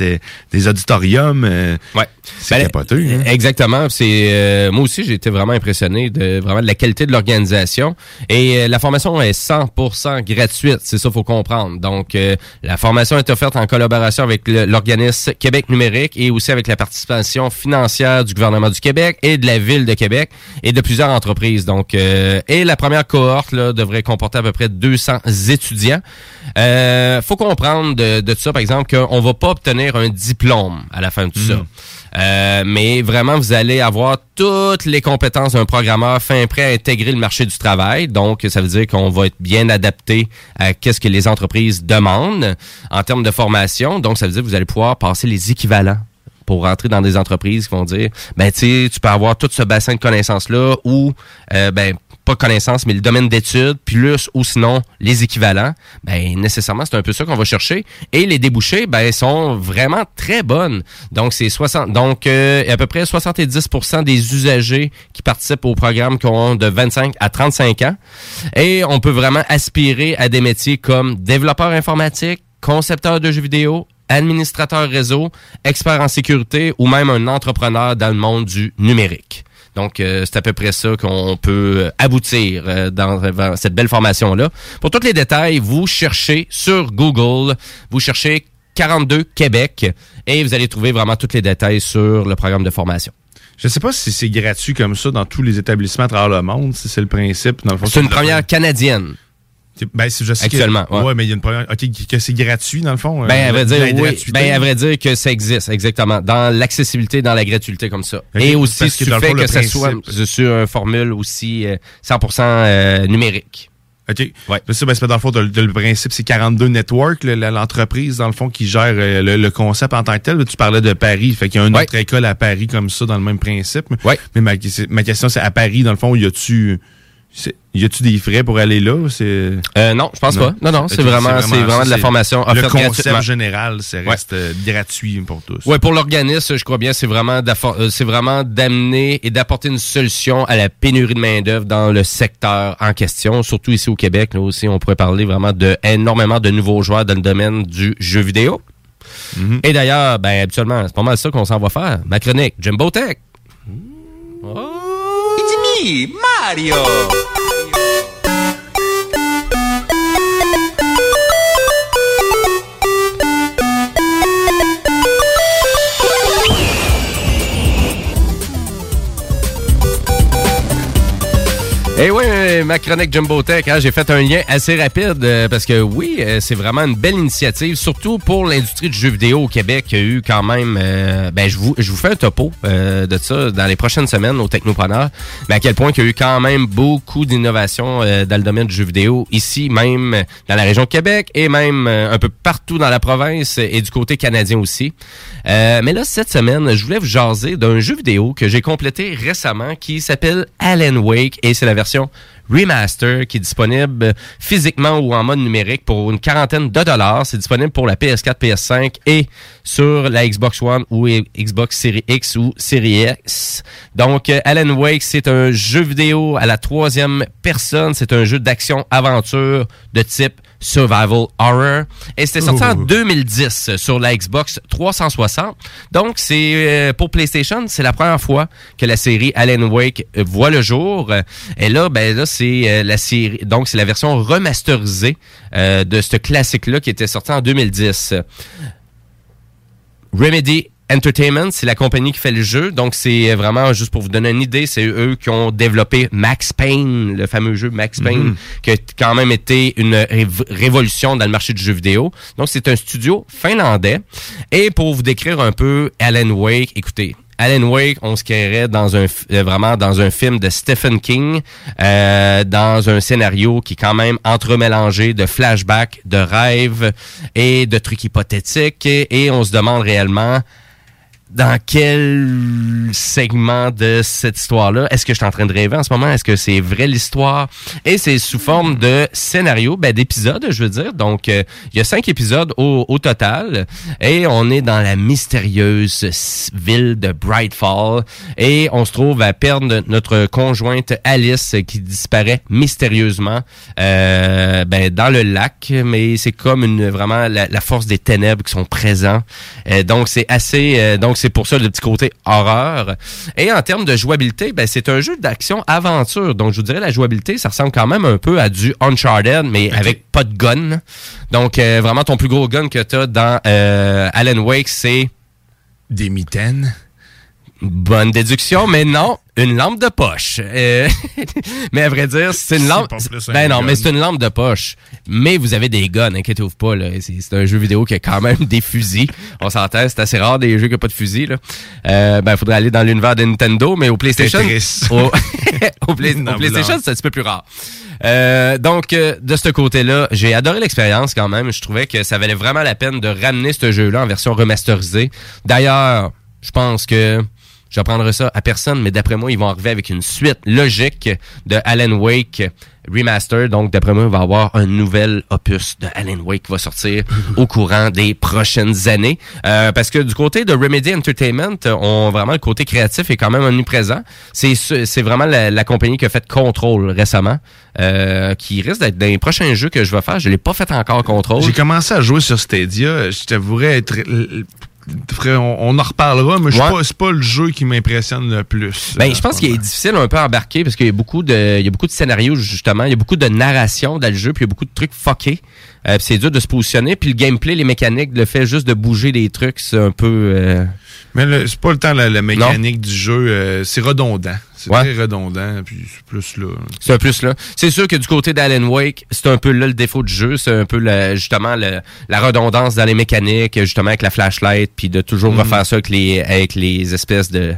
des auditoriums. euh, Ouais. C'est Ben, capoté. hein. Exactement. C'est euh, moi aussi j'ai été vraiment impressionné de vraiment de la qualité de l'organisation et euh, la formation est 100% gratuite. C'est ça faut comprendre. Donc euh, la formation est offerte en collaboration avec l'organisme Québec numérique et aussi avec la participation financière du gouvernement du Québec et de la ville de Québec et de plusieurs entreprises. Donc euh, et la première cohorte là, devrait comporter à peu près 200 étudiants. Euh, faut comprendre de, de tout ça par exemple qu'on va pas obtenir un diplôme à la fin de tout ça. Euh, mais vraiment, vous allez avoir toutes les compétences d'un programmeur fin prêt à intégrer le marché du travail. Donc, ça veut dire qu'on va être bien adapté à qu'est-ce que les entreprises demandent en termes de formation. Donc, ça veut dire que vous allez pouvoir passer les équivalents pour rentrer dans des entreprises qui vont dire, ben, tu tu peux avoir tout ce bassin de connaissances-là ou, euh, ben, pas connaissances, mais le domaine d'études, plus ou sinon les équivalents, ben nécessairement c'est un peu ça qu'on va chercher. Et les débouchés, ben sont vraiment très bonnes. Donc c'est 60, donc euh, à peu près 70% des usagers qui participent au programme qui ont de 25 à 35 ans. Et on peut vraiment aspirer à des métiers comme développeur informatique, concepteur de jeux vidéo, administrateur réseau, expert en sécurité ou même un entrepreneur dans le monde du numérique. Donc, euh, c'est à peu près ça qu'on peut aboutir euh, dans, dans cette belle formation-là. Pour tous les détails, vous cherchez sur Google, vous cherchez 42 Québec et vous allez trouver vraiment tous les détails sur le programme de formation. Je sais pas si c'est gratuit comme ça dans tous les établissements à travers le monde, si c'est le principe. Dans le fond, C'est une première canadienne. Ben, c'est- je sais que- Actuellement, ouais. ouais. mais il y a une première. OK, que c'est gratuit, dans le fond. Ben, à euh, vrai dire, oui. Ben, à vrai dire que ça existe, exactement. Dans l'accessibilité, dans la gratuité comme ça. Et aussi, si que tu fais que le ça soit sur une formule aussi euh, 100% euh, numérique. OK. Ouais. Ça, ben, dans le fond, le, principe, c'est 42 Network, l'entreprise, dans le fond, qui gère euh, le, le concept en tant que tel. Là, tu parlais de Paris. Fait qu'il y a une autre école à Paris comme ça, dans le même principe. Mais ma, ma question, c'est à Paris, dans le fond, y a-tu. Y a-tu des frais pour aller là? c'est- Euh, non, je pense pas. Non, non, c'est vraiment- c'est vraiment de la formation Le concept gratuitement. général, c'est reste euh, gratuit pour tous. Ouais, pour l'organisme, je crois bien, c'est vraiment d'affor- euh, c'est vraiment d'amener et d'apporter une solution à la pénurie de main d'œuvre dans le secteur en question, surtout ici au Québec. Là aussi, on pourrait parler vraiment de énormément de nouveaux joueurs dans le domaine du jeu vidéo. Mm-hmm. Et d'ailleurs, ben habituellement, c'est pas mal ça qu'on s'en va faire. Ma chronique, Jimbo Tech. It's me, Mario. Eh oui, ma chronique Jumbo Tech, hein, j'ai fait un lien assez rapide euh, parce que oui, euh, c'est vraiment une belle initiative, surtout pour l'industrie du jeu vidéo au Québec. Il y a eu quand même, euh, ben je vous, je vous fais un topo euh, de ça dans les prochaines semaines au Technopreneur, mais à quel point il y a eu quand même beaucoup d'innovations euh, dans le domaine du jeu vidéo ici, même dans la région de Québec et même euh, un peu partout dans la province et du côté canadien aussi. Mais là, cette semaine, je voulais vous jaser d'un jeu vidéo que j'ai complété récemment qui s'appelle Alan Wake et c'est la version remaster qui est disponible physiquement ou en mode numérique pour une quarantaine de dollars. C'est disponible pour la PS4, PS5 et sur la Xbox One ou Xbox Series X ou Series X. Donc, euh, Alan Wake, c'est un jeu vidéo à la troisième personne. C'est un jeu d'action-aventure de type survival horror. Et c'était sorti en Ouh. 2010 sur la Xbox 360. Donc, c'est euh, pour PlayStation, c'est la première fois que la série Alan Wake euh, voit le jour. Et là, ben là, c'est euh, la série. Donc, c'est la version remasterisée euh, de ce classique-là qui était sorti en 2010. Remedy Entertainment, c'est la compagnie qui fait le jeu. Donc, c'est vraiment, juste pour vous donner une idée, c'est eux qui ont développé Max Payne, le fameux jeu Max Payne, Mhm. qui a quand même été une rév- révolution dans le marché du jeu vidéo. Donc, c'est un studio finlandais. Et pour vous décrire un peu Alan Wake, écoutez, Alan Wake, on se créerait dans un euh, vraiment dans un film de Stephen King, euh, dans un scénario qui est quand même entremélangé de flashbacks, de rêves et de trucs hypothétiques. Et, et on se demande réellement dans quel segment de cette histoire-là? Est-ce que je suis en train de rêver en ce moment? Est-ce que c'est vrai l'histoire? Et c'est sous forme de scénario, ben, d'épisodes, je veux dire. Donc, euh, il y a cinq épisodes au, au total. Et on est dans la mystérieuse ville de Brightfall. Et on se trouve à perdre notre conjointe Alice qui disparaît mystérieusement euh, ben, dans le lac. Mais c'est comme une vraiment la, la force des ténèbres qui sont présents. Euh, donc, c'est assez... euh, donc, c'est pour ça le petit côté horreur. Et en termes de jouabilité, ben, c'est un jeu d'action-aventure. Donc, je vous dirais, la jouabilité, ça ressemble quand même un peu à du Uncharted, mais avec pas de gun. Donc, euh, vraiment, ton plus gros gun que tu as dans euh, Alan Wake, c'est... Des mitaines. Bonne déduction, mais non, une lampe de poche. Euh, [laughs] mais à vrai dire, c'est une lampe. Ben non, gun. mais c'est une lampe de poche. Mais vous avez des guns, inquiétez-vous pas. là. C'est c'est un jeu vidéo qui a quand même [laughs] des fusils. On s'entend, c'est assez rare des jeux qui n'ont pas de fusils. Là. Euh, ben, faudrait aller dans l'univers de Nintendo, mais au PlayStation, au, [laughs] au Play- Non, au PlayStation, c'est un petit peu plus rare. Euh, donc, euh, de ce côté-là, j'ai adoré l'expérience quand même. Je trouvais que ça valait vraiment la peine de ramener ce jeu-là en version remasterisée. D'ailleurs, je pense que j'apprendrai ça à personne, mais d'après moi, ils vont arriver avec une suite logique de Alan Wake Remaster. Donc, d'après moi, il va y avoir un nouvel opus de Alan Wake qui va sortir [laughs] au courant des prochaines années. Euh, parce que du côté de Remedy Entertainment, on vraiment le côté créatif est quand même omniprésent. C'est ce- c'est vraiment la, la compagnie qui a fait Control récemment, euh, qui risque d'être dans les prochains jeux que je vais faire. Je l'ai pas fait encore Control. J'ai commencé à jouer sur Stadia. Je t'avouerais être. On, on en reparlera, mais je suis Ouais. pas- c'est pas le jeu qui m'impressionne le plus. Ben, euh, je pense qu'il est difficile un peu à embarquer parce qu'il y a beaucoup de, il y a beaucoup de scénarios justement, il y a beaucoup de narration dans le jeu, puis il y a beaucoup de trucs fuckés. Euh, c'est dur de se positionner, puis le gameplay, les mécaniques, le fait juste de bouger des trucs, c'est un peu. euh, Mais c'est pas le temps, la, la mécanique du jeu. euh, c'est redondant. C'est très redondant, puis c'est plus là. C'est un plus là. C'est sûr que du côté d'Alan Wake, c'est un peu là le défaut du jeu, c'est un peu justement le- la redondance dans les mécaniques, justement avec la flashlight, puis de toujours Mhm. refaire ça avec les avec les espèces de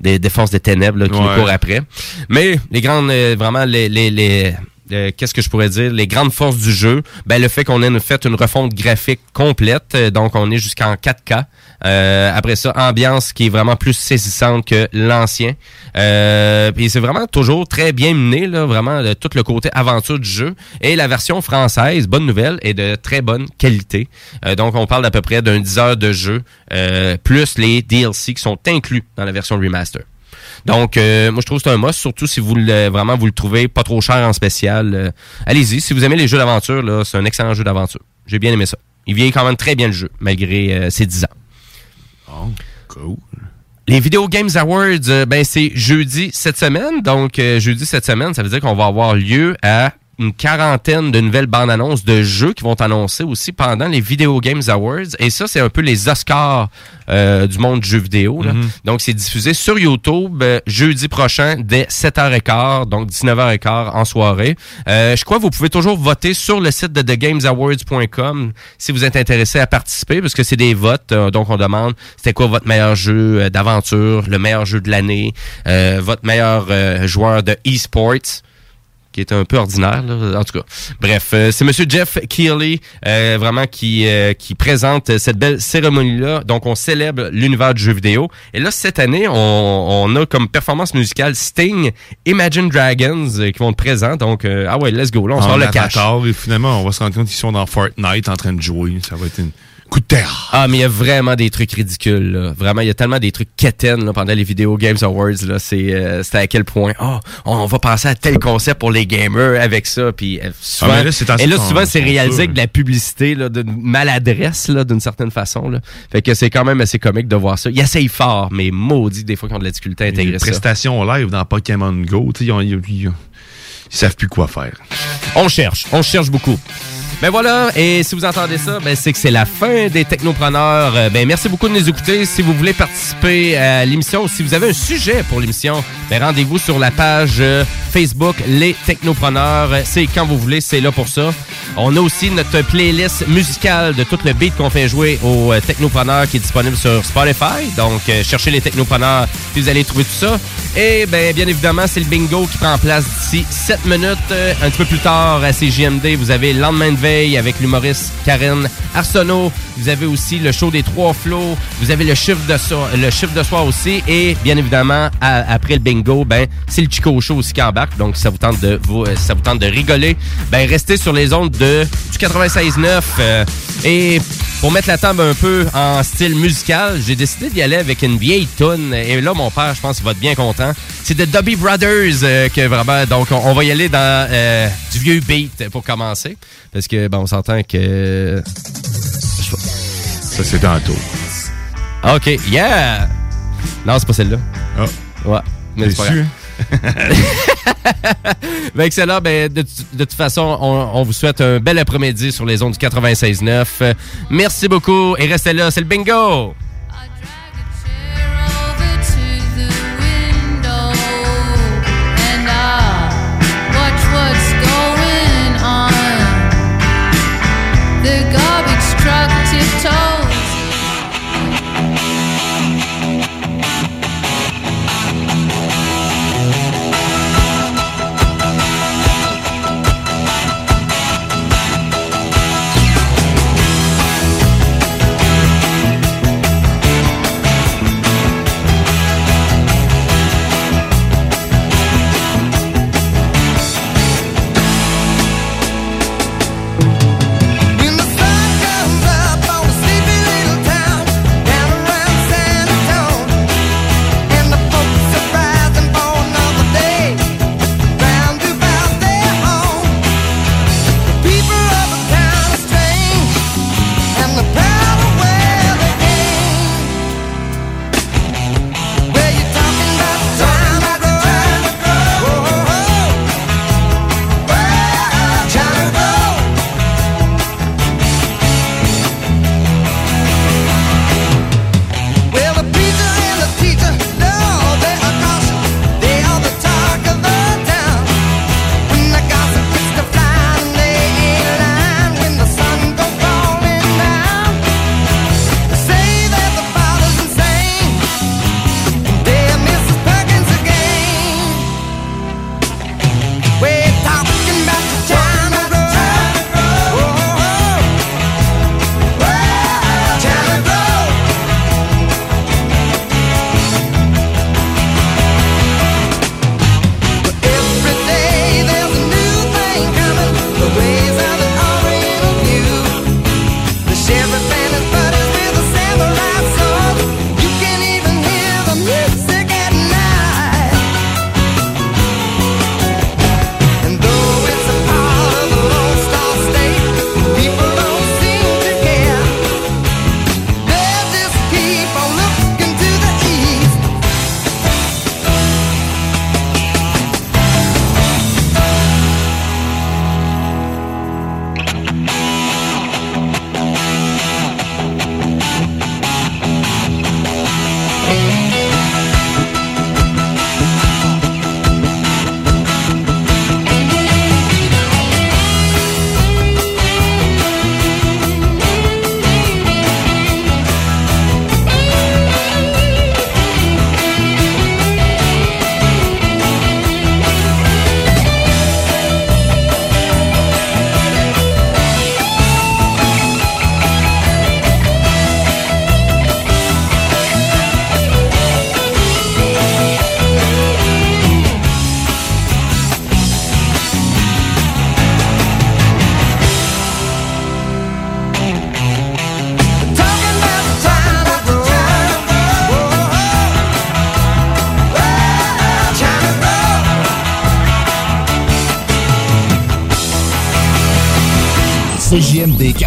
des, des forces des ténèbres là, qui nous courent après. Mais les grandes, euh, vraiment les, les, les euh, qu'est-ce que je pourrais dire, les grandes forces du jeu, ben, le fait qu'on ait fait une refonte graphique complète, euh, donc on est jusqu'en 4K. Euh, après ça, ambiance qui est vraiment plus saisissante que l'ancien. Euh, puis c'est vraiment toujours très bien mené, là, vraiment de tout le côté aventure du jeu. Et la version française, bonne nouvelle, est de très bonne qualité. Euh, donc on parle d'à peu près d'un 10 heures de jeu, euh, plus les DLC qui sont inclus dans la version remaster. Donc, euh, moi, je trouve que c'est un must, surtout si vous le, vraiment vous le trouvez pas trop cher en spécial. euh, Allez-y, si vous aimez les jeux d'aventure, c'est un excellent jeu d'aventure. J'ai bien aimé ça. Il vieillit quand même très bien le jeu, malgré euh, ses 10 ans. Les Video Games Awards, euh, ben c'est jeudi cette semaine. Donc euh, jeudi cette semaine, ça veut dire qu'on va avoir lieu à une quarantaine de nouvelles bandes annonces de jeux qui vont annoncer aussi pendant les Video Games Awards. Et ça, c'est un peu les Oscars euh, du monde du jeu vidéo. là. Mhm. Donc, c'est diffusé sur YouTube euh, jeudi prochain dès 7h15, donc 19h15 en soirée. Euh, je crois que vous pouvez toujours voter sur le site de thegamesawards.com si vous êtes intéressé à participer, parce que c'est des votes. euh, donc, on demande c'était quoi votre meilleur jeu d'aventure, le meilleur jeu de l'année, euh, votre meilleur euh, joueur de e-sports qui est un peu ordinaire, là, en tout cas. Bref, euh, c'est Monsieur Jeff Keighley, euh, vraiment, qui, euh, qui présente cette belle cérémonie-là. Donc, on célèbre l'univers du jeu vidéo. Et là, cette année, on, on a comme performance musicale Sting, Imagine Dragons, euh, qui vont être présents. Donc, euh, ah ouais, let's go. Là, on sort le cash. Et finalement, on va se rendre compte qu'ils sont dans Fortnite en train de jouer. Ça va être une coup de terre. Ah, mais il y a vraiment des trucs ridicules. Là. Vraiment, il y a tellement des trucs quétaines là, pendant les Video Games Awards. Là. C'est, euh, c'était à quel point, oh, on va penser à tel concept pour les gamers avec ça. Puis euh, souvent, Ah, là, c'est et là, en- souvent, c'est réalisé avec de la publicité, là, d'une maladresse, là, d'une certaine façon. Là. Fait que c'est quand même assez comique de voir ça. Ils essayent fort, mais maudit des fois qu'ils ont de la difficulté à Les intégrer ça. prestations live dans Pokémon Go, ils, ils- ils- ils savent plus quoi faire. On cherche, on cherche beaucoup. Ben voilà, et si vous entendez ça, ben c'est que c'est la fin des technopreneurs. Euh, Ben merci beaucoup de nous écouter. Si vous voulez participer à l'émission si vous avez un sujet pour l'émission, ben rendez-vous sur la page euh, Facebook Les Technopreneurs. C'est quand vous voulez, c'est là pour ça. On a aussi notre playlist musicale de tout le beat qu'on fait jouer aux euh, technopreneurs qui est disponible sur Spotify. Donc cherchez les technopreneurs, puis vous allez trouver tout ça. Et ben bien évidemment, c'est le bingo qui prend place d'ici 7 minutes. Un petit peu plus tard à CJMD, vous avez le lendemain de avec l'humoriste Karen Arsenault. Vous avez aussi le show des trois flots. Vous avez le chiffre de soir, le chiffre de soir aussi. Et bien évidemment, après le bingo, ben c'est le Chico Show aussi qui embarque. Donc ça vous tente de vous, euh, ça vous tente de rigoler, ben restez sur les ondes de du 96.9. euh, et pour mettre la table un peu en style musical, j'ai décidé d'y aller avec une vieille tune. Et là, mon père, je pense qu'il va être bien content. C'est de Dobby Brothers euh, que vraiment. Donc, on, va y aller dans du vieux beat pour commencer. Parce que, bon, on s'entend que. Ça, c'est tantôt. Ah, OK, yeah! Non, c'est pas celle-là. Ah. Ouais. Mais c'est pas grave. [laughs] Ben, excellent. Ben, de, de toute façon, on, on vous souhaite un bel après-midi sur les ondes du 96.9. Euh, Merci beaucoup et restez là, c'est le bingo!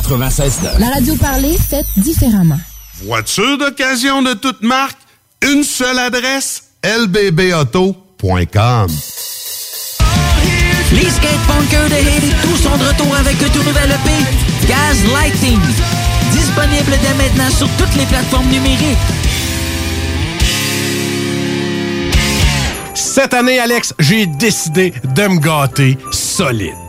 96.9. La radio parlée, faite différemment. Voiture d'occasion de toute marque, une seule adresse, lbbauto.com. Les skatepunkers de Haiti, tous sont de retour avec un tout nouvel EP, Gaz Lighting. Disponible dès maintenant sur toutes les plateformes numériques. Cette année, Alex, j'ai décidé de me gâter solide.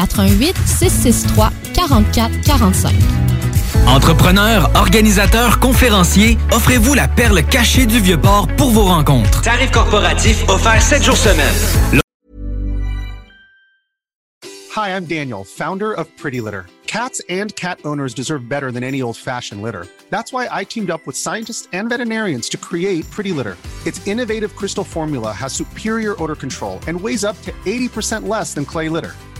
88 663 44 45. Entrepreneurs, organisateurs, conférenciers, offrez-vous la perle cachée du Vieux-Port pour vos rencontres. Tarif corporatif offert 7 jours semaine. Hi, I'm Daniel, founder of Pretty Litter. Cats and cat owners deserve better than any old fashioned litter. That's why I teamed up with scientists and veterinarians to create Pretty Litter. Its innovative crystal formula has superior odor control and weighs up to 80% less than clay litter.